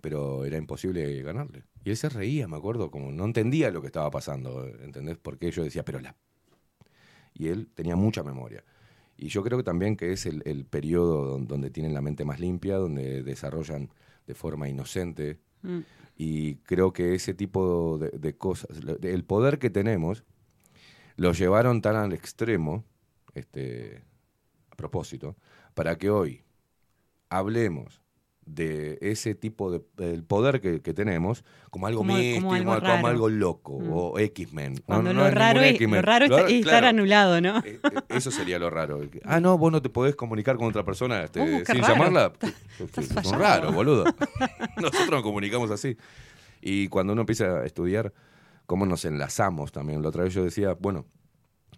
A: Pero era imposible ganarle. Y él se reía, me acuerdo, como no entendía lo que estaba pasando, ¿entendés? Porque yo decía, pero la... Y él tenía mucha memoria. Y yo creo que también que es el, el periodo don- donde tienen la mente más limpia, donde desarrollan de forma inocente.
T: Mm.
A: Y creo que ese tipo de, de cosas, el poder que tenemos, lo llevaron tan al extremo, este, a propósito, para que hoy hablemos de ese tipo de el poder que, que tenemos como algo
T: Como- como
A: místico,
T: algo
A: como, algo loco,
T: Mm.
A: o X-Men. No,
T: Cuando
A: no
T: lo,
A: es
T: raro es, lo raro está-
A: Lo-
T: es estar
A: claro,
T: anulado, ¿no?
A: eh, eh, Eso sería lo raro. Ah, no, vos no te podés comunicar con otra persona este,
T: Uh,
A: sin
T: raro.
A: llamarla. Es raro, boludo. Nosotros nos comunicamos así. Y cuando uno empieza a estudiar cómo nos enlazamos también. La otra vez yo decía, bueno,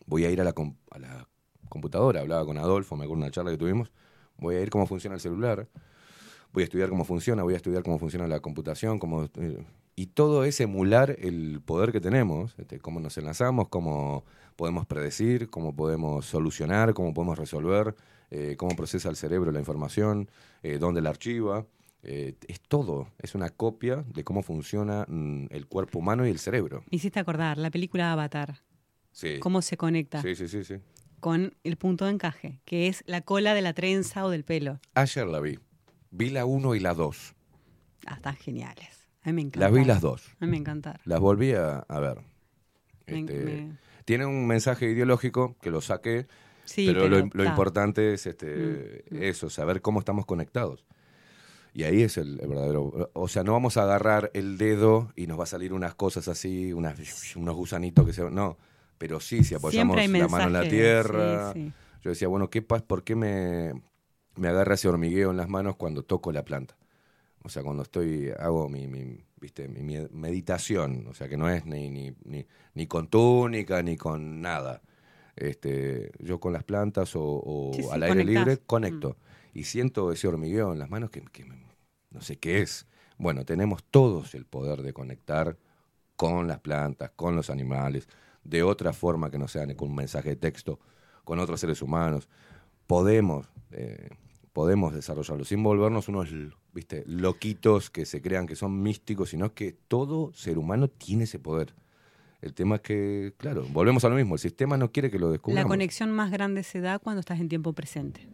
A: voy a ir a la, a la computadora. Hablaba con Adolfo, me acuerdo de una charla que tuvimos. Voy a ir cómo funciona el celular. Voy a estudiar cómo funciona, voy a estudiar cómo funciona la computación, cómo, eh, y todo es emular el poder que tenemos, este, cómo nos enlazamos, cómo podemos predecir, cómo podemos solucionar, cómo podemos resolver, eh, cómo procesa el cerebro la información, eh, dónde la archiva. eh, es todo, es una copia de cómo funciona mm, el cuerpo humano y el cerebro.
T: Me hiciste acordar, la película Avatar,
A: Sí.
T: cómo se conecta
A: Sí, sí, sí, sí.
T: con el punto de encaje, que es la cola de la trenza o del pelo.
A: Ayer la vi. Vi la 1 y la 2.
T: Ah, están geniales. A mí me encanta.
A: Las vi las dos.
T: A mí me encantaron.
A: Las volví a, a ver.
T: Me-
A: Este,
T: me-
A: Tiene un mensaje ideológico que lo saqué,
T: Sí,
A: pero,
T: pero
A: lo, importante es este,
T: Mm, mm.
A: eso, saber cómo estamos conectados. Y ahí es el, el verdadero. O sea, no vamos a agarrar el dedo y nos va a salir unas cosas así, unas, unos gusanitos que se. No, pero sí, si apoyamos la mano en la tierra.
T: sí, sí.
A: Yo decía, bueno, ¿qué pasa? ¿Por qué me, me agarra ese hormigueo en las manos cuando toco la planta? O sea, cuando estoy, hago mi, mi, ¿viste? mi meditación, o sea, que no es ni, ni, ni, ni con túnica ni con nada. Este, yo con las plantas o, o
T: Sí, sí,
A: al aire
T: conectás.
A: libre conecto y siento ese hormigueo en las manos que, que me- no sé qué es. Bueno, tenemos todos el poder de conectar con las plantas, con los animales, de otra forma que no sea con un mensaje de texto, con otros seres humanos. Podemos, eh, podemos desarrollarlo sin volvernos unos, viste, loquitos que se crean que son místicos, sino que todo ser humano tiene ese poder. El tema es que, claro, volvemos a lo mismo, el sistema no quiere que lo
T: La
A: descubramos.
T: conexión más grande se da cuando estás en tiempo presente.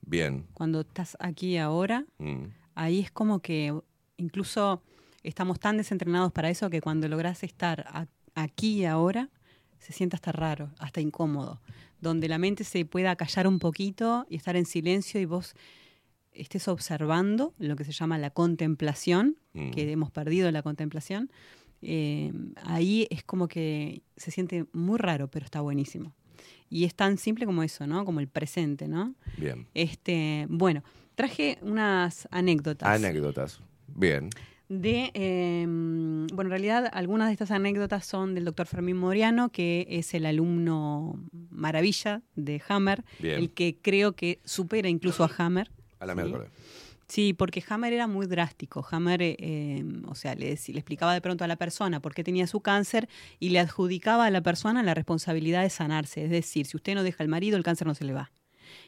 A: Bien.
T: Cuando estás aquí ahora,
A: Mm.
T: ahí es como que incluso estamos tan desentrenados para eso que cuando logras estar aquí y ahora, se siente hasta raro, hasta incómodo. Donde la mente se pueda callar un poquito y estar en silencio y vos estés observando lo que se llama la contemplación,
A: Mm.
T: que hemos perdido la contemplación. eh, ahí es como que se siente muy raro, pero está buenísimo. Y es tan simple como eso, ¿no? Como el presente, ¿no?
A: Bien.
T: Este, bueno, traje unas anécdotas
A: Anécdotas. Bien.
T: De, eh, bueno, en realidad algunas de estas anécdotas son del doctor Fermín Moriano, que es el alumno maravilla de Hammer,
A: Bien.
T: el que creo que supera incluso a Hammer.
A: A la
T: Sí.
A: miércoles.
T: Sí, porque Hammer era muy drástico. Hammer, eh, eh, o sea, le, le explicaba de pronto a la persona por qué tenía su cáncer y le adjudicaba a la persona la responsabilidad de sanarse. Es decir, si usted no deja al marido, el cáncer no se le va.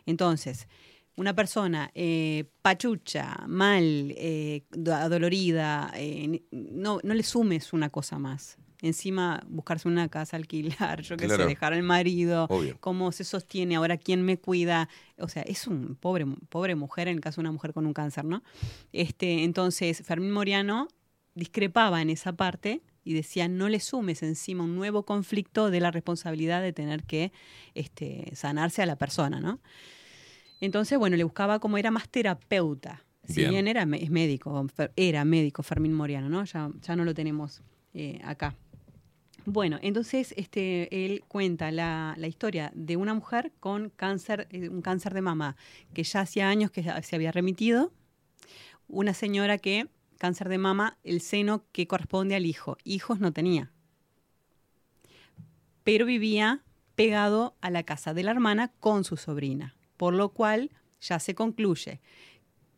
T: Entonces, una persona eh, pachucha, mal, eh, do- adolorida, eh, no, no le sumes una cosa más. Encima, buscarse una casa, alquilar, yo qué sé, dejar al marido,
A: Obvio.
T: cómo se sostiene, ahora quién me cuida. O sea, es un pobre, pobre mujer en el caso de una mujer con un cáncer, ¿no? Este, entonces, Fermín Moriano discrepaba en esa parte y decía, no le sumes encima un nuevo conflicto de la responsabilidad de tener que este, sanarse a la persona, ¿no? Entonces, bueno, le buscaba como era más terapeuta. Si
A: Bien.
T: bien, era es médico, era médico Fermín Moriano, ¿no? Ya, ya no lo tenemos eh, acá. Bueno, entonces este, él cuenta la, la historia de una mujer con cáncer, eh, un cáncer de mama, que ya hacía años que se había remitido. Una señora que, cáncer de mama, el seno que corresponde al hijo. Hijos no tenía. Pero vivía pegado a la casa de la hermana con su sobrina. Por lo cual ya se concluye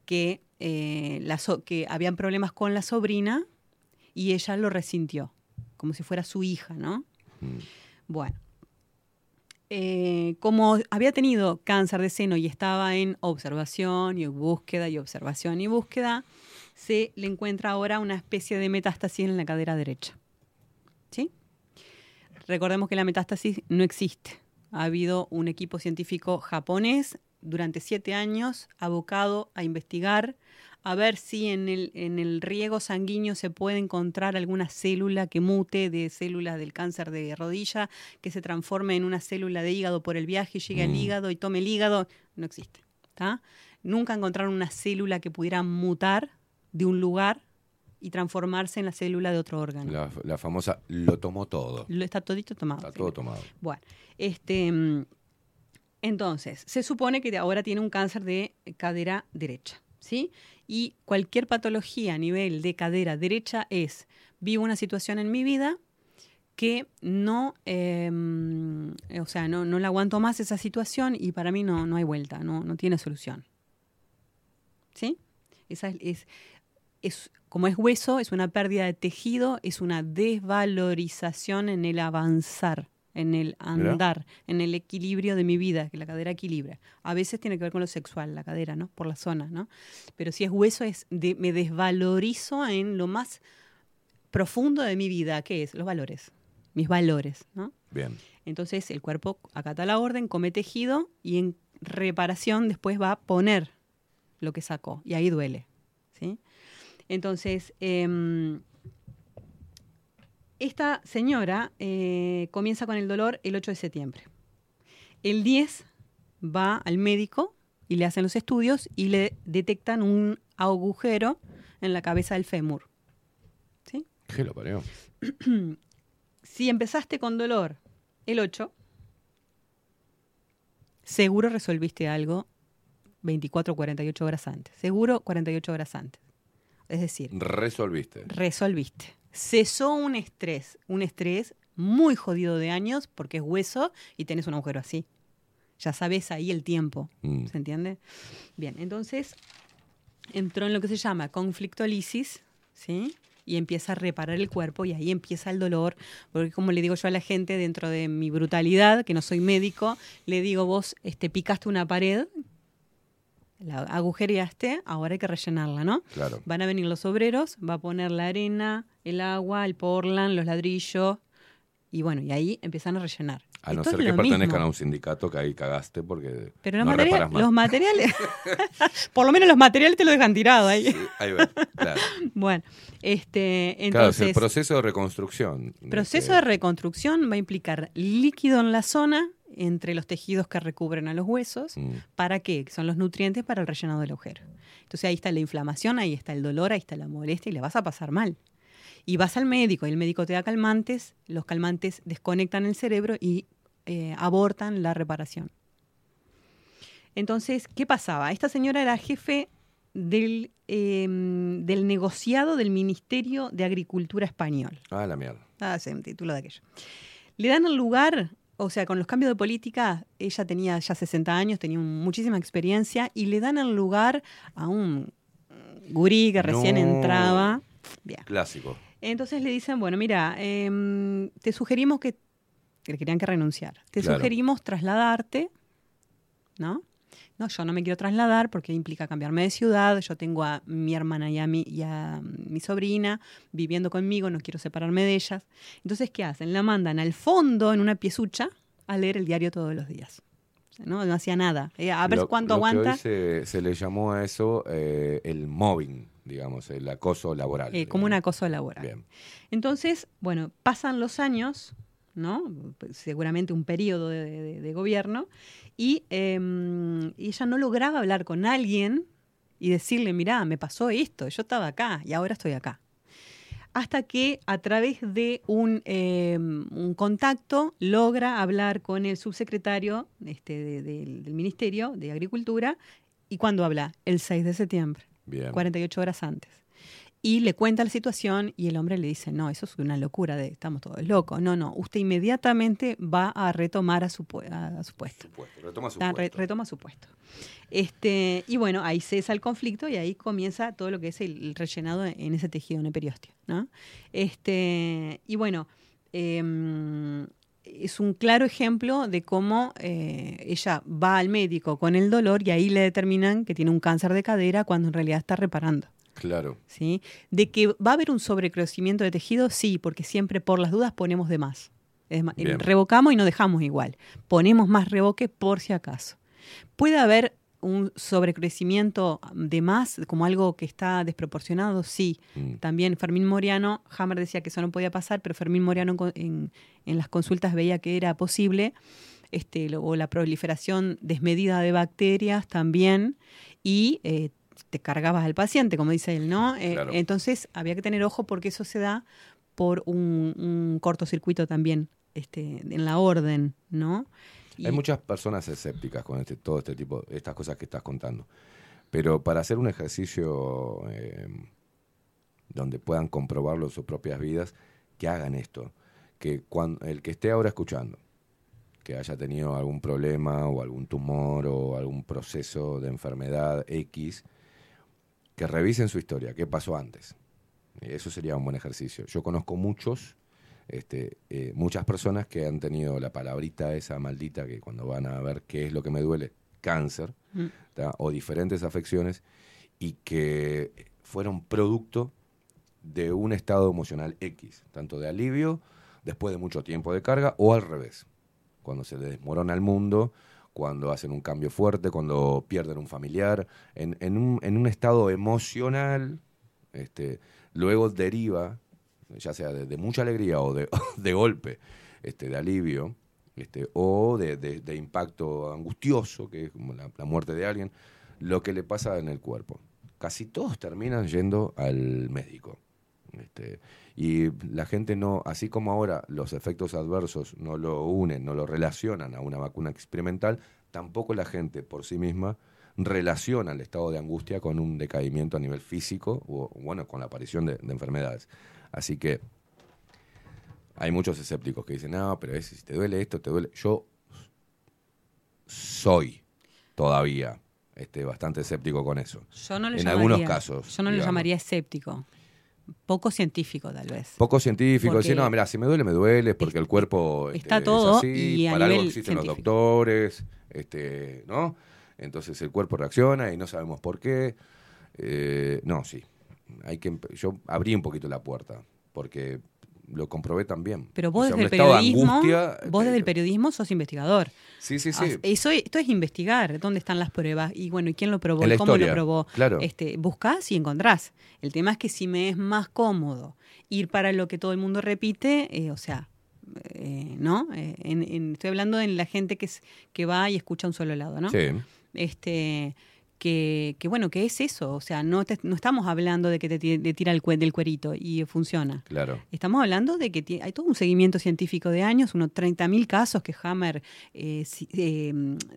T: que, eh, la so- que habían problemas con la sobrina y ella lo resintió, como si fuera su hija, ¿no? Bueno. Eh, como había tenido cáncer de seno y estaba en observación y búsqueda y observación y búsqueda, se le encuentra ahora una especie de metástasis en la cadera derecha. ¿Sí? Recordemos que la metástasis no existe. Ha habido un equipo científico japonés durante siete años abocado a investigar, a ver si en el, en el riego sanguíneo se puede encontrar alguna célula que mute de células del cáncer de rodilla, que se transforme en una célula de hígado por el viaje y llegue al
A: Mm.
T: hígado y tome el hígado. No existe. ¿tá? Nunca encontraron una célula que pudiera mutar de un lugar y transformarse en la célula de otro órgano.
A: La, la famosa lo tomó todo.
T: Lo está todito tomado.
A: Está
T: sí.
A: todo tomado.
T: Bueno, este, mm, entonces, se supone que ahora tiene un cáncer de cadera derecha, ¿sí? Y cualquier patología a nivel de cadera derecha es, vivo una situación en mi vida que no, eh, o sea, no, no la aguanto más esa situación y para mí no, no hay vuelta, no, no tiene solución. ¿Sí? Esa es, es, es- como es hueso, es una pérdida de tejido, es una desvalorización en el avanzar, en el andar, en el equilibrio de mi vida, que la cadera equilibra. A veces tiene que ver con lo sexual, la cadera, ¿no? Por la zona, ¿no? Pero si es hueso, es de- me desvalorizo en lo más profundo de mi vida, ¿qué es? Los valores, mis valores, ¿no?
A: Bien.
T: Entonces el cuerpo acata la orden, come tejido y en reparación después va a poner lo que sacó y ahí duele. ¿sí? Entonces, em, esta señora eh, comienza con el dolor el 8 de septiembre. El 10 va al médico y le hacen los estudios y le detectan un agujero en la cabeza del fémur. ¿sí?
A: ¿Qué lo parió?
T: si empezaste con dolor el 8, seguro resolviste algo 24 o 48 horas antes. Seguro 48 horas antes. Es decir,
A: Resolviste.
T: resolviste. Cesó un estrés, un estrés muy jodido de años porque es hueso y tenés un agujero así. Ya sabes ahí el tiempo.
A: Mm.
T: ¿Se entiende? Bien, entonces entró en lo que se llama conflictolisis, ¿sí? Y empieza a reparar el cuerpo y ahí empieza el dolor, porque como le digo yo a la gente, dentro de mi brutalidad, que no soy médico, le digo, vos este, picaste una pared, la agujereaste, ahora hay que rellenarla, ¿no?
A: Claro.
T: Van a venir los obreros, va a poner la arena, el agua, el portland, los ladrillos, y bueno, y ahí empiezan a rellenar.
A: A no
T: Esto
A: ser que pertenezcan
T: mismo.
A: a un sindicato que ahí cagaste porque
T: Pero los,
A: no
T: los materiales, por lo menos los materiales te lo dejan tirado ahí.
A: Ahí va, claro.
T: Bueno, este,
A: Claro, es
T: entonces,
A: el proceso de reconstrucción.
T: proceso de reconstrucción va a implicar líquido en la zona entre los tejidos que recubren a los huesos.
A: Mm.
T: ¿Para qué? Que Son los nutrientes para el relleno del agujero. Entonces ahí está la inflamación, ahí está el dolor, ahí está la molestia y le vas a pasar mal. Y vas al médico y el médico te da calmantes, los calmantes desconectan el cerebro y eh, abortan la reparación. Entonces, ¿qué pasaba? Esta señora era jefe del, eh, del negociado del Ministerio de Agricultura español.
A: Ah, la mierda.
T: Ah, sí, título de aquello. Le dan el lugar, o sea, con los cambios de política, ella tenía ya 60 años, tenía muchísima experiencia, y le dan el lugar a un gurí que recién
A: No.
T: entraba. Bien.
A: Clásico.
T: Entonces le dicen, bueno, mira, em, te sugerimos que, que le querían que renunciara. Te
A: Claro.
T: sugerimos trasladarte, ¿no? No, yo no me quiero trasladar porque implica cambiarme de ciudad. Yo tengo a mi hermana y a mi, y a mi sobrina viviendo conmigo, no quiero separarme de ellas. Entonces, ¿qué hacen? La mandan al fondo en una piezucha a leer el diario todos los días. ¿no? no hacía nada. Eh, a ver
A: Lo-
T: cuánto
A: lo que
T: aguanta.
A: hoy se, se le llamó a eso eh, el mobbing, digamos, el acoso laboral.
T: Eh, como un acoso laboral.
A: Bien.
T: Entonces, bueno, pasan los años, ¿no? Seguramente un periodo de, de- de gobierno, y em, y ella no lograba hablar con alguien y decirle, mirá, me pasó esto, yo estaba acá y ahora estoy acá. hasta que a través de un, eh, un contacto logra hablar con el subsecretario este, de- del- del Ministerio de Agricultura. ¿Y cuándo habla? El 6 de septiembre,
A: Bien.
T: 48 horas antes. Y le cuenta la situación y el hombre le dice, no, eso es una locura, de, estamos todos locos. No, no, usted inmediatamente va a retomar a su, a, su puesto.
A: Retoma su
T: re-
A: puesto.
T: retoma su puesto. Este, y bueno, ahí cesa el conflicto y ahí comienza todo lo que es el, el rellenado en ese tejido, en el periósteo. ¿no? Este, y bueno, em, es un claro ejemplo de cómo eh, ella va al médico con el dolor y ahí le determinan que tiene un cáncer de cadera cuando en realidad está reparando.
A: Claro.
T: ¿sí? De que va a haber un sobrecrecimiento de tejido, sí, porque siempre por las dudas ponemos de más. Es revocamos y no dejamos igual. Ponemos más revoque por si acaso. Puede haber un sobrecrecimiento de más, como algo que está desproporcionado, sí.
A: Mm.
T: También Fermín Moriano, Hammer decía que eso no podía pasar, pero Fermín Moriano en, las consultas veía que era posible, este, o la proliferación desmedida de bacterias también, y eh, te cargabas al paciente, como dice él, ¿no? Eh. Entonces había que tener ojo porque eso se da por un, un cortocircuito también este, en la orden, ¿no? Y-
A: Hay muchas personas escépticas con este, todo este tipo, estas cosas que estás contando. Pero para hacer un ejercicio eh, donde puedan comprobarlo en sus propias vidas, que hagan esto. Que cuando, el que esté ahora escuchando, que haya tenido algún problema o algún tumor o algún proceso de enfermedad X, que revisen su historia, qué pasó antes. Eso sería un buen ejercicio. Yo conozco muchos, este, eh, muchas personas que han tenido la palabrita esa maldita que cuando van a ver qué es lo que me duele, cáncer,
T: Mm.
A: o diferentes afecciones, y que fueron producto de un estado emocional X, tanto de alivio después de mucho tiempo de carga o al revés, cuando se desmorona el mundo, cuando hacen un cambio fuerte, cuando pierden un familiar, en, en un, en un estado emocional, este, luego deriva, ya sea de, mucha alegría o de, golpe, este, de alivio, este, o de, impacto angustioso, que es como la muerte de alguien, lo que le pasa en el cuerpo. Casi todos terminan yendo al médico. Este, y la gente no, así como ahora los efectos adversos no lo unen, no lo relacionan a una vacuna experimental, tampoco la gente por sí misma relaciona el estado de angustia con un decaimiento a nivel físico o, bueno, con la aparición de, de enfermedades. Así que hay muchos escépticos que dicen, no, pero es, si te duele esto, te duele. Yo soy todavía este, bastante escéptico con eso.
T: Yo no lo
A: en
T: llamaría-
A: algunos casos.
T: Yo no lo llamaría escéptico. Poco científico, tal vez.
A: Poco científico, decir, no, mira, si me duele, me duele, porque el cuerpo este,
T: está
A: es
T: todo
A: así,
T: y a
A: para algo existen los doctores, este, ¿no? Entonces el cuerpo reacciona y no sabemos por qué. Eh, no, sí. Hay que, yo abrí un poquito la puerta, porque lo comprobé también.
T: Pero vos
A: O sea,
T: desde el periodismo,
A: angustia,
T: vos desde
A: eh,
T: el periodismo sos investigador.
A: Sí, sí,
T: Ah,
A: sí.
T: Eso, esto es investigar, dónde están las pruebas y bueno, y quién lo probó, cómo
A: historia,
T: lo probó.
A: claro.
T: Este, buscás y encontrás. El tema es que si me es más cómodo ir para lo que todo el mundo repite, eh, o sea, eh, ¿no? Eh, en- en- estoy hablando de la gente que, es- que va y escucha a un solo lado, ¿no?
A: Sí.
T: Este, que, que bueno, que es eso, o sea, no, te- no estamos hablando de que te, ti- te tira el cue- del cuerito y funciona.
A: Claro.
T: Estamos hablando de que hay todo un seguimiento científico de años, unos 30.000 casos que Hammer eh, si- eh,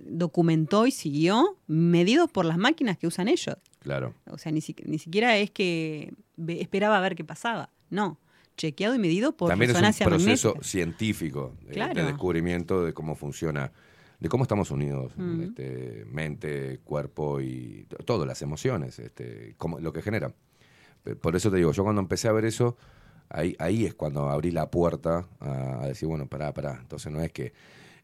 T: documentó y siguió, medidos por las máquinas que usan ellos.
A: Claro.
T: O sea, ni, si- ni siquiera es que esperaba a ver qué pasaba. No, chequeado y medido por
A: También es un proceso
T: magnética.
A: científico de, de
T: Claro.
A: descubrimiento de cómo funciona, de cómo estamos unidos,
T: Mm.
A: este, mente, cuerpo y todo, las emociones, este, cómo- lo que genera. Pe- Por eso te digo, yo cuando empecé a ver eso, ahí, ahí es cuando abrí la puerta a, a decir, bueno, pará, pará. Entonces no es que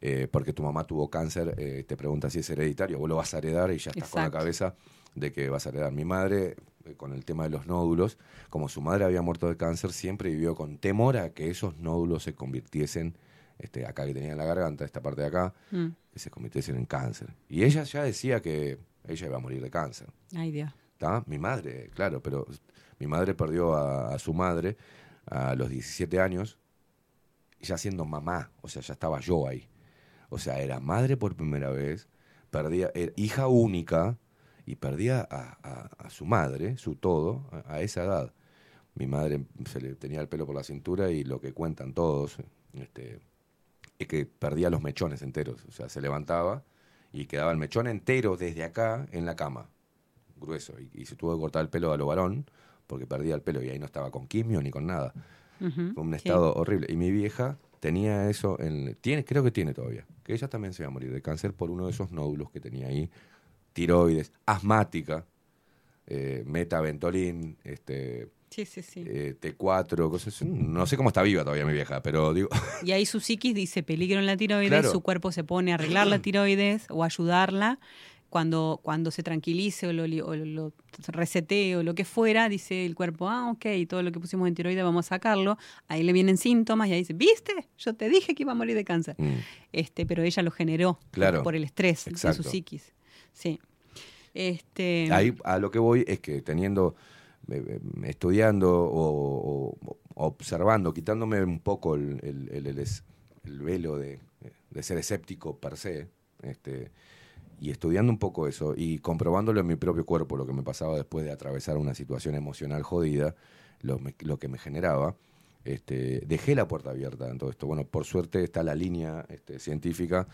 A: eh, porque tu mamá tuvo cáncer, eh, te pregunta si es hereditario, vos lo vas a heredar y ya estás con la cabeza de que vas a heredar. Mi madre, eh, con el tema de los nódulos, como su madre había muerto de cáncer, siempre vivió con temor a que esos nódulos se convirtiesen, este, acá que tenía en la garganta, esta parte de acá,
T: Mm.
A: Que se convirtiesen en cáncer. Y ella ya decía que ella iba a morir de cáncer.
T: Ay, Dios.
A: ¿tá? Mi madre, claro, pero mi madre perdió a, a su madre a los 17 años, ya siendo mamá, o sea, ya estaba yo ahí. O sea, era madre por primera vez, perdía, era hija única y perdía a, a- a su madre, su todo, a, a esa edad. mi madre se le tenía el pelo por la cintura y lo que cuentan todos este, es que perdía los mechones enteros. O sea, se levantaba y quedaba el mechón entero desde acá en la cama, grueso. Y, y se tuvo que cortar el pelo a lo varón porque perdía el pelo y ahí no estaba con quimio ni con nada. Fue un
T: sí.
A: estado horrible. Y mi vieja tenía eso, en, tiene, creo que tiene todavía, que ella también se va a morir de cáncer por uno de esos nódulos que tenía ahí, tiroides, asmática, eh, metaventolin, este,
T: Sí, sí, sí.
A: eh, T4, cosas así. No sé cómo está viva todavía mi vieja, pero digo,
T: Y ahí su psiquis dice peligro en la tiroides,
A: Claro.
T: su cuerpo se pone a arreglar la tiroides o ayudarla. Cuando, cuando se tranquilice o lo, o lo resetee o lo que fuera, dice el cuerpo, ah, ok, todo lo que pusimos en tiroides vamos a sacarlo. Ahí le vienen síntomas y ahí dice, ¿viste? Yo te dije que iba a morir de cáncer. Este, pero ella lo generó
A: Claro.
T: por el estrés de su psiquis. Sí. Este,
A: ahí a lo que voy es que teniendo, estudiando o, o- o observando, quitándome un poco el, el- velo de, ser escéptico per se, este, y estudiando un poco eso y comprobándolo en mi propio cuerpo, lo que me pasaba después de atravesar una situación emocional jodida, lo, lo que me generaba, este, dejé la puerta abierta en todo esto. Bueno, por suerte está la línea este, científica,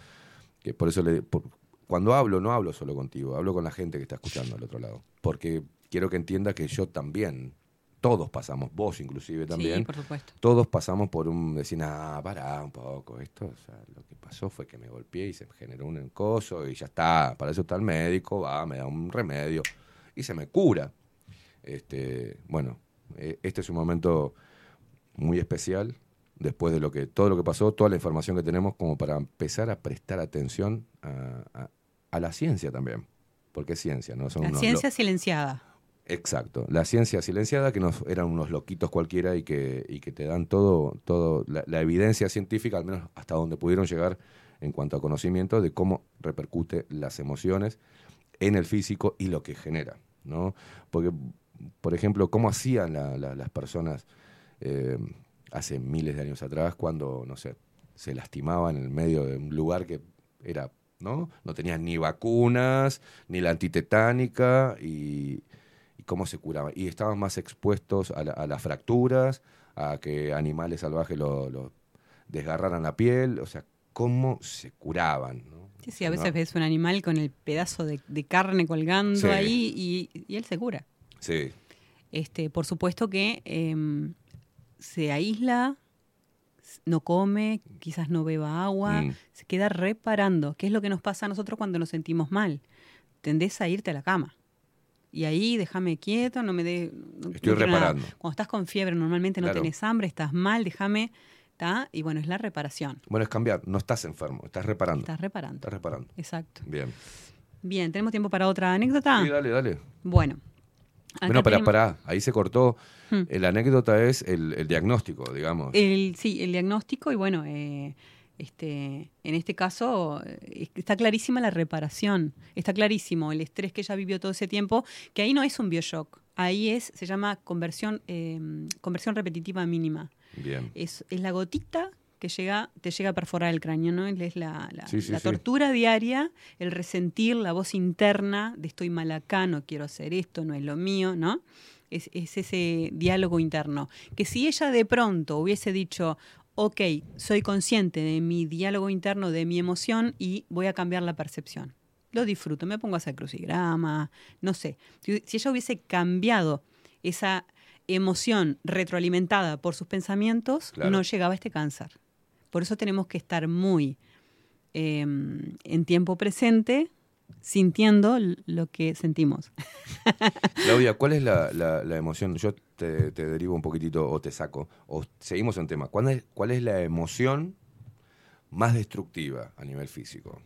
A: que por eso le, por- cuando hablo, no hablo solo contigo, hablo con la gente que está escuchando al otro lado, porque quiero que entienda que yo también, todos pasamos, vos inclusive también,
T: Sí, por supuesto.
A: todos pasamos por un decir, ah, pará un poco, esto, o sea, lo que pasó fue que me golpeé y se me generó un encoso y ya está, para eso está el médico, va, me da un remedio y se me cura. Este, bueno, eh, este es un momento muy especial después de lo que todo lo que pasó, toda la información que tenemos como para empezar a prestar atención a, a- a la ciencia también, porque es ciencia, no son
T: la
A: unos
T: ciencia silenciada.
A: Exacto, la ciencia silenciada que nos eran unos loquitos cualquiera y que, y que te dan todo, todo la, la evidencia científica, al menos hasta donde pudieron llegar en cuanto a conocimiento de cómo repercute las emociones en el físico y lo que genera, ¿no? Porque, por ejemplo, cómo hacían la- la- las personas eh, hace miles de años atrás cuando, no sé, se lastimaban en el medio de un lugar que era, ¿no? No tenían ni vacunas, ni la antitetánica y cómo se curaban. Y estaban más expuestos a, la- a las fracturas, a que animales salvajes lo, lo desgarraran la piel, o sea, cómo se curaban, ¿no?
T: Sí, sí, a veces
A: ¿No?
T: ves un animal con el pedazo de, de carne colgando
A: Sí.
T: ahí y, y él se cura.
A: Sí,
T: Este, por supuesto que em, se aísla, no come, quizás no beba agua,
A: Mm.
T: se queda reparando. ¿Qué es lo que nos pasa a nosotros cuando nos sentimos mal? Tendés a irte a la cama. Y ahí déjame quieto, no me dé. no- no
A: Estoy
T: nada.
A: reparando.
T: Cuando estás con fiebre, normalmente no
A: Claro.
T: tenés hambre, estás mal, déjame. ¿tá? Y bueno, es la reparación.
A: Bueno, es cambiar, no estás enfermo, estás reparando.
T: Estás reparando.
A: Estás reparando.
T: Exacto.
A: Bien.
T: Bien, ¿tenemos tiempo para otra anécdota?
A: Sí, dale, dale.
T: Bueno.
A: bueno,
T: tenemos-
A: pará, ahí se cortó.
T: Hmm.
A: Eh, La anécdota es el, el diagnóstico, digamos.
T: El, sí, el diagnóstico y bueno, eh, este, en este caso eh, está clarísima la reparación, está clarísimo el estrés que ella vivió todo ese tiempo, que ahí no es un bioshock, ahí es, se llama conversión, eh, conversión repetitiva mínima.
A: Bien.
T: Es, es la gotita que llega, te llega a perforar el cráneo, ¿no? Es la, la-
A: Sí, sí,
T: la
A: sí.
T: tortura diaria, el resentir, la voz interna de estoy mal acá, no quiero hacer esto, no es lo mío, ¿no? Es, es ese diálogo interno. Que si ella de pronto hubiese dicho, ok, soy consciente de mi diálogo interno, de mi emoción y voy a cambiar la percepción. Lo disfruto, me pongo a hacer crucigrama, no sé. Si, si ella hubiese cambiado esa emoción retroalimentada por sus pensamientos,
A: Claro.
T: no llegaba este cáncer. Por eso tenemos que estar muy eh, en tiempo presente, sintiendo lo que sentimos.
A: Claudia, ¿cuál es la, la- la emoción? Yo te, te derivo un poquitito o te saco, o seguimos en tema. ¿Cuál es, ¿Cuál es la emoción más destructiva a nivel físico?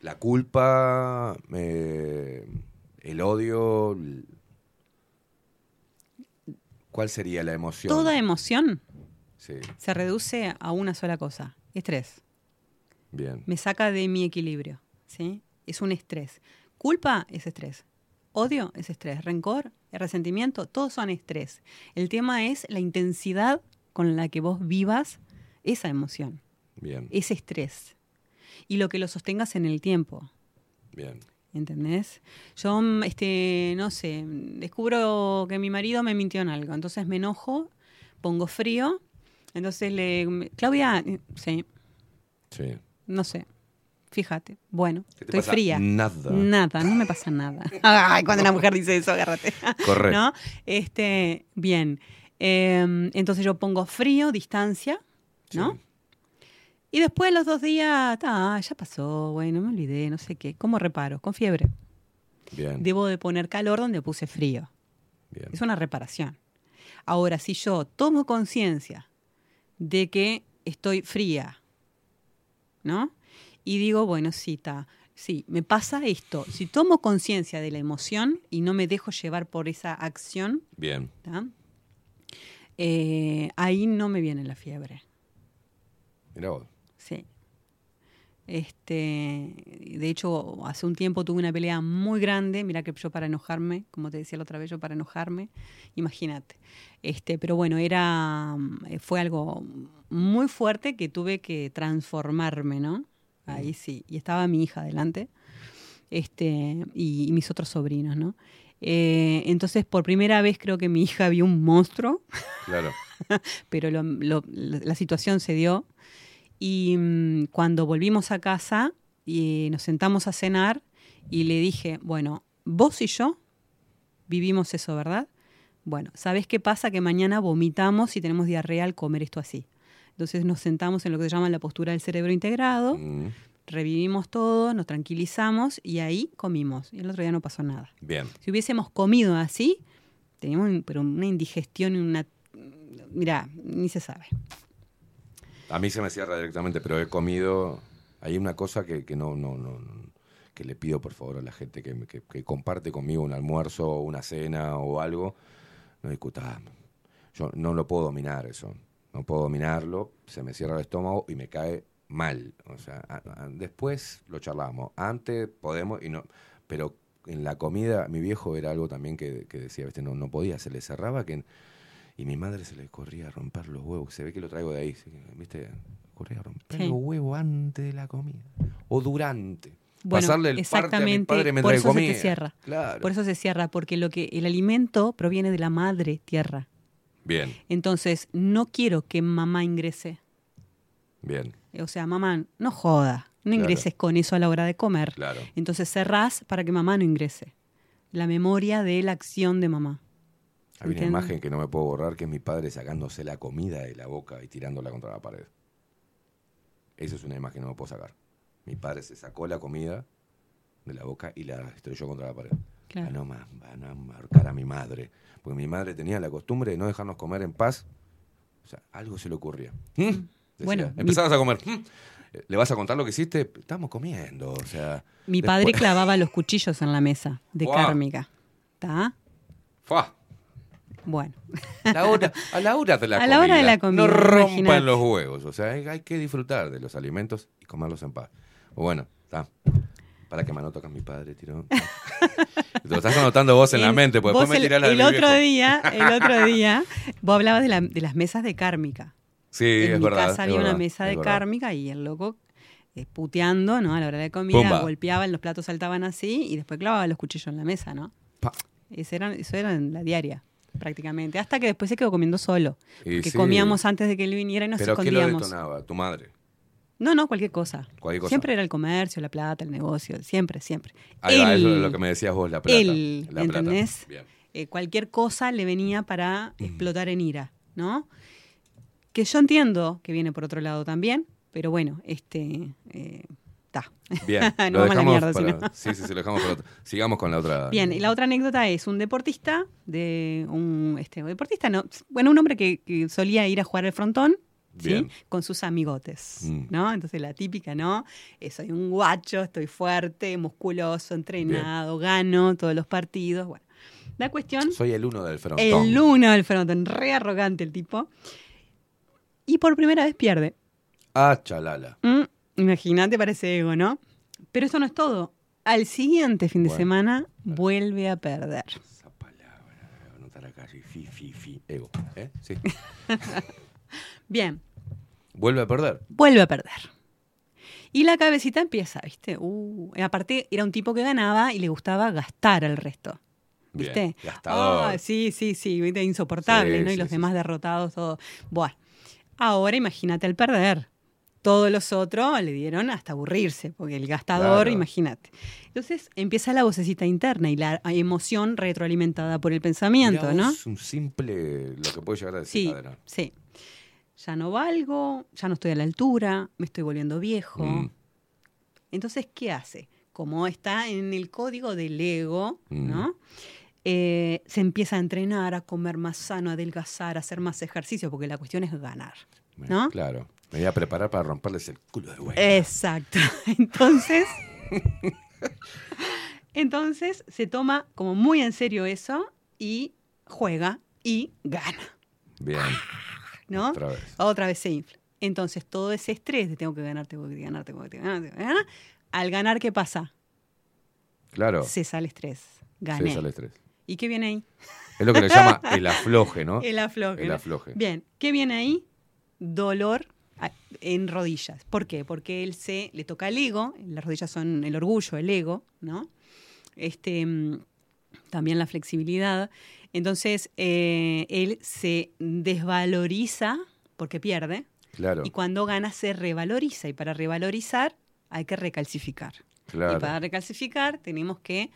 A: La culpa, eh, el odio. ¿Cuál sería la emoción?
T: Toda emoción
A: Sí,
T: se reduce a una sola cosa, estrés.
A: bien.
T: Me saca de mi equilibrio, ¿sí? Es un estrés. Culpa es estrés. Odio es estrés. Rencor, resentimiento, todos son estrés. El tema es la intensidad con la que vos vivas esa emoción,
A: Bien,
T: ese estrés. Y lo que lo sostengas en el tiempo.
A: bien.
T: ¿Entendés? Yo, mm, este, no sé, descubro que mi marido me mintió en algo, entonces me enojo, pongo frío, entonces le... Claudia, eh, sí,
A: Sí.
T: no sé, fíjate, bueno,
A: ¿Qué te
T: estoy
A: pasa?
T: fría.
A: Nada.
T: Nada, no me pasa nada. Ay, cuando una mujer dice eso, agárrate.
A: Correcto.
T: ¿No? Este, bien. Eh, entonces yo pongo frío, distancia, ¿no? Y después de los dos días, ah, ya pasó, bueno, me olvidé, no sé qué. ¿Cómo reparo? Con fiebre.
A: Bien.
T: Debo de poner calor donde puse frío. Es una reparación. Ahora, si yo tomo conciencia de que estoy fría, ¿no? Y digo, bueno, sí, está. Sí, me pasa esto. Si tomo conciencia de la emoción y no me dejo llevar por esa acción,
A: Bien.
T: Eh, ahí no me viene la fiebre.
A: Mirá vos.
T: Sí. Este, de hecho, hace un tiempo tuve una pelea muy grande. Mira que yo para enojarme, como te decía la otra vez, yo para enojarme, imagínate. Este, pero bueno, era, mm, fue algo muy fuerte que tuve que transformarme, ¿no? Ahí sí. Y estaba mi hija delante, este, y, y mis otros sobrinos, ¿no? Eh, entonces, por primera vez creo que mi hija vio un monstruo
A: Claro.
T: pero lo- lo- la situación se dio. Y mm, cuando volvimos a casa y nos sentamos a cenar y le dije, bueno, vos y yo vivimos eso, ¿verdad? Bueno, ¿sabés qué pasa? Que mañana vomitamos y tenemos diarrea al comer esto así. Entonces nos sentamos en lo que se llama la postura del cerebro integrado,
A: Mm,
T: revivimos todo, nos tranquilizamos y ahí comimos. Y el otro día no pasó nada.
A: Bien.
T: Si hubiésemos comido así, teníamos un- pero una indigestión y una... Mira, ni se sabe.
A: A mí se me cierra directamente, pero he comido. Hay una cosa que, que no, no, no, que le pido por favor a la gente que, que- que comparte conmigo un almuerzo o una cena o algo. No discutamos. Yo no lo puedo dominar eso. No puedo dominarlo. Se me cierra el estómago y me cae mal. O sea, a- a- después lo charlamos. Antes podemos y no. Pero en la comida, mi viejo era algo también que, que decía, ¿viste? No, no podía, se le cerraba que. Y mi madre se le corría a romper los huevos. Se ve que lo traigo de ahí. ¿Viste? Corría a romper
T: Sí.
A: los huevos antes de la comida. O durante.
T: Bueno,
A: Pasarle el parte a mi
T: exactamente,
A: padre mientras
T: por eso
A: comía.
T: se te cierra.
A: Claro.
T: Por eso se cierra, porque lo que el alimento proviene de la madre tierra.
A: Bien,
T: Entonces, no quiero que mamá ingrese.
A: bien.
T: O sea, mamá, no joda, no
A: Claro.
T: ingreses con eso a la hora de comer.
A: Claro.
T: Entonces cerrás para que mamá no ingrese. La memoria de la acción de mamá.
A: Hay una imagen que no me puedo borrar que es mi padre sacándose la comida de la boca y tirándola contra la pared. Esa es una imagen que no me puedo sacar. Mi padre se sacó la comida de la boca y la estrelló contra la pared.
T: Claro.
A: Para no, ma- para no marcar a mi madre. Porque mi madre tenía la costumbre de no dejarnos comer en paz. O sea, algo se le ocurría. ¿Mm? Decía,
T: Bueno, mi-
A: empezabas a comer. ¿Mm? ¿Le vas a contar lo que hiciste? Estamos comiendo. O sea.
T: Mi padre clavaba los cuchillos en la mesa de
A: Guau.
T: kármica. ¿Está?
A: Fua.
T: Bueno.
A: La hora- a la hora de la
T: A
A: comida.
T: la hora de la comida,
A: No rompan los huevos. O sea, hay, hay que disfrutar de los alimentos y comerlos en paz. Bueno, está. Para que me anoto mi padre tiró. Te lo estás anotando vos en la
T: El-
A: mente, porque
T: vos
A: después me
T: el,
A: tirás la de
T: el
A: mi
T: otro
A: viejo.
T: día, el otro día, vos hablabas de, la- de las mesas de kármica.
A: Sí,
T: en
A: es
T: mi
A: verdad.
T: casa había una mesa
A: es
T: de
A: verdad.
T: kármica y el loco eh, puteando, ¿no? A la hora de comida,
A: Pumba.
T: golpeaban, los platos saltaban así y después clavaba los cuchillos en la mesa, ¿no?
A: Pa.
T: Ese era, eso era en la diaria, prácticamente. Hasta que después se quedó comiendo solo.
A: Sí.
T: comíamos antes de que él viniera y nos
A: Pero ¿qué lo
T: escondíamos.
A: detonaba? Tu madre.
T: No, no, cualquier cosa.
A: Cualquier cosa.
T: Siempre era el comercio, la plata, el negocio, siempre, siempre.
A: Ahí va, eso es lo que me decías vos, la plata.
T: él,
A: la.
T: ¿entendés? Eh, cualquier cosa le venía para explotar en ira, ¿no? Que yo entiendo que viene por otro lado también, pero bueno, este... Está.
A: Bien.
T: Nos
A: lo
T: vamos a la
A: dejamos
T: mierda,
A: para-
T: no.
A: Sí, sí, sí, lo dejamos para otro. Sigamos con la otra.
T: Bien, y la otra anécdota es un deportista, de un este, deportista, no, bueno, un hombre que, que solía ir a jugar al frontón, Con sus amigotes,
A: Mm.
T: ¿no? Entonces la típica, ¿no? Eh, soy un guacho, estoy fuerte, musculoso, entrenado, gano todos los partidos, bueno. La cuestión,
A: Soy el uno del frontón.
T: el uno del frontón, re arrogante el tipo, y por primera vez pierde.
A: Ah, chalala.
T: Mm, Imagínate, parece ego, ¿no? Pero eso no es todo. Al siguiente fin de
A: Bueno.
T: semana vuelve a perder.
A: Voy a anotar acá, sí, fi, fi, fi, ego. ¿Eh? Sí.
T: Bien,
A: Vuelve a perder.
T: vuelve a perder. Y la cabecita empieza, ¿viste? Uh, aparte, era un tipo que ganaba y le gustaba gastar al resto. ¿Viste?
A: Bien, gastador.
T: Sí, sí, sí, ¿viste? insoportable,
A: Sí,
T: ¿no? Y
A: sí,
T: los
A: sí,
T: demás derrotados, todo. Bueno, ahora imagínate al perder. Todos los otros le dieron hasta aburrirse, porque el gastador,
A: Claro.
T: imagínate. Entonces empieza la vocecita interna y la emoción retroalimentada por el pensamiento,
A: Mirá
T: ¿no?
A: vos, un simple, lo que puede llegar a
T: Sí,
A: desencadenar.
T: sí. Ya no valgo, ya no estoy a la altura, me estoy volviendo viejo.
A: Mm.
T: Entonces, ¿qué hace? Como está en el código del ego,
A: Mm.
T: ¿no? Eh, se empieza a entrenar, a comer más sano, a adelgazar, a hacer más ejercicio, porque la cuestión es ganar, ¿no?
A: Claro. Me voy a preparar para romperles el culo de güey.
T: Exacto. Entonces, entonces se toma como muy en serio eso y juega y gana.
A: Bien.
T: ¿No?
A: Otra vez.
T: Otra vez se infla. Entonces, todo ese estrés de tengo que ganar, tengo que ganar, tengo que ganar, tengo que ganar, al ganar, ¿qué pasa?
A: Claro.
T: Cesa el estrés. Gané.
A: Cesa el estrés.
T: ¿Y qué viene ahí?
A: Es lo que le llama el afloje, ¿no?
T: El afloje.
A: El afloje.
T: Bien, ¿qué viene ahí? Dolor a- en rodillas. ¿Por qué? Porque él se le toca el ego, las rodillas son el orgullo, el ego, ¿no? Este, mm, también la flexibilidad. Entonces, eh, él se desvaloriza porque pierde.
A: Claro.
T: Y cuando gana se revaloriza. Y para revalorizar hay que recalcificar.
A: Claro.
T: Y para recalcificar tenemos que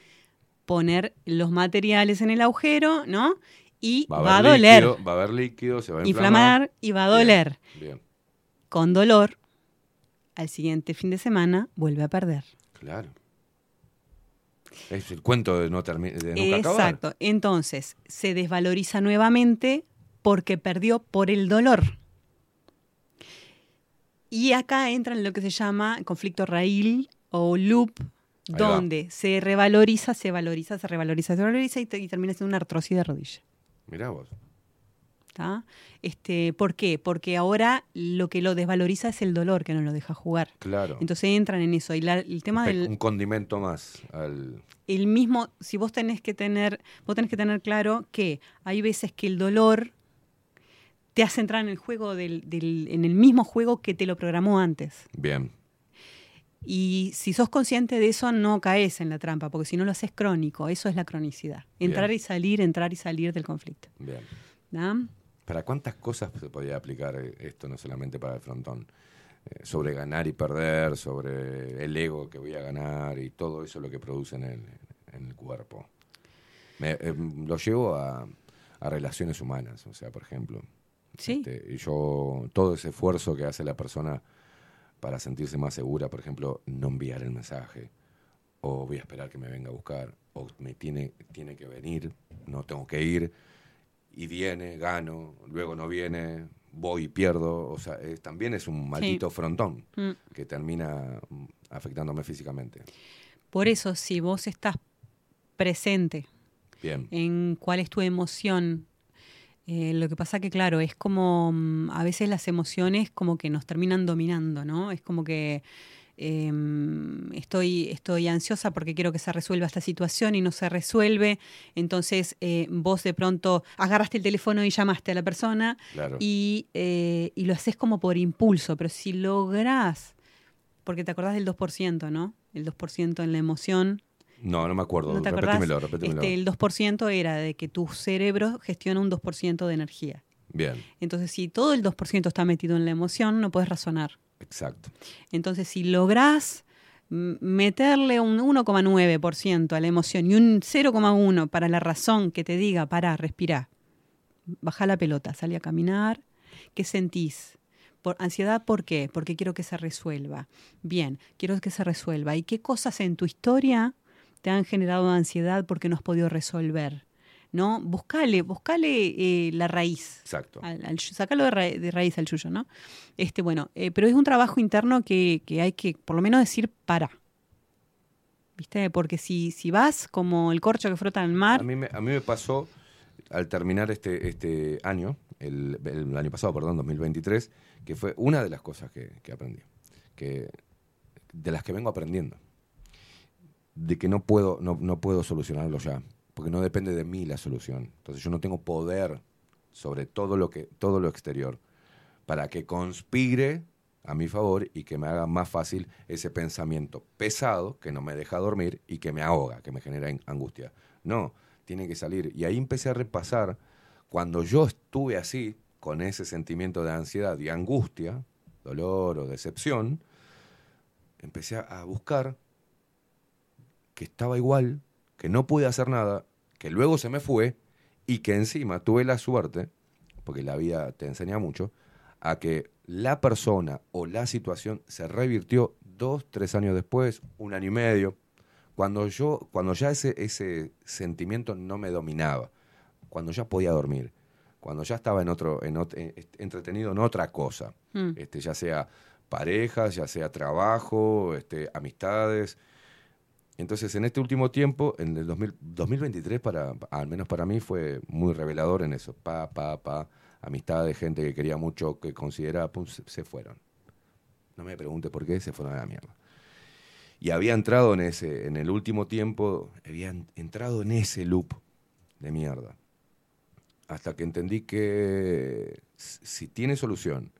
T: poner los materiales en el agujero, ¿no? Y va, a
A: haber
T: doler.
A: líquido, va a haber líquido, se va a
T: inflamar
A: inflamar.
T: y va a doler.
A: Bien.
T: Con dolor, al siguiente fin de semana vuelve a perder.
A: Claro. Es el cuento de, no de nunca acabar.
T: Exacto. Entonces, se desvaloriza nuevamente porque perdió por el dolor. Y acá entra en lo que se llama conflicto raíl o loop,
A: Ahí va.
T: donde se revaloriza, se valoriza, se revaloriza, se valoriza y, te- y termina siendo una artrosis de rodilla.
A: Mirá vos.
T: ¿Tá? Este, ¿Por qué? Porque ahora lo que lo desvaloriza es el dolor que no lo deja jugar.
A: Claro.
T: Entonces entran en eso. Y la- el tema del
A: Un condimento más al...
T: el mismo, si vos tenés que tener, vos tenés que tener claro que hay veces que el dolor te hace entrar en el juego del, del- en el mismo juego que te lo programó antes.
A: Bien.
T: Y si sos consciente de eso, no caes en la trampa, porque si no lo haces crónico, eso es la cronicidad. Entrar
A: Bien.
T: y salir, entrar y salir del conflicto.
A: Bien.
T: ¿no?
A: ¿Para cuántas cosas se podía aplicar eh, esto, no solamente para el frontón? Eh, sobre ganar y perder, sobre el ego que voy a ganar y todo eso lo que produce en el, en el cuerpo. Me- eh, lo llevo a, a relaciones humanas, o sea, por ejemplo.
T: Sí.
A: Este, y yo, todo ese esfuerzo que hace la persona para sentirse más segura, por ejemplo, no enviar el mensaje, o voy a esperar que me venga a buscar, o me tiene, tiene que venir, no tengo que ir, y viene, gano, luego no viene, voy y pierdo, o sea, es- también es un maldito frontón
T: Mm.
A: que termina mm, afectándome físicamente.
T: Por eso, si vos estás presente
A: Bien.
T: en cuál es tu emoción. Eh, lo que pasa que, claro, es como mm, a veces las emociones como que nos terminan dominando, ¿no? Es como que eh, estoy, estoy ansiosa porque quiero que se resuelva esta situación y no se resuelve. Entonces eh, vos de pronto agarraste el teléfono y llamaste a la persona
A: Claro.
T: y, eh, y lo haces como por impulso, pero si lográs, porque te acordás del 2%, ¿no? El 2% en la emoción,
A: No, no me acuerdo.
T: ¿No te
A: repetímelo.
T: Este, el 2% era de que tu cerebro gestiona un 2% de energía.
A: Bien,
T: Entonces, si todo el 2% está metido en la emoción, no puedes razonar.
A: Exacto.
T: Entonces, si lográs meterle un 1,9% a la emoción y un 0,1% para la razón que te diga, para, respira, baja la pelota, sale a caminar, ¿qué sentís? Por ansiedad, ¿por qué? Porque quiero que se resuelva. Bien, quiero que se resuelva. ¿Y qué cosas en tu historia te han generado ansiedad porque no has podido resolver? ¿No? Buscale, buscale eh, la raíz.
A: Exacto.
T: Al, sácalo de, ra- de raíz al yuyo, ¿no? Este, bueno, eh, pero es un trabajo interno que, que hay que, por lo menos, decir para. ¿Viste? Porque si, si vas como el corcho que frota en el mar,
A: A mí, me, a mí me pasó, al terminar este, este año, el, el año pasado, perdón, 2023, que fue una de las cosas que, que aprendí, que, de las que vengo aprendiendo, de que no puedo, no, no puedo solucionarlo ya, porque no depende de mí la solución. Entonces yo no tengo poder sobre todo lo, que, todo lo exterior para que conspire a mi favor y que me haga más fácil ese pensamiento pesado que no me deja dormir y que me ahoga, que me genera angustia. No, tiene que salir. Y ahí empecé a repasar cuando yo estuve así, con ese sentimiento de ansiedad y angustia, dolor o decepción, empecé a buscar que estaba igual, que no pude hacer nada, que luego se me fue y que encima tuve la suerte, porque la vida te enseña mucho, a que la persona o la situación se revirtió dos, tres años después, un año y medio, cuando yo, cuando ya ese, ese sentimiento no me dominaba, cuando ya podía dormir, cuando ya estaba en otro, en ot- en- est- entretenido en otra cosa,
T: Mm.
A: este, ya sea parejas, ya sea trabajo, este, amistades. Entonces, en este último tiempo, en el 2000 2023, para, al menos para mí, fue muy revelador en eso. Pa, pa, pa, amistades, gente que quería mucho, que consideraba, pum, se, se fueron. No me pregunte por qué, se fueron a la mierda. Y había entrado en ese, en el último tiempo, había en- entrado en ese loop de mierda. Hasta que entendí que si tiene solución,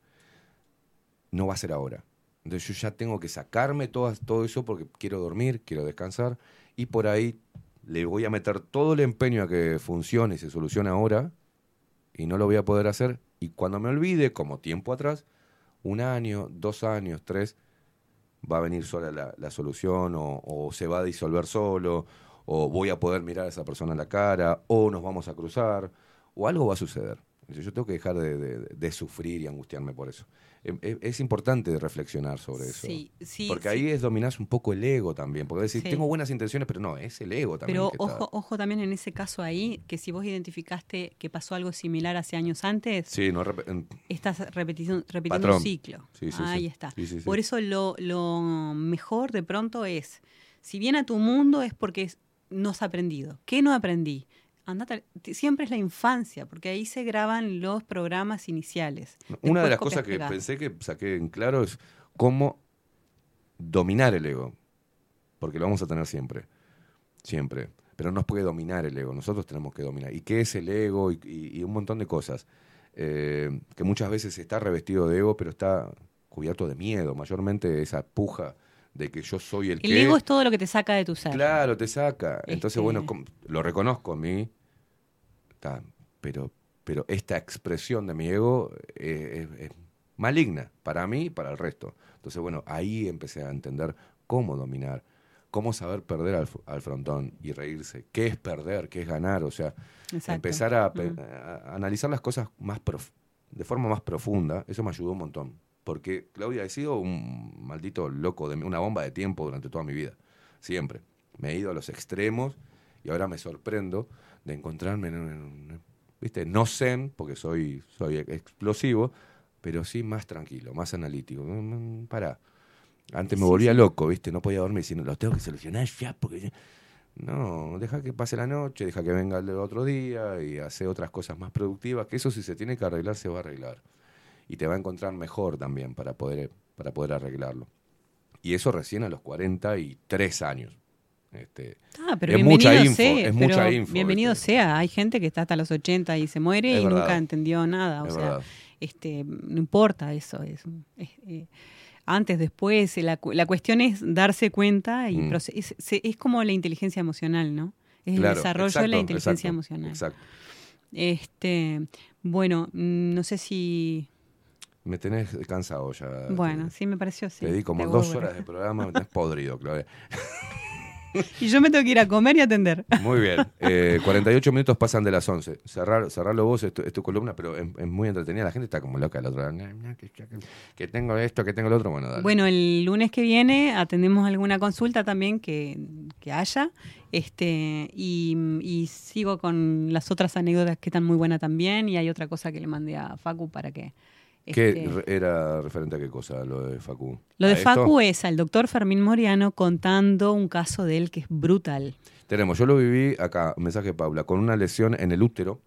A: no va a ser ahora. Entonces yo ya tengo que sacarme todo, todo eso porque quiero dormir, quiero descansar y por ahí le voy a meter todo el empeño a que funcione y se solucione ahora y no lo voy a poder hacer y cuando me olvide, como tiempo atrás, un año, dos años, tres, va a venir sola la, la solución o, se va a disolver solo o voy a poder mirar a esa persona a la cara o nos vamos a cruzar o algo va a suceder. Yo tengo que dejar de, de- de sufrir y angustiarme por eso. Em- em- Es, importante reflexionar sobre eso.
T: Sí, sí,
A: porque
T: sí.
A: ahí es dominás un poco el ego también. Porque decir,
T: Sí.
A: tengo buenas intenciones, pero no, es el ego también.
T: Pero
A: está-
T: ojo, ojo también en ese caso ahí, que si vos identificaste que pasó algo similar hace años antes,
A: Sí, no rep-
T: estás repitiendo un ciclo.
A: Sí,
T: Ahí está. Por eso lo, lo mejor de pronto es, si viene a tu mundo es porque es- no has aprendido. ¿Qué no aprendí? Andate, siempre es la infancia, porque ahí se graban los programas iniciales.
A: Una de las cosas que pensé que saqué en claro es cómo dominar el ego. Porque lo vamos a tener siempre. Siempre. Pero no nos puede dominar el ego. Nosotros tenemos que dominar. ¿Y qué es el ego? Y, y- y un montón de cosas. Eh, que muchas veces está revestido de ego, pero está cubierto de miedo. Mayormente esa puja de que yo soy el,
T: El
A: que.
T: ego es todo lo que te provoca de tu ser.
A: Claro, te saca. Entonces,
T: Este-
A: bueno, com- lo reconozco en mí, pero, pero esta expresión de mi ego eh, es, es maligna para mí y para el resto. Entonces, bueno, ahí empecé a entender cómo dominar, cómo saber perder al, al frontón y reírse. ¿Qué es perder? ¿Qué es ganar? O sea,
T: Exacto.
A: empezar a, analizar las cosas más prof- de forma más profunda, eso me ayudó un montón. Porque, Claudia, he sido un maldito loco, de una bomba de tiempo durante toda mi vida. Siempre. Me he ido a los extremos y ahora me sorprendo de encontrarme en un, en ¿viste? No zen, porque soy, soy explosivo, pero sí más tranquilo, más analítico. Mm, mm, Pará. Antes me
T: Sí,
A: volvía
T: sí.
A: loco, ¿viste? No podía dormir, sino lo tengo que solucionar ya, porque... No, deja que pase la noche, deja que venga el otro día y hace otras cosas más productivas, que eso si se tiene que arreglar, se va a arreglar. Y te va a encontrar mejor también para poder, para poder arreglarlo. Y eso recién a los 43 años. Este,
T: Ah, pero
A: es
T: bienvenido
A: mucha info,
T: sea,
A: es mucha info.
T: Bienvenido sea. Hay gente que está hasta los 80 y se muere
A: Es
T: y
A: verdad.
T: nunca entendió nada. O
A: Es
T: sea,
A: verdad.
T: este, no importa eso. Es, eh, antes, después, la, cu- la cuestión es darse cuenta y
A: Mm.
T: es, como la inteligencia emocional, ¿no? Es el desarrollo de la inteligencia
A: exacto,
T: emocional.
A: Exacto.
T: Este, bueno, mm, no sé si.
A: Me tenés cansado ya.
T: Bueno, sí, me pareció sí.
A: Te di como dos horas de programa, me tenés podrido, Claudia.
T: Y yo me tengo que ir a comer y atender.
A: Muy bien. Eh, 48 minutos pasan de las 11. Cerrar, cerrarlo vos, es tu, es tu columna, pero es, es muy entretenida. La gente está como loca. La otra, que tengo esto, que tengo lo otro. Bueno, dale.
T: Bueno, el lunes que viene atendemos alguna consulta también que, que haya. Este, y, y sigo con las otras anécdotas que están muy buenas también. Y hay otra cosa que le mandé a Facu para que.
A: ¿Qué
T: este,
A: era referente a qué cosa lo de Facu?
T: lo de. Facu es al doctor Fermín Moriano contando un caso de él que es brutal.
A: Tenemos, yo lo viví acá, un mensaje de Paula, con una lesión en el útero,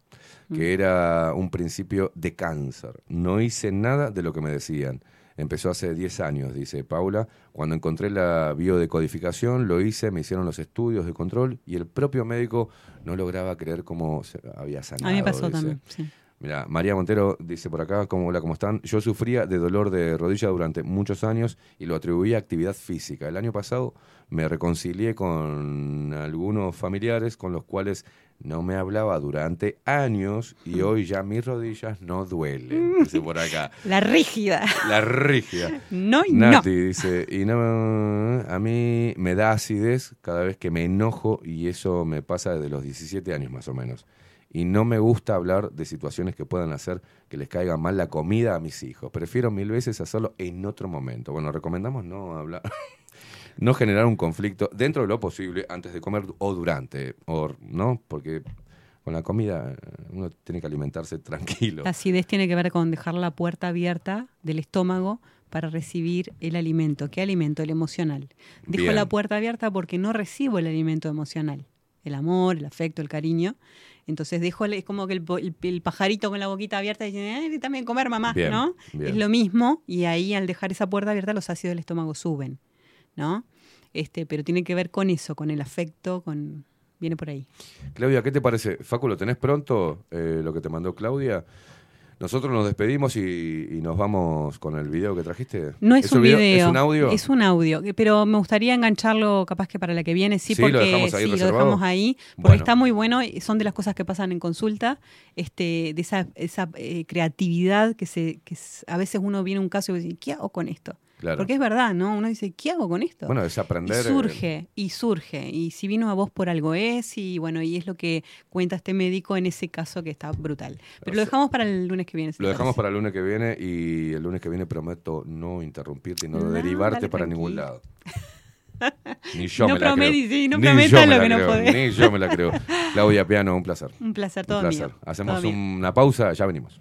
A: que
T: Mm.
A: era un principio de cáncer. No hice nada de lo que me decían. Empezó hace 10 años, dice Paula. Cuando encontré la biodecodificación, lo hice, me hicieron los estudios de control y el propio médico no lograba creer cómo se había sanado.
T: a mí me pasó
A: dice.
T: también. sí.
A: Mira, María Montero dice por acá, ¿cómo, hola, ¿cómo están? Yo sufría de dolor de rodilla durante muchos años y lo atribuía a actividad física. El año pasado me reconcilié con algunos familiares con los cuales no me hablaba durante años y hoy ya mis rodillas no duelen. Dice por acá.
T: La rígida.
A: La rígida.
T: No y
A: Nati
T: no.
A: dice, y no, a mí me da acidez cada vez que me enojo y eso me pasa desde los 17 años más o menos. Y no me gusta hablar de situaciones que puedan hacer que les caiga mal la comida a mis hijos. Prefiero mil veces hacerlo en otro momento. Bueno, recomendamos no hablar, no generar un conflicto dentro de lo posible antes de comer o durante, o, ¿no? Porque con la comida eh, uno tiene que alimentarse tranquilo.
T: La acidez tiene que ver con dejar la puerta abierta del estómago para recibir el alimento. ¿Qué alimento? El emocional. Dejo
A: Bien.
T: la puerta abierta porque no recibo el alimento emocional. El amor, el afecto, el cariño. Entonces dejo, el- es como que el, el- el pajarito con la boquita abierta dice, "Ay, también comer mamá,
A: Bien,
T: ¿no?
A: bien.
T: Es lo mismo y ahí al dejar esa puerta abierta los ácidos del estómago suben, ¿no? Este, pero tiene que ver con eso, con el afecto, con viene por ahí.
A: Claudia, ¿qué te parece? Facu, ¿lo tenés pronto? eh, lo que te mandó Claudia. Nosotros nos despedimos y, y nos vamos con el video que trajiste.
T: No es, un video,
A: ¿Es un audio?
T: Es un audio, pero me gustaría engancharlo capaz que para la que viene, sí,
A: Sí, lo
T: porque
A: dejamos ahí
T: sí, lo dejamos ahí, porque
A: Bueno.
T: está muy bueno, y son de las cosas que pasan en consulta, este, de esa, esa eh, creatividad que se, que a veces uno viene a un caso y dice, ¿qué hago con esto?
A: Claro.
T: Porque es verdad, ¿no? Uno dice, ¿qué hago con esto?
A: Bueno, es aprender,
T: Y surge, y surge. Y si vino a vos por algo es, y bueno, y es lo que cuenta este médico en ese caso que está brutal. Pero lo dejamos para el lunes que viene. si
A: Lo dejamos
T: parece.
A: para el lunes que viene y el lunes que viene prometo no interrumpirte y no,
T: No,
A: derivarte para
T: tranquilo.
A: ningún lado. Ni yo
T: No
A: me la creo.
T: prometi- sí, no
A: Ni yo me
T: lo
A: la
T: que no
A: creo,
T: podés.
A: Ni yo me la creo. Claudia Piano, un placer.
T: Un placer,
A: Un
T: todo
A: placer.
T: mío.
A: Hacemos
T: Todo mío.
A: una pausa, ya venimos.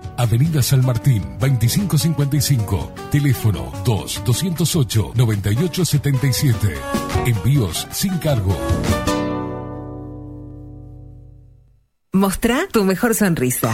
E: Avenida San Martín, 2555. Teléfono 2-208-9877. Envíos sin cargo.
D: Mostrá tu mejor sonrisa.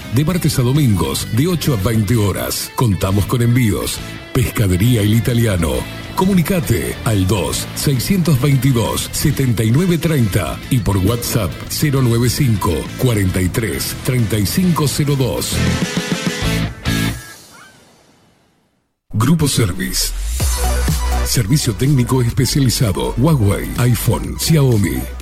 E: de martes a domingos, de 8 a 20 horas. Contamos con envíos. Pescadería El Italiano. Comunicate al 2-622-7930 y por WhatsApp 095 43 3502. Grupo Service. Servicio técnico especializado. Huawei, iPhone, Xiaomi.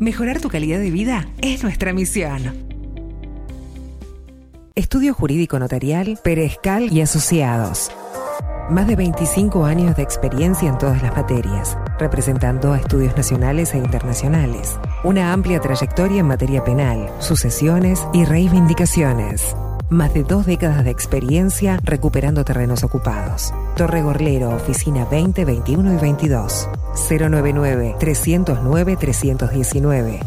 D: Mejorar tu calidad de vida es nuestra misión. Estudio Jurídico Notarial, Perezcal y Asociados. Más de 25 años de experiencia en todas las materias, representando a estudios nacionales e internacionales. Una amplia trayectoria en materia penal, sucesiones y reivindicaciones. Más de dos décadas de experiencia recuperando terrenos ocupados. Torre Gorlero, oficina 20, 21 y 22. 099-309-319.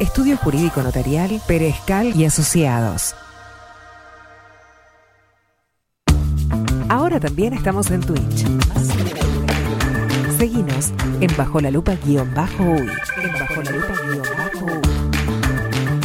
D: Estudio Jurídico Notarial, Perezcal y Asociados. Ahora también estamos en Twitch. Seguinos en Bajo la Lupa guion bajo uy. En Bajo la Lupa guion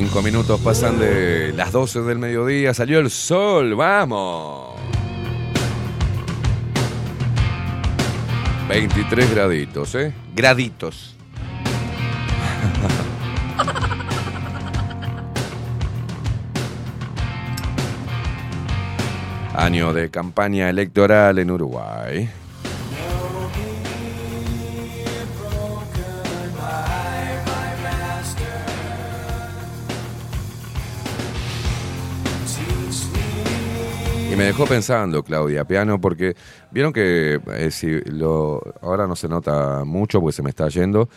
A: Cinco minutos pasan de las 12 del mediodía, salió el sol, vamos. 23 graditos, ¿eh? Graditos. Año de campaña electoral en Uruguay. Dejó pensando, Claudia Piano, porque vieron que eh, si lo, ahora no se nota mucho porque se me está yendo,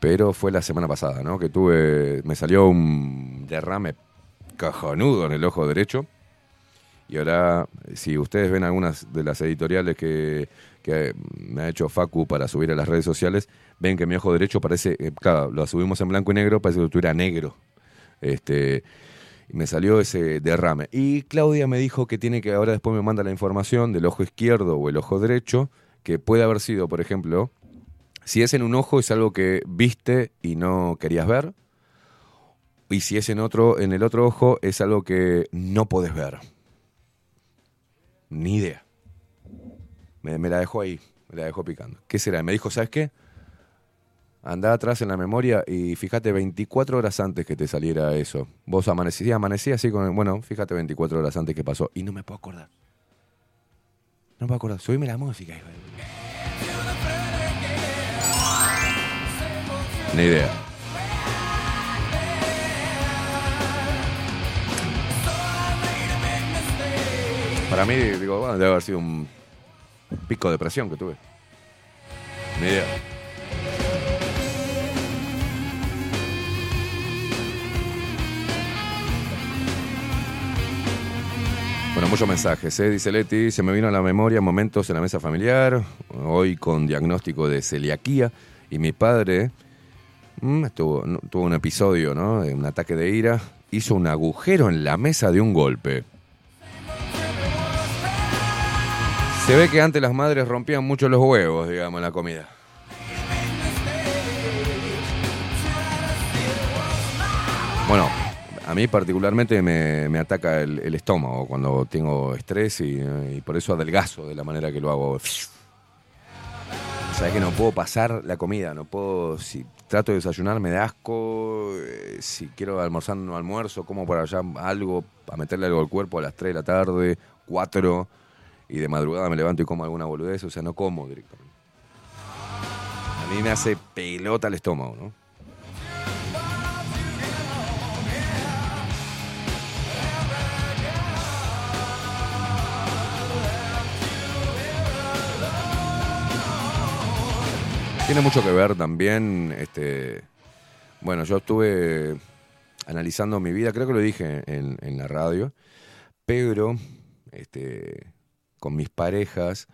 A: pero fue la semana pasada, ¿no? Que tuve, me salió un derrame cajonudo en el ojo derecho. Y ahora, si ustedes ven algunas de las editoriales que, que me ha hecho Facu para subir a las redes sociales, ven que mi ojo derecho parece, eh, claro, lo subimos en blanco y negro, parece que estuviera negro. Este, y me salió ese derrame. Y Claudia me dijo que tiene que, ahora después me manda la información del ojo izquierdo o el ojo derecho, que puede haber sido, por ejemplo, si es en un ojo es algo que viste y no querías ver, y si es en otro, en el otro ojo es algo que no podés ver. Ni idea. Me, me la dejó ahí, me la dejó picando. ¿Qué será? Me dijo, ¿sabes qué? Andá atrás en la memoria y fíjate 24 horas antes que te saliera eso. Vos amanecías, amanecías así con... Bueno, fíjate 24 horas antes que pasó. Y no me puedo acordar. No me puedo acordar. Subime la música. hijo Ni idea. Para mí, digo, bueno, debe haber sido un pico de presión que tuve. Ni idea. Muchos mensajes, ¿eh? dice Leti, se me vino a la memoria momentos en la mesa familiar, hoy con diagnóstico de celiaquía, y mi padre mm, estuvo- no- tuvo un episodio, ¿no? de un ataque de ira, hizo un agujero en la mesa de un golpe. Se ve que antes las madres rompían mucho los huevos, digamos, en la comida. Bueno, a mí particularmente me, ataca el, estómago cuando tengo estrés y, por eso adelgazo de la manera que lo hago. Sabes que no puedo pasar la comida, no puedo, si trato de desayunar me da asco, eh, si quiero almorzar no almuerzo, como por allá algo, a meterle algo al cuerpo a las 3 de la tarde, 4, y de madrugada me levanto y como alguna boludez, o sea, no como directamente. A mí me hace pelota el estómago, ¿no? Tiene mucho que ver también, este, bueno, yo estuve analizando mi vida, creo que lo dije en, la radio, pero este, con mis parejas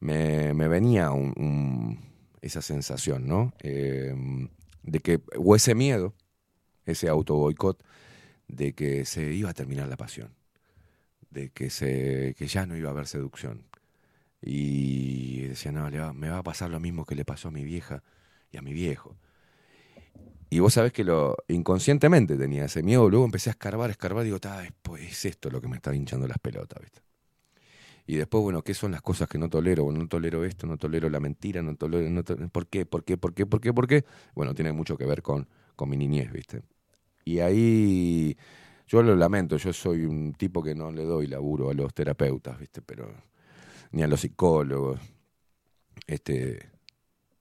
A: me, venía un- esa sensación, ¿no? Eh, de que, o ese miedo, ese auto boicot, de que se iba a terminar la pasión, de que, se, que ya no iba a haber seducción. Y decía, no, le va- me va a pasar lo mismo que le pasó a mi vieja y a mi viejo. Y vos sabés que lo inconscientemente tenía ese miedo, luego empecé a escarbar, escarbar, digo, "Ta, es, pues, es esto lo que me está hinchando las pelotas, ¿viste? Y después, bueno, ¿qué son las cosas que no tolero? Bueno, no tolero esto, no tolero la mentira, no tolero... No to- ¿Por qué? ¿Por qué? ¿Por qué? ¿Por qué? ¿Por qué? Bueno, tiene mucho que ver con, con mi niñez, ¿viste? Y ahí yo lo lamento, yo soy un tipo que no le doy laburo a los terapeutas, ¿viste? Pero ni a los psicólogos. Este,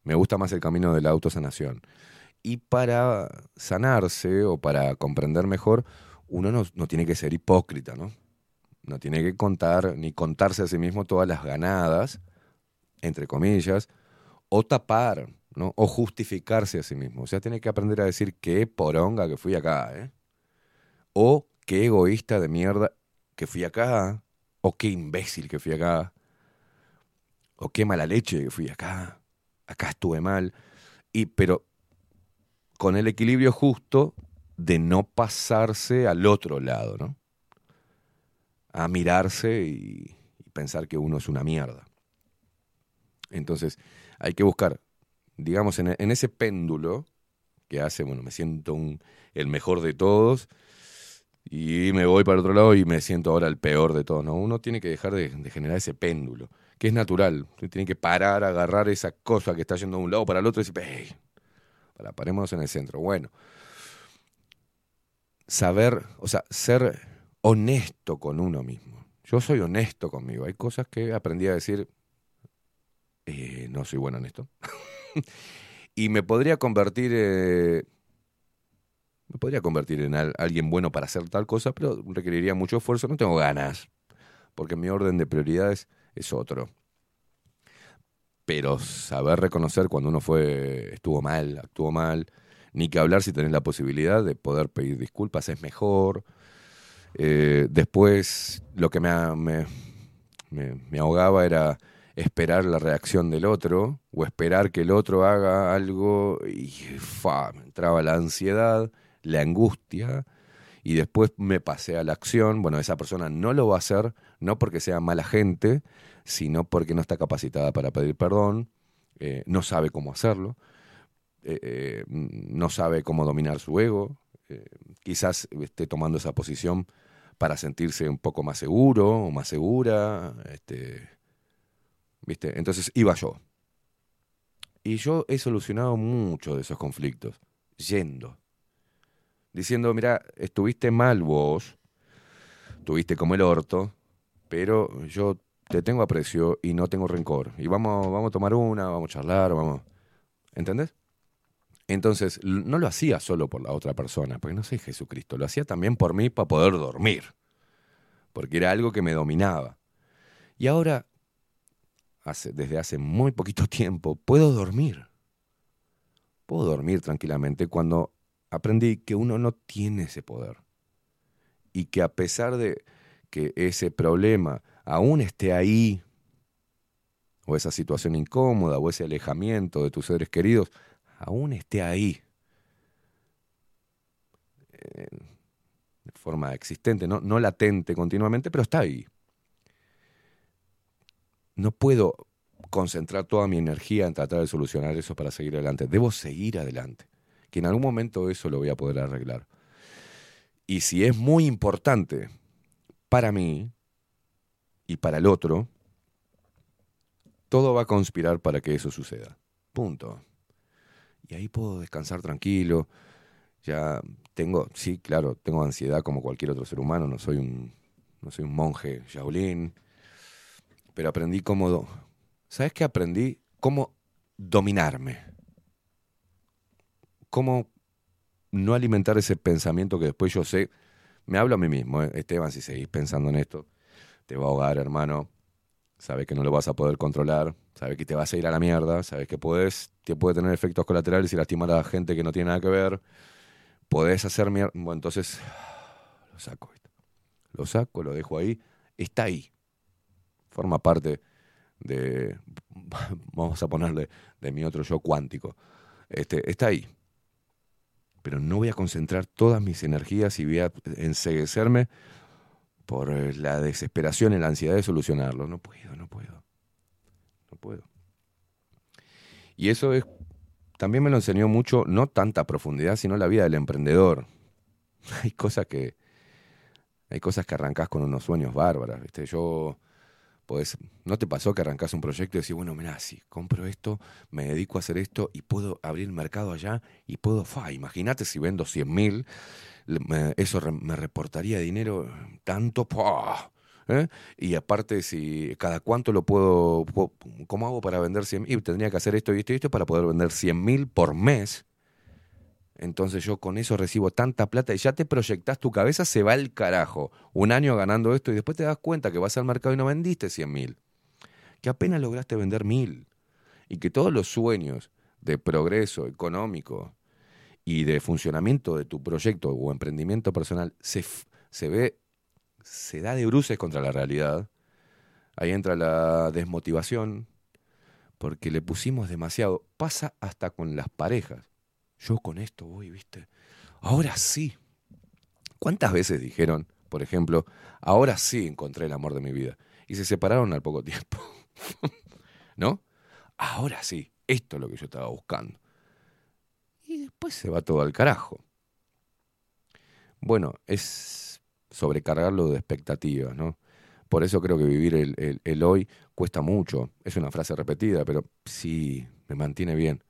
A: me gusta más el camino de la autosanación. Y para sanarse o para comprender mejor, uno no, no tiene que ser hipócrita, ¿no? No tiene que contar ni contarse a sí mismo todas las ganadas, entre comillas, o tapar, ¿no? O justificarse a sí mismo. O sea, tiene que aprender a decir qué poronga que fui acá, ¿eh? O qué egoísta de mierda que fui acá, o qué imbécil que fui acá, o qué mala leche fui acá, acá estuve mal. Y, pero con el equilibrio justo de no pasarse al otro lado, ¿no? A mirarse y, pensar que uno es una mierda. Entonces, hay que buscar, digamos, en, ese péndulo que hace, bueno, me siento un, el mejor de todos y me voy para otro lado y me siento ahora el peor de todos. ¿no? Uno tiene que dejar de, de generar ese péndulo, que es natural. Usted tiene que parar, agarrar esa cosa que está yendo de un lado para el otro y decir, hey, para, parémonos en el centro. Bueno, saber, o sea, ser honesto con uno mismo. Yo soy honesto conmigo. Hay cosas que aprendí a decir, eh, no soy bueno en esto. y me podría convertir, eh, me podría convertir en al- alguien bueno para hacer tal cosa, pero requeriría mucho esfuerzo. No tengo ganas, porque mi orden de prioridades es otro. Pero saber reconocer cuando uno fue, estuvo mal, actuó mal, ni que hablar si tenés la posibilidad de poder pedir disculpas es mejor. Eh, después, lo que me, me ahogaba era esperar la reacción del otro o esperar que el otro haga algo y fa, me entraba la ansiedad, la angustia y después me pasé a la acción. Bueno, esa persona no lo va a hacer, no porque sea mala gente, sino porque no está capacitada para pedir perdón, eh, no sabe cómo hacerlo, eh, eh, no sabe cómo dominar su ego, quizás esté tomando esa posición para sentirse un poco más seguro o más segura, este, ¿viste? Entonces iba yo. Y yo he solucionado muchos de esos conflictos, yendo, diciendo, mira, estuviste mal vos, tuviste como el orto, pero yo te tengo aprecio y no tengo rencor. Y vamos, vamos a tomar una, vamos a charlar, vamos. ¿Entendés? Entonces, no lo hacía solo por la otra persona, porque no soy Jesucristo, lo hacía también por mí para poder dormir, porque era algo que me dominaba. Y ahora, desde hace muy poquito tiempo, puedo dormir. Puedo dormir tranquilamente cuando aprendí que uno no tiene ese poder. Y que a pesar de que ese problema aún esté ahí, o esa situación incómoda, o ese alejamiento de tus seres queridos, aún esté ahí, eh, de forma existente, no, no latente continuamente, pero está ahí. No puedo concentrar toda mi energía en tratar de solucionar eso para seguir adelante. Debo seguir adelante, que en algún momento eso lo voy a poder arreglar. Y si es muy importante para mí y para el otro, todo va a conspirar para que eso suceda. Punto. Y ahí puedo descansar tranquilo. Ya tengo, sí, claro, tengo ansiedad como cualquier otro ser humano, no soy un, no soy un monje Shaolin, pero aprendí cómo, ¿sabes qué aprendí? Cómo dominarme. Cómo no alimentar ese pensamiento que después yo sé, me hablo a mí mismo, ¿eh? Esteban, si seguís pensando en esto, te va a ahogar, hermano. Sabes que no lo vas a poder controlar, sabes que te vas a ir a la mierda, sabes que puedes, que puede tener efectos colaterales y lastimar a la gente que no tiene nada que ver. Podés hacer mierda. Bueno, entonces lo saco. Lo saco, lo dejo ahí. Está ahí. Forma parte de, vamos a ponerle, de mi otro yo cuántico. Este, está ahí. Pero no voy a concentrar todas mis energías y voy a enseguecerme por eh, la desesperación y la ansiedad de solucionarlo. No puedo, no puedo. No puedo. Y eso es, también me lo enseñó mucho, no tanta profundidad, sino la vida del emprendedor. Hay cosas que, hay cosas que arrancás con unos sueños bárbaras, ¿viste? Yo, ¿no te pasó que arrancás un proyecto y decís, bueno, mira, si compro esto, me dedico a hacer esto y puedo abrir mercado allá y puedo, fa, imagínate si vendo 100 mil, eso me reportaría dinero tanto. ¿eh? Y aparte, si cada cuánto lo puedo, puedo- ¿cómo hago para vender 100 mil? Tendría que hacer esto y esto y esto para poder vender 100 mil por mes. Entonces yo con eso recibo tanta plata y ya te proyectás, tu cabeza se va al carajo. Un año ganando esto y después te das cuenta que vas al mercado y no vendiste 100 mil. Que apenas lograste vender mil. Y que todos los sueños de progreso económico y de funcionamiento de tu proyecto o emprendimiento personal se, se ve, se da de bruces contra la realidad. Ahí entra la desmotivación, porque le pusimos demasiado. Pasa hasta con las parejas. Yo con esto voy, ¿viste? Ahora sí. ¿Cuántas veces dijeron, por ejemplo, ahora sí encontré el amor de mi vida? Y se separaron al poco tiempo. ¿No? Ahora sí, esto es lo que yo estaba buscando. Y después se va todo al carajo. Bueno, es sobrecargarlo de expectativas, ¿no? Por eso creo que vivir el, el- el hoy cuesta mucho. Es una frase repetida, pero sí, me mantiene bien.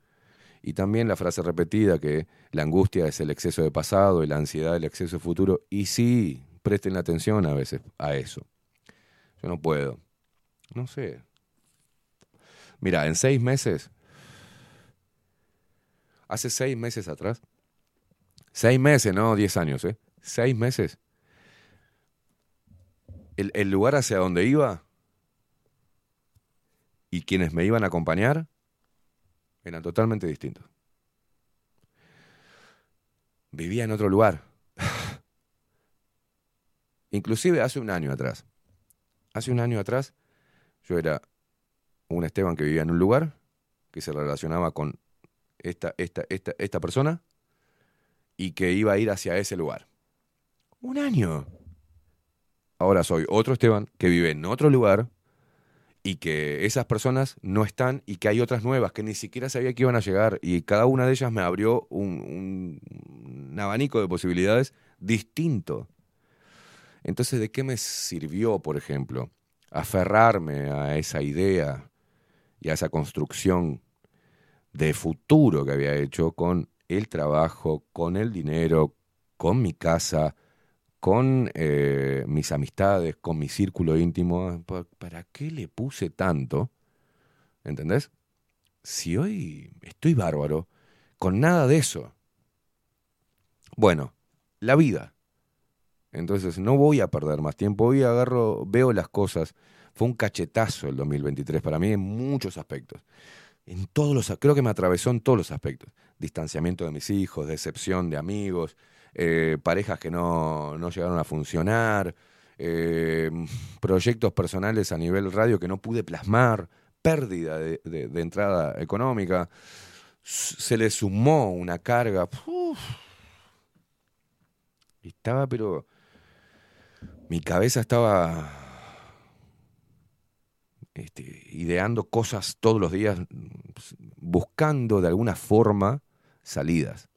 A: Y también la frase repetida que la angustia es el exceso de pasado y la ansiedad el exceso de futuro. Y sí, presten atención a veces a eso. Yo no puedo. No sé. Mira, en seis meses, hace seis meses atrás, seis meses, no diez años, ¿eh? Seis meses. El, el lugar hacia donde iba y quienes me iban a acompañar eran totalmente distintos. Vivía en otro lugar. Inclusive hace un año atrás. Hace un año atrás yo era un Esteban que vivía en un lugar que se relacionaba con esta, esta, esta, esta persona y que iba a ir hacia ese lugar. Un año. Ahora soy otro Esteban que vive en otro lugar y que esas personas no están y que hay otras nuevas que ni siquiera sabía que iban a llegar y cada una de ellas me abrió un, un- abanico de posibilidades distinto. Entonces, ¿de qué me sirvió, por ejemplo, aferrarme a esa idea y a esa construcción de futuro que había hecho con el trabajo, con el dinero, con mi casa, con eh, mis amistades, con mi círculo íntimo? ¿Pa- ¿Para qué le puse tanto? ¿Entendés? Si hoy estoy bárbaro, con nada de eso. Bueno, la vida. Entonces no voy a perder más tiempo. Hoy agarro, veo las cosas. Fue un cachetazo el 2023 para mí en muchos aspectos. En todos los, creo que me atravesó en todos los aspectos. Distanciamiento de mis hijos, decepción de amigos, eh, parejas que no, no llegaron a funcionar, eh, proyectos personales a nivel radio que no pude plasmar, pérdida de, entrada económica. Se le sumó una carga. Estaba, pero mi cabeza estaba este, ideando cosas todos los días, buscando de alguna forma salidas.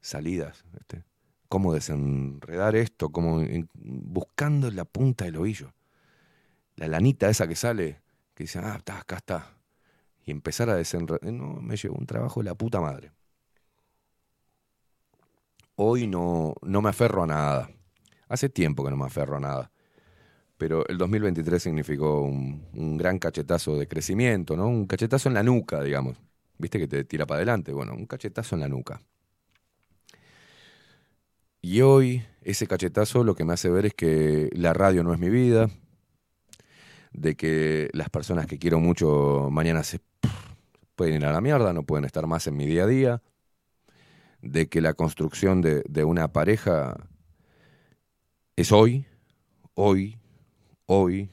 A: Salidas. este, Cómo desenredar esto, cómo en- buscando la punta del ovillo. La lanita esa que sale, que dice, ah, está, acá está. Y empezar a desenredar. No, me llevó un trabajo de la puta madre. Hoy no, no me aferro a nada. Hace tiempo que no me aferro a nada. Pero el 2023 significó un, un gran cachetazo de crecimiento, ¿no? Un cachetazo en la nuca, digamos. ¿Viste que te tira para adelante? Bueno, un cachetazo en la nuca. Y hoy ese cachetazo lo que me hace ver es que la radio no es mi vida, de que las personas que quiero mucho mañana se pueden ir a la mierda, no pueden estar más en mi día a día, de que la construcción de, una pareja es hoy, hoy, hoy,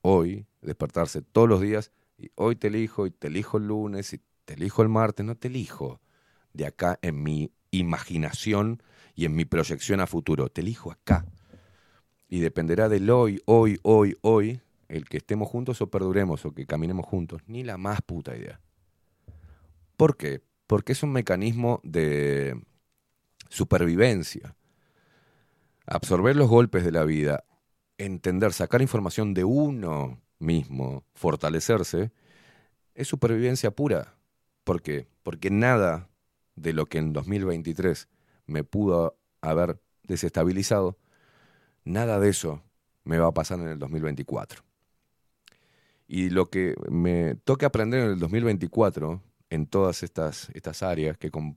A: hoy, despertarse todos los días y hoy te elijo y te elijo el lunes y te elijo el martes, no te elijo de acá en mi imaginación y en mi proyección a futuro, te elijo acá. Y dependerá del hoy, hoy, hoy, hoy, el que estemos juntos o perduremos o que caminemos juntos, ni la más puta idea. ¿Por qué? Porque es un mecanismo de supervivencia. Absorber los golpes de la vida, entender, sacar información de uno mismo, fortalecerse, es supervivencia pura. ¿Por qué? Porque nada de lo que en 2023 me pudo haber desestabilizado, nada de eso me va a pasar en el 2024. Y lo que me toca aprender en el 2024, en todas estas, estas áreas que com-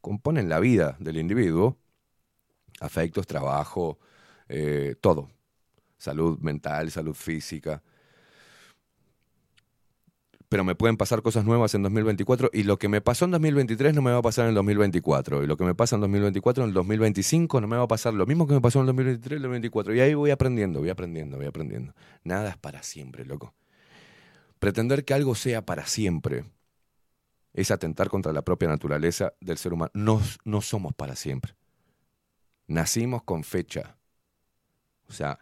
A: componen la vida del individuo, afectos, trabajo, eh, todo, salud mental, salud física, pero me pueden pasar cosas nuevas en 2024 y lo que me pasó en 2023 no me va a pasar en el 2024 y lo que me pasa en 2024 en el 2025 no me va a pasar lo mismo que me pasó en el 2023 en el 2024 y ahí voy aprendiendo, voy aprendiendo, voy aprendiendo. Nada es para siempre, loco. Pretender que algo sea para siempre es atentar contra la propia naturaleza del ser humano. No, no somos para siempre. Nacimos con fecha. O sea,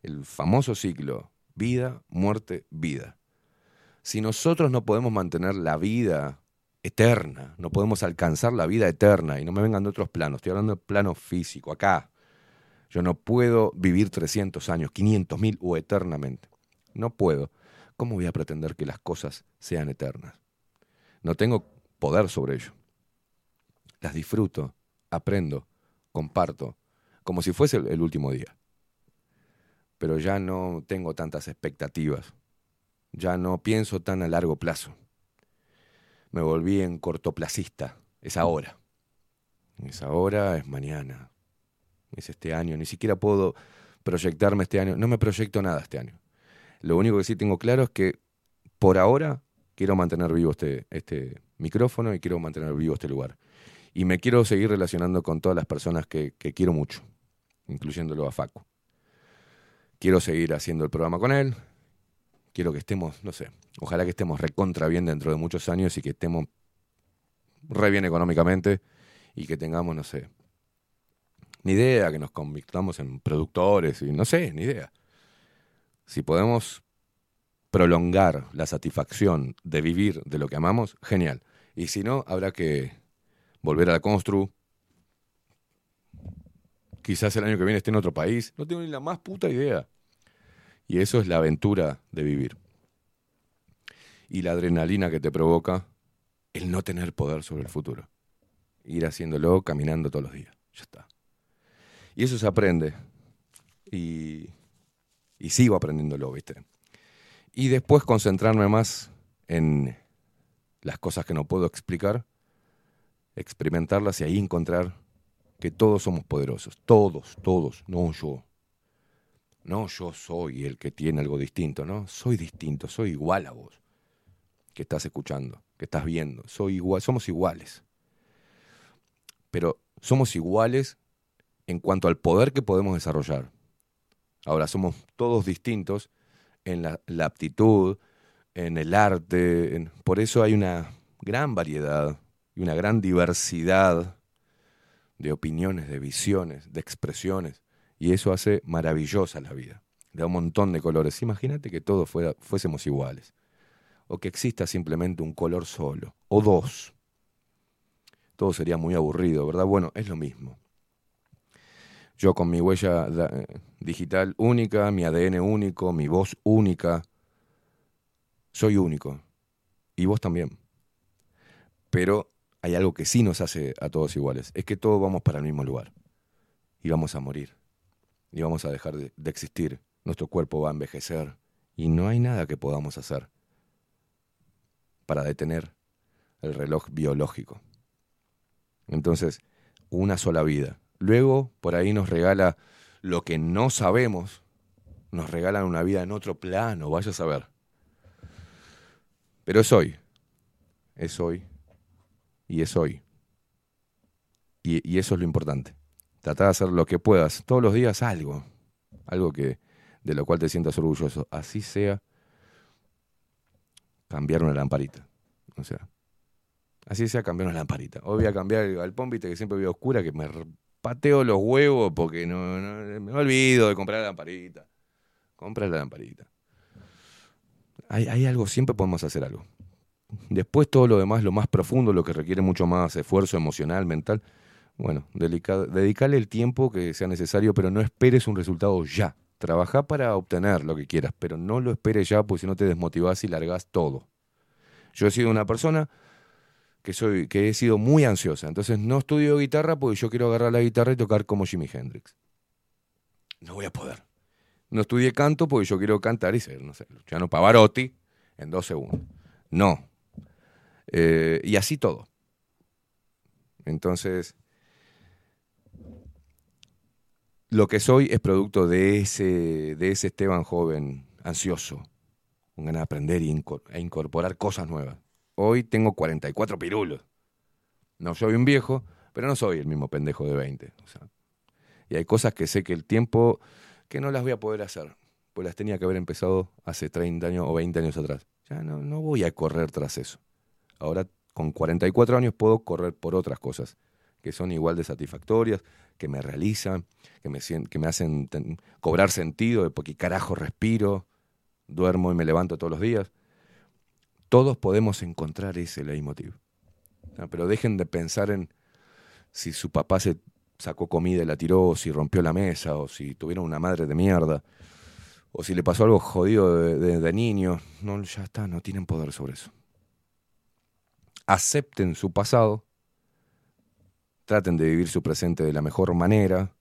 A: el famoso ciclo, vida, muerte, vida. Si nosotros no podemos mantener la vida eterna. No podemos alcanzar la vida eterna. Y no me vengan de otros planos. Estoy hablando del plano físico, acá. Yo no puedo vivir 300 años, 500 mil o eternamente. No puedo. ¿Cómo voy a pretender que las cosas sean eternas? No tengo poder sobre ello. Las disfruto, aprendo, comparto, como si fuese el, el último día. Pero ya no tengo tantas expectativas. Ya no pienso tan a largo plazo. Me volví en cortoplacista. Es ahora. Es ahora, es mañana. Es este año. Ni siquiera puedo proyectarme este año. No me proyecto nada este año. Lo único que sí tengo claro es que por ahora quiero mantener vivo este, este micrófono y quiero mantener vivo este lugar. Y me quiero seguir relacionando con todas las personas que, que quiero mucho, incluyéndolo a Facu. Quiero seguir haciendo el programa con él. Quiero que estemos, no sé, ojalá que estemos recontra bien dentro de muchos años y que estemos re bien económicamente y que tengamos, no sé, ni idea, que nos convirtamos en productores y no sé, ni idea. Si podemos prolongar la satisfacción de vivir de lo que amamos, genial. Y si no, habrá que volver a la Constru. Quizás el año que viene esté en otro país. No tengo ni la más puta idea. Y eso es la aventura de vivir. Y la adrenalina que te provoca el no tener poder sobre el futuro. Ir haciéndolo caminando todos los días. Ya está. Y eso se aprende. Y, y sigo aprendiéndolo, ¿viste? Y después concentrarme más en las cosas que no puedo explicar, experimentarlas y ahí encontrar que todos somos poderosos. Todos, todos, no yo. No yo soy el que tiene algo distinto, ¿no? Soy distinto, soy igual a vos, que estás escuchando, que estás viendo. Soy igual, somos iguales. Pero somos iguales en cuanto al poder que podemos desarrollar. Ahora somos todos distintos en la, aptitud, en el arte, por eso hay una gran variedad y una gran diversidad de opiniones, de visiones, de expresiones, y eso hace maravillosa la vida. Da un montón de colores. Imagínate que todos fuésemos iguales, o que exista simplemente un color solo, o dos. Todo sería muy aburrido, ¿verdad? Bueno, es lo mismo. Yo con mi huella eh, digital única, mi ADN único, mi voz única, soy único. Y vos también. Pero hay algo que sí nos hace a todos iguales. Es que todos vamos para el mismo lugar. Y vamos a morir. Y vamos a dejar de, existir. Nuestro cuerpo va a envejecer. Y no hay nada que podamos hacer para detener el reloj biológico. Entonces, una sola vida. Luego, por ahí nos regala lo que no sabemos, nos regalan una vida en otro plano, vaya a saber. Pero es hoy, es hoy y es hoy. Y eso es lo importante. Tratar de hacer lo que puedas, todos los días algo, algo que de lo cual te sientas orgulloso. Así sea cambiar una lamparita. O sea, así sea cambiar una lamparita. Hoy voy a cambiar el galpón, que siempre veo oscura, que me pateo los huevos porque no, no- me olvido de comprar la lamparita. Compra la lamparita. Hay, hay algo, siempre podemos hacer algo. Después todo lo demás, lo más profundo, lo que requiere mucho más esfuerzo emocional, mental, bueno, delica- dedicarle el tiempo que sea necesario, pero no esperes un resultado ya. Trabajá para obtener lo que quieras, pero no lo esperes ya, porque si no te desmotivás y largás todo. Yo he sido una persona que soy, que he sido muy ansiosa, entonces no estudio guitarra porque yo quiero agarrar la guitarra y tocar como Jimi Hendrix. No voy a poder. No estudié canto porque yo quiero cantar y ser, no sé, Luciano Pavarotti en dos segundos. No. Eh, y así todo. Entonces, lo que soy es producto de ese, de ese Esteban joven, ansioso, con ganas de aprender incor- e incorporar cosas nuevas. Hoy tengo 44 pirulos. No soy un viejo, pero no soy el mismo pendejo de 20. o sea. y hay cosas que sé que el tiempo, que no las voy a poder hacer, pues las tenía que haber empezado hace 30 años o 20 años atrás. Ya no, no voy a correr tras eso. Ahora, con 44 años, puedo correr por otras cosas que son igual de satisfactorias, que me realizan, que me, que me hacen cobrar sentido de por qué carajo respiro, duermo y me levanto todos los días. Todos podemos encontrar ese leitmotiv. Ah, Pero dejen de pensar en si su papá se sacó comida y la tiró, o si rompió la mesa, o si tuvieron una madre de mierda, o si le pasó algo jodido de- de niño. No, ya está, no tienen poder sobre eso. Acepten su pasado, traten de vivir su presente de la mejor manera,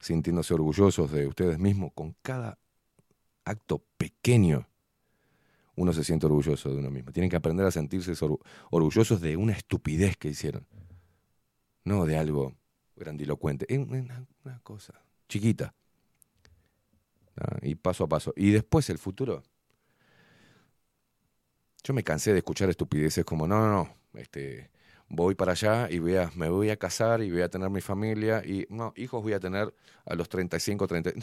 A: sintiéndose orgullosos de ustedes mismos con cada acto pequeño. Uno se siente orgulloso de uno mismo. Tienen que aprender a sentirse or- orgullosos de una estupidez que hicieron, no de algo grandilocuente. Es una, una cosa chiquita. Y paso a paso. Y después el futuro. Yo me cansé de escuchar estupideces como, no, no, no, este, voy para allá y voy me voy a casar y voy a tener mi familia y, no, hijos voy a tener a los 35, 30.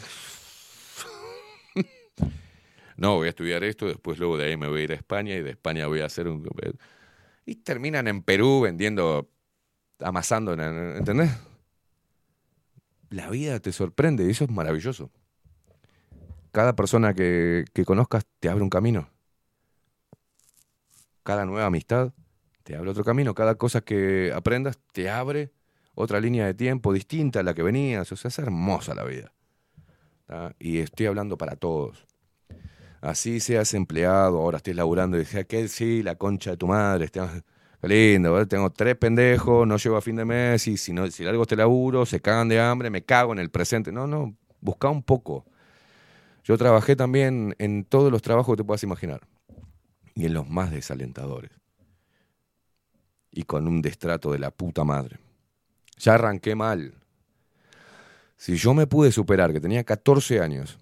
A: no, voy a estudiar esto, después luego de ahí me voy a ir a España y de España voy a hacer un... Y terminan en Perú vendiendo, amasando, en- en- ¿entendés? La vida te sorprende y eso es maravilloso. Cada persona que, que conozcas te abre un camino. Cada nueva amistad te abre otro camino. Cada cosa que aprendas te abre otra línea de tiempo distinta a la que venías. O sea, es hermosa la vida. Y estoy hablando para todos. Así seas empleado, ahora estés laburando y dices, aquel sí, la concha de tu madre, este, qué lindo, tengo tres pendejos, no llego a fin de mes y si, no, si largo este laburo, se cagan de hambre, me cago en el presente. No, no, busca un poco. Yo trabajé también en todos los trabajos que te puedas imaginar y en los más desalentadores. Y con un destrato de la puta madre. Ya arranqué mal. Si yo me pude superar, que tenía 14 años,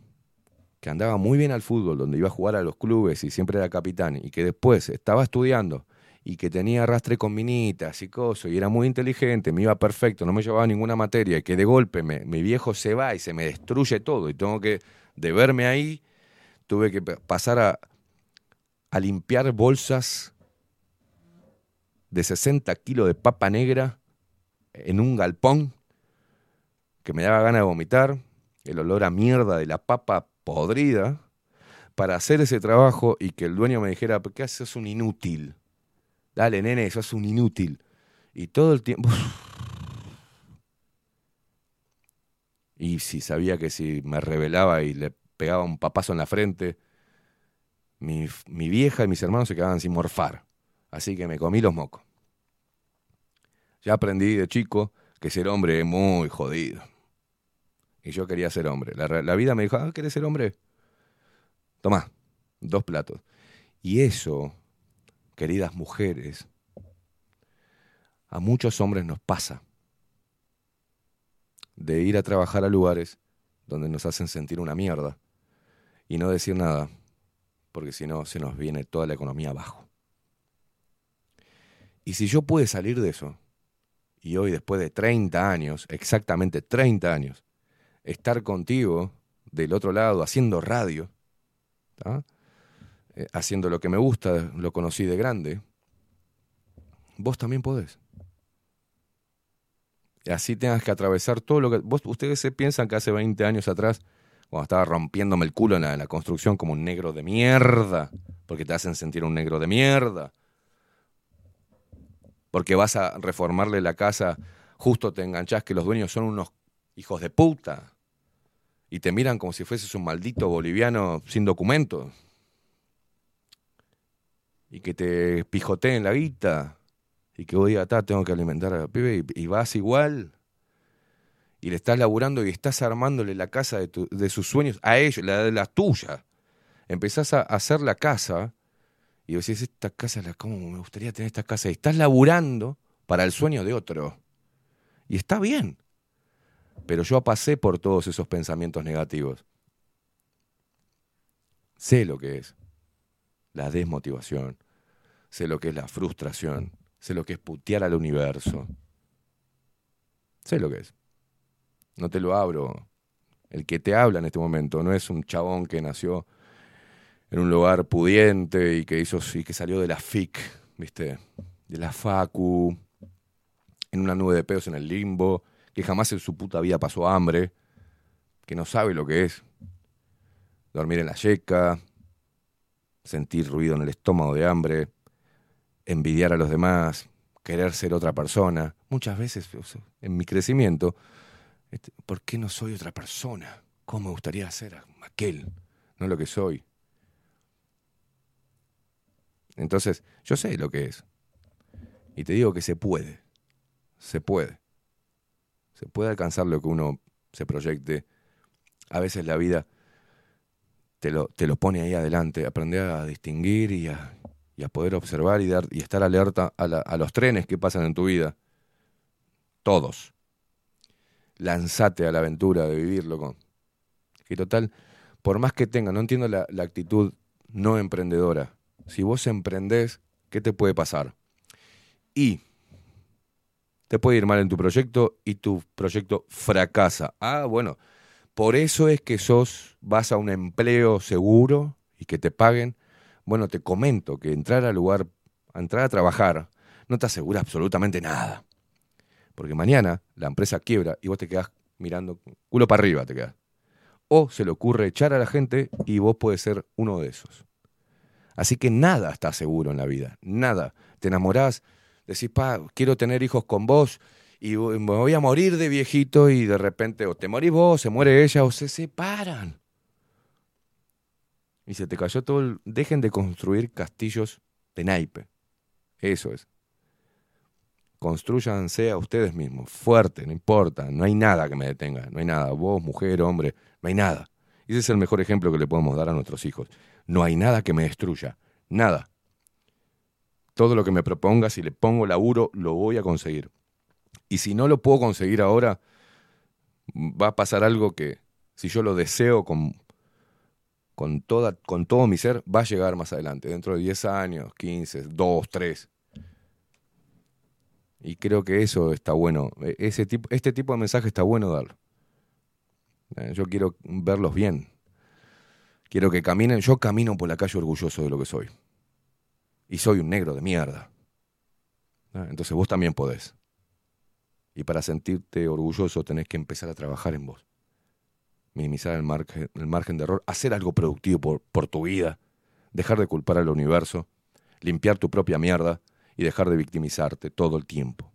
A: que andaba muy bien al fútbol, donde iba a jugar a los clubes y siempre era capitán, y que después estaba estudiando y que tenía arrastre con minitas y cosas, y era muy inteligente, me iba perfecto, no me llevaba ninguna materia, y que de golpe me- mi viejo se va y se me destruye todo, y tengo que, de verme ahí, tuve que pa- pasar a, a limpiar bolsas de 60 kilos de papa negra en un galpón que me daba ganas de vomitar, el olor a mierda de la papa podrida, para hacer ese trabajo y que el dueño me dijera, ¿qué haces? Un inútil. Dale, nene, sos un inútil. Y todo el tiempo... Y si sabía que si me rebelaba y le pegaba un papazo en la frente, mi, mi vieja y mis hermanos se quedaban sin morfar. Así que me comí los mocos. Ya aprendí de chico que ser hombre es muy jodido. Y yo quería ser hombre. La, vida me dijo, ah, ¿querés ser hombre? Tomá, dos platos. Y eso, queridas mujeres, a muchos hombres nos pasa. De ir a trabajar a lugares donde nos hacen sentir una mierda y no decir nada, porque si no se nos viene toda la economía abajo. Y si yo pude salir de eso, y hoy después de 30 años, exactamente 30 años, estar contigo del otro lado haciendo radio. Eh, haciendo lo que me gusta, lo conocí de grande, vos también podés. Y así tengas que atravesar todo lo que... Vos, ustedes se piensan que hace 20 años atrás, cuando estaba rompiéndome el culo en la, en la construcción como un negro de mierda, porque te hacen sentir un negro de mierda, porque vas a reformarle la casa, justo te enganchás que los dueños son unos hijos de puta y te miran como si fueses un maldito boliviano sin documentos y que te pijoteen la guita y que vos digas, "Ta, tengo que alimentar a la pibe y, vas igual y le estás laburando y estás armándole la casa de, de sus sueños a ellos, la de la tuya. Empezás a hacer la casa y vos decís, esta casa, ¿cómo me gustaría tener esta casa? Y estás laburando para el sueño de otro. Y está bien. Pero yo pasé por todos esos pensamientos negativos. Sé lo que es la desmotivación. Sé lo que es la frustración. Sé lo que es putear al universo. Sé lo que es. No te lo abro. El que te habla en este momento no es un chabón que nació en un lugar pudiente y que hizo y que salió de la FIC, ¿viste? De la FACU, en una nube de pedos en el limbo, que jamás en su puta vida pasó hambre, que no sabe lo que es dormir en la yeca, sentir ruido en el estómago de hambre, envidiar a los demás, querer ser otra persona. Muchas veces en mi crecimiento, este, ¿por qué no soy otra persona? ¿Cómo me gustaría ser aquel? No lo que soy. Entonces, yo sé lo que es. Y te digo que se puede. Se puede. Se puede alcanzar lo que uno se proyecte. A veces la vida te lo, te lo pone ahí adelante. Aprender a distinguir y a, y a poder observar y, dar, y estar alerta a, la- a los trenes que pasan en tu vida. Todos. Lanzate a la aventura de vivirlo con. Que total, por más que tenga, no entiendo la actitud no emprendedora. Si vos emprendés, ¿qué te puede pasar? Y te puede ir mal en tu proyecto y tu proyecto fracasa. Ah, bueno, por eso es que sos, vas a un empleo seguro y que te paguen. Bueno, te comento que entrar al lugar, entrar a trabajar, no te asegura absolutamente nada. Porque mañana la empresa quiebra y vos te quedás mirando culo para arriba, te quedás. O se le ocurre echar a la gente y vos puedes ser uno de esos. Así que nada está seguro en la vida, nada. Te enamorás, decís, pa, quiero tener hijos con vos y me voy a morir de viejito y de repente o te morís vos, se muere ella o se separan. Y se te cayó todo el... Dejen de construir castillos de naipe. Eso es. Construyanse a ustedes mismos, fuerte, no importa, no hay nada que me detenga, no hay nada, vos, mujer, hombre, no hay nada. Ese es el mejor ejemplo que le podemos dar a nuestros hijos. No hay nada que me destruya, nada. Todo lo que me proponga, si le pongo laburo, lo voy a conseguir. Y si no lo puedo conseguir ahora, va a pasar algo que, si yo lo deseo con, con, toda, con todo mi ser, va a llegar más adelante, dentro de 10 años, 15, 2, 3. Y creo que eso está bueno. E- Ese tipo, este tipo de mensaje está bueno darlo. Eh, Yo quiero verlos bien. Quiero que caminen. Yo camino por la calle orgulloso de lo que soy. Y soy un negro de mierda. Ah, Entonces vos también podés. Y para sentirte orgulloso tenés que empezar a trabajar en vos. Minimizar el margen, el margen de error. Hacer algo productivo por, por tu vida. Dejar de culpar al universo. Limpiar tu propia mierda. Y dejar de victimizarte todo el tiempo.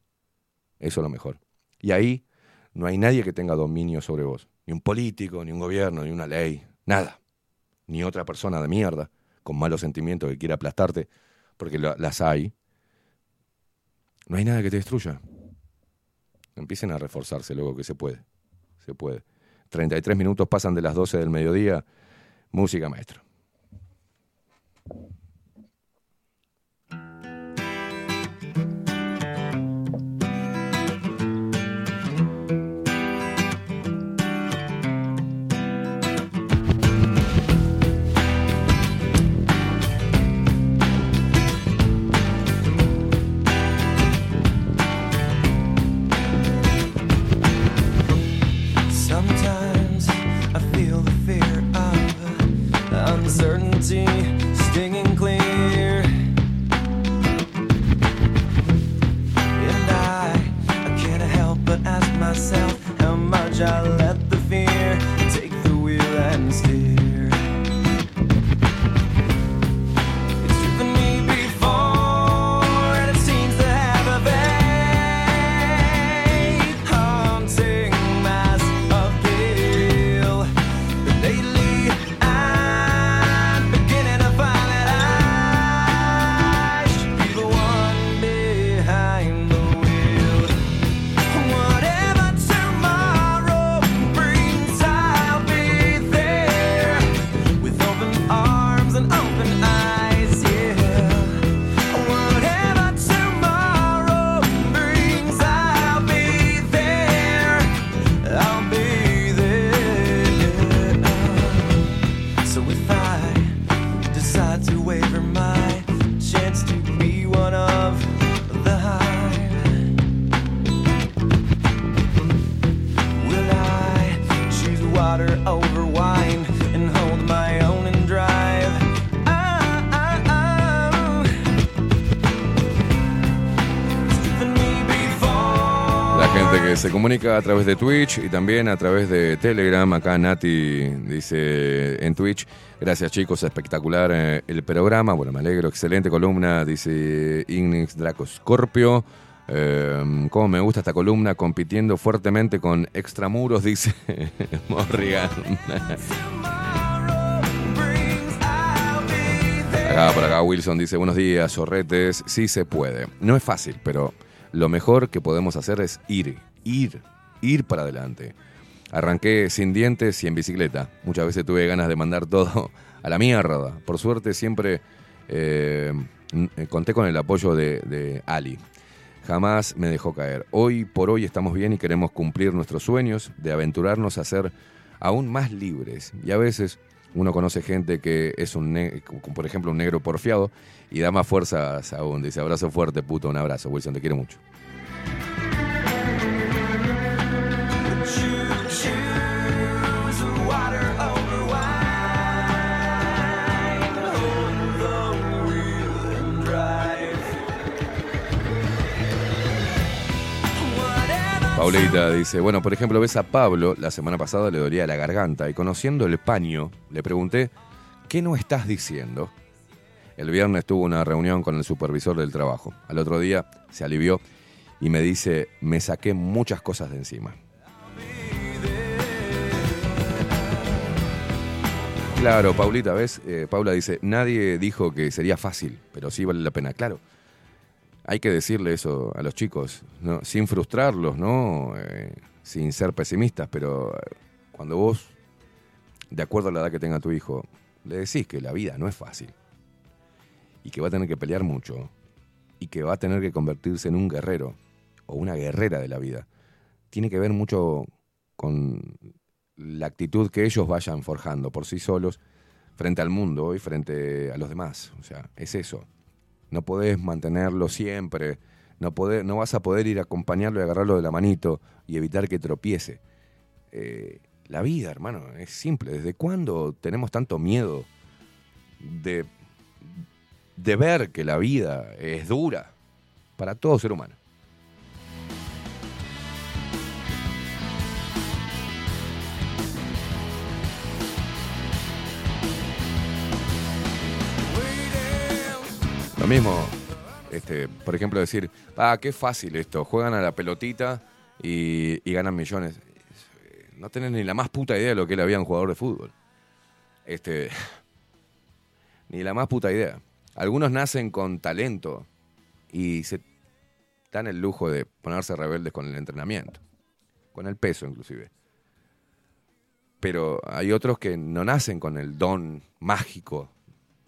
A: Eso es lo mejor. Y ahí no hay nadie que tenga dominio sobre vos. Ni un político, ni un gobierno, ni una ley. Nada. Ni otra persona de mierda con malos sentimientos que quiera aplastarte, porque la- las hay. No hay nada que te destruya. Empiecen a reforzarse luego que se puede. Se puede. 33 minutos pasan de las 12 del mediodía. Música maestro. Comunica a través de Twitch y también a través de Telegram. Acá Nati dice en Twitch. Gracias chicos, espectacular eh, el programa. Bueno, me alegro, excelente columna, dice Ignix Draco Scorpio. Eh, Cómo me gusta esta columna, compitiendo fuertemente con extramuros, dice Morrigan. Acá por acá Wilson dice, buenos días, zorretes. Sí se puede. No es fácil, pero lo mejor que podemos hacer es ir, ir, ir para adelante. Arranqué sin dientes y en bicicleta. Muchas veces tuve ganas de mandar todo a la mierda. Por suerte siempre eh, n- conté con el apoyo de, Ali. Jamás me dejó caer. Hoy por hoy estamos bien y queremos cumplir nuestros sueños de aventurarnos a ser aún más libres. Y a veces uno conoce gente que es un, por ejemplo, un negro porfiado y da más fuerzas aún. Dice, abrazo fuerte, puto, un abrazo. Wilson, te quiero mucho. Paulita dice, bueno, por ejemplo, ves a Pablo, la semana pasada le dolía la garganta y conociendo el paño, le pregunté, ¿qué no estás diciendo? El viernes tuvo una reunión con el supervisor del trabajo. Al otro día se alivió y me dice, me saqué muchas cosas de encima. Claro, Paulita, ¿ves? Eh, Paula dice, nadie dijo que sería fácil, pero sí vale la pena. Claro, hay que decirle eso a los chicos, ¿no? sin frustrarlos, ¿no? Eh, sin ser pesimistas, pero eh, cuando vos, de acuerdo a la edad que tenga tu hijo, le decís que la vida no es fácil y que va a tener que pelear mucho y que va a tener que convertirse en un guerrero o una guerrera de la vida, tiene que ver mucho con la actitud que ellos vayan forjando por sí solos frente al mundo y frente a los demás. O sea, es eso. No podés mantenerlo siempre, no, no vas a poder ir a acompañarlo y agarrarlo de la manito y evitar que tropiece. Eh, la vida, hermano, es simple. ¿Desde cuándo tenemos tanto miedo de, de ver que la vida es dura para todo ser humano? Lo mismo, este, por ejemplo, decir, ah, qué fácil esto, juegan a la pelotita y, ganan millones. No tenés ni la más puta idea de lo que vida de un jugador de fútbol. Este, ni la más puta idea. Algunos nacen con talento y se dan el lujo de ponerse rebeldes con el entrenamiento, con el peso inclusive. Pero hay otros que no nacen con el don mágico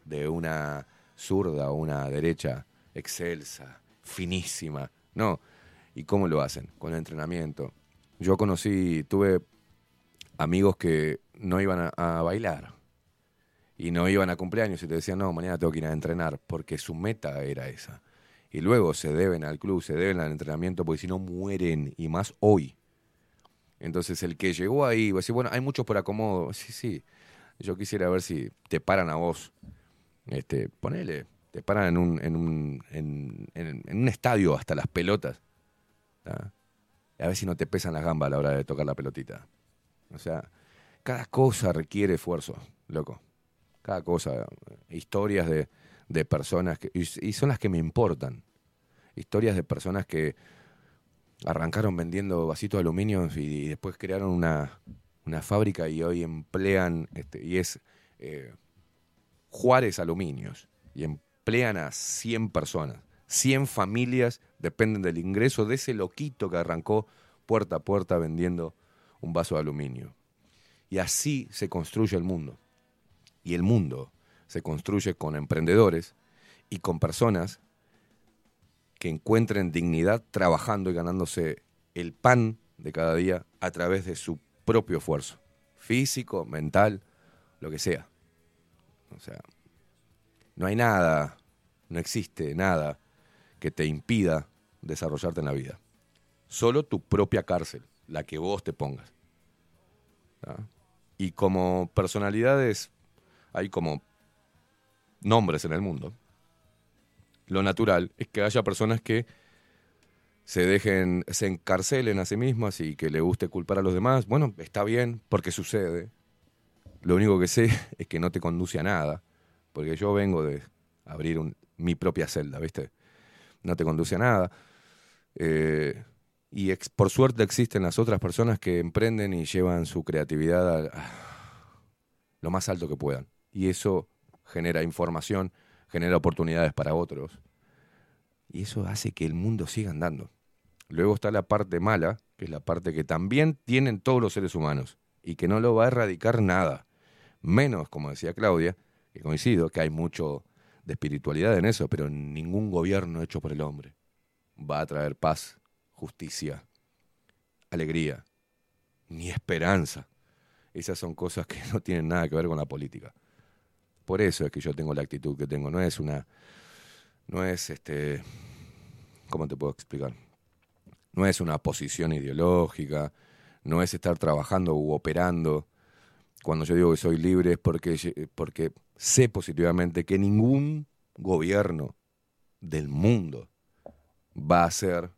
A: de una zurda o una derecha excelsa, finísima. No. ¿Y cómo lo hacen? Con el entrenamiento. Yo conocí, tuve amigos que no iban a, bailar y no iban a cumpleaños y te decían, no, mañana tengo que ir a entrenar, porque su meta era esa. Y luego se deben al club, se deben al entrenamiento, porque si no mueren, y más hoy. Entonces el que llegó ahí, va a bueno, hay muchos por acomodo. Sí, sí. Yo quisiera ver si te paran a vos. Este, ponele, te paran en un, en un, en, un estadio hasta las pelotas. ¿tá? A si no te pesan las gambas a la hora de tocar la pelotita. O sea, cada cosa requiere esfuerzo, loco. Cada cosa. Historias de, de personas que. Y, son las que me importan. Historias de personas que arrancaron vendiendo vasitos de aluminio y, y después crearon una, una fábrica y hoy emplean. Este, y es eh, Juárez Aluminios. Y emplean a 100 personas. 100 familias dependen del ingreso de ese loquito que arrancó puerta a puerta vendiendo un vaso de aluminio. Y así se construye el mundo. Y el mundo se construye con emprendedores y con personas que encuentren dignidad trabajando y ganándose el pan de cada día a través de su propio esfuerzo, físico, mental, lo que sea. O sea, no hay nada, no existe nada que te impida desarrollarte en la vida. Solo tu propia cárcel, la que vos te pongas. ¿tá? Y como personalidades, hay como nombres en el mundo. Lo natural es que haya personas que se dejen, se encarcelen a sí mismas y que le guste culpar a los demás, bueno, está bien, porque sucede. Lo único que sé es que no te conduce a nada, porque yo vengo de abrir mi propia celda, ¿viste? No te conduce a nada. Eh, y por suerte existen las otras personas que emprenden y llevan su creatividad a, a lo más alto que puedan. Y eso genera información, genera oportunidades para otros. Y eso hace que el mundo siga andando. Luego está la parte mala, que es la parte que también tienen todos los seres humanos y que no lo va a erradicar nada. Menos, como decía Claudia, que coincido, que hay mucho de espiritualidad en eso, pero ningún gobierno hecho por el hombre va a traer paz, justicia, alegría, ni esperanza. Esas son cosas que no tienen nada que ver con la política. Por eso es que yo tengo la actitud que tengo. No es una. No es este. ¿Cómo te puedo explicar? No es una posición ideológica. No es estar trabajando u operando. Cuando yo digo que soy libre es porque, porque sé positivamente que ningún gobierno del mundo va a ser,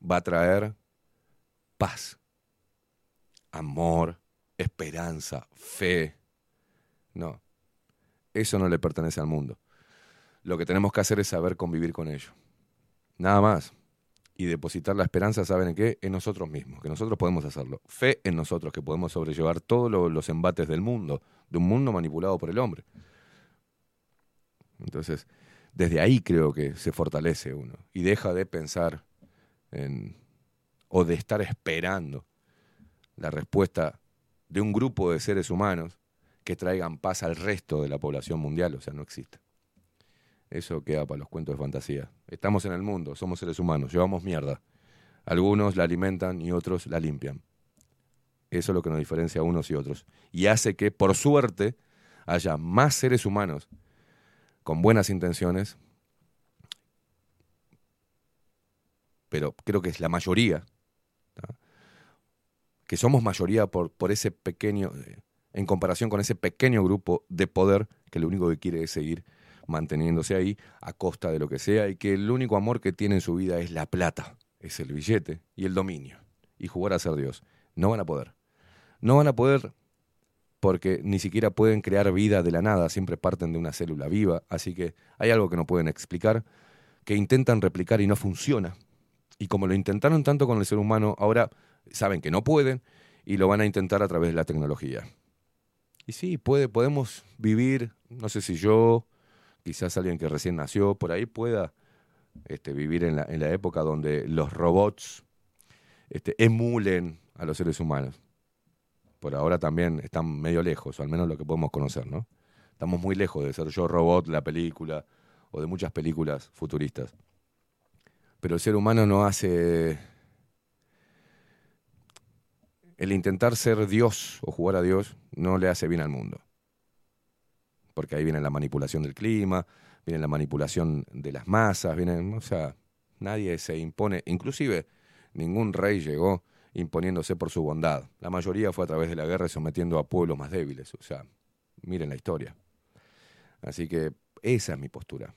A: va a traer paz, amor, esperanza, fe. No, eso no le pertenece al mundo. Lo que tenemos que hacer es saber convivir con ello. Nada más. Y depositar la esperanza, ¿saben en qué? En nosotros mismos, que nosotros podemos hacerlo. Fe en nosotros, que podemos sobrellevar todos lo- los embates del mundo, de un mundo manipulado por el hombre. Entonces, desde ahí creo que se fortalece uno y deja de pensar en, o de estar esperando la respuesta de un grupo de seres humanos que traigan paz al resto de la población mundial, o sea, no existe. Eso queda para los cuentos de fantasía. Estamos en el mundo, somos seres humanos, llevamos mierda. Algunos la alimentan y otros la limpian. Eso es lo que nos diferencia a unos y otros. Y hace que, por suerte, haya más seres humanos con buenas intenciones, pero creo que es la mayoría, que somos mayoría por, por ese pequeño, eh, en comparación con ese pequeño grupo de poder que lo único que quiere es seguir manteniéndose ahí a costa de lo que sea y que el único amor que tiene en su vida es la plata, es el billete y el dominio y jugar a ser Dios. No van a poder. No van a poder porque ni siquiera pueden crear vida de la nada, siempre parten de una célula viva, así que hay algo que no pueden explicar, que intentan replicar y no funciona. Y como lo intentaron tanto con el ser humano, ahora saben que no pueden y lo van a intentar a través de la tecnología. Y sí, puede, podemos vivir, no sé si yo, quizás alguien que recién nació, por ahí pueda este, vivir en la, en la época donde los robots este, emulen a los seres humanos. Por ahora también están medio lejos, o al menos lo que podemos conocer, ¿no? Estamos muy lejos de ser yo robot, la película, o de muchas películas futuristas. Pero el ser humano no hace... El intentar ser Dios o jugar a Dios no le hace bien al mundo. Porque ahí viene la manipulación del clima, viene la manipulación de las masas, viene, o sea, nadie se impone, inclusive ningún rey llegó imponiéndose por su bondad. La mayoría fue a través de la guerra y sometiendo a pueblos más débiles. O sea, miren la historia. Así que esa es mi postura.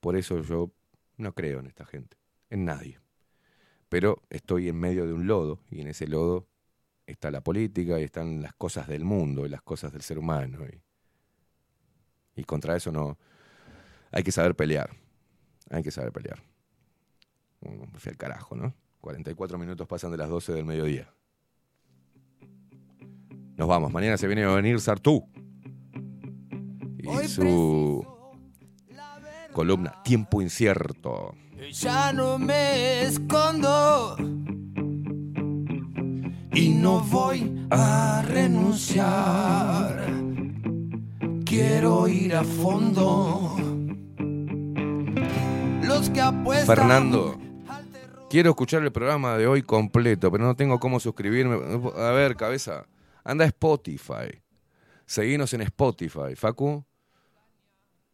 A: Por eso yo no creo en esta gente, en nadie. Pero estoy en medio de un lodo y en ese lodo está la política y están las cosas del mundo y las cosas del ser humano. Y contra eso no... Hay que saber pelear. Hay que saber pelear. Bueno, me fui al carajo, ¿no? 44 minutos pasan de las 12 del mediodía. Nos vamos. Mañana se viene a venir Sartú. Y su columna Tiempo Incierto.
B: Ya no me escondo y no voy a renunciar. Quiero ir a fondo. Los que apuestan.
A: Fernando, quiero escuchar el programa de hoy completo, pero no tengo cómo suscribirme. A ver, cabeza, anda a Spotify. Seguinos en Spotify, Facu.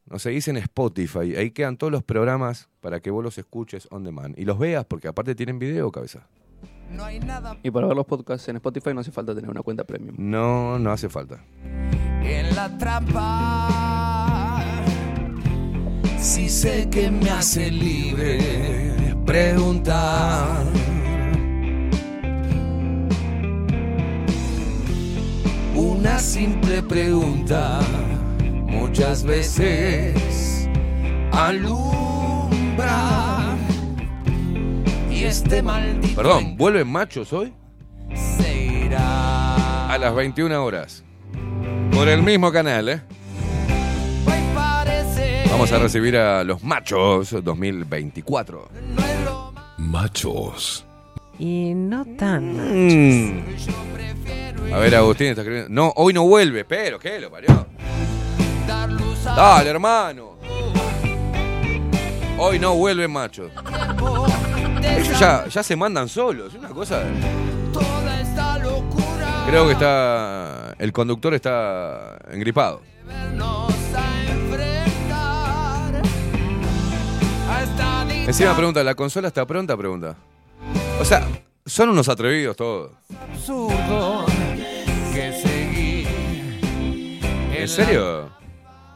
A: Nos seguís en Spotify. Ahí quedan todos los programas para que vos los escuches on demand. Y los veas, porque aparte tienen video, cabeza.
V: Y para ver los podcasts en Spotify no hace falta tener una cuenta premium.
A: No, no hace falta.
B: en la trampa. Si sé que me hace libre,
W: preguntar. Una simple pregunta muchas veces alumbra. Y este maldito
A: Perdón, ¿vuelven machos hoy?
W: se irá.
A: A las 21 horas. Por el mismo canal, ¿eh?
W: Parece
A: Vamos a recibir a los machos 2024.
E: Machos.
X: Y no tan.
A: Mm. A ver, Agustín está escribiendo. No, hoy no vuelve, pero ¿qué lo parió? Dale, hermano. Hoy no vuelven machos. Ellos ya, ya se mandan solos. Es una cosa. Creo que está. El conductor está engripado. Encima pregunta, ¿la consola está pronta? Pregunta. O sea, son unos atrevidos todos.
W: absurdo que.
A: ¿En serio?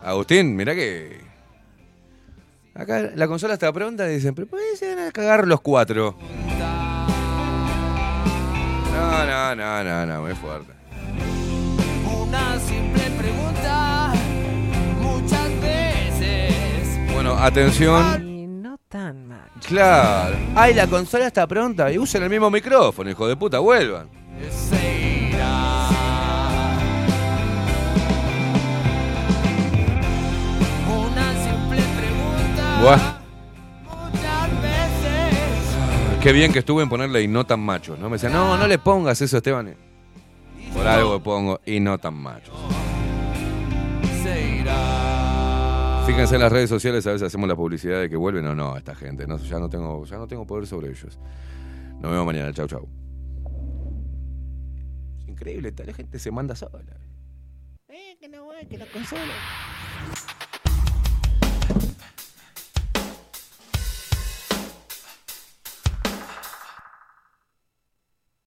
A: Agustín, mirá que. Acá la consola está pronta y dicen, pero ¿por qué se van a cagar los cuatro? No, no, no, no, no, muy fuerte.
W: Una simple pregunta muchas veces.
A: Bueno, atención.
X: Y no tan mal.
A: Claro. Ay, la consola está pronta y usen el mismo micrófono, hijo de puta, vuelvan. Buah,
W: veces.
A: qué bien que estuve en ponerle y no tan machos, ¿no? Me decían, no, no le pongas eso, Esteban. Por algo pongo y no tan machos. Fíjense en las redes sociales, a veces hacemos la publicidad de que vuelven o no esta gente. No, ya, no tengo, ya no tengo poder sobre ellos. Nos vemos mañana. Chau, chau. Es increíble, la gente se manda sola.
W: Eh, que no, que la consola.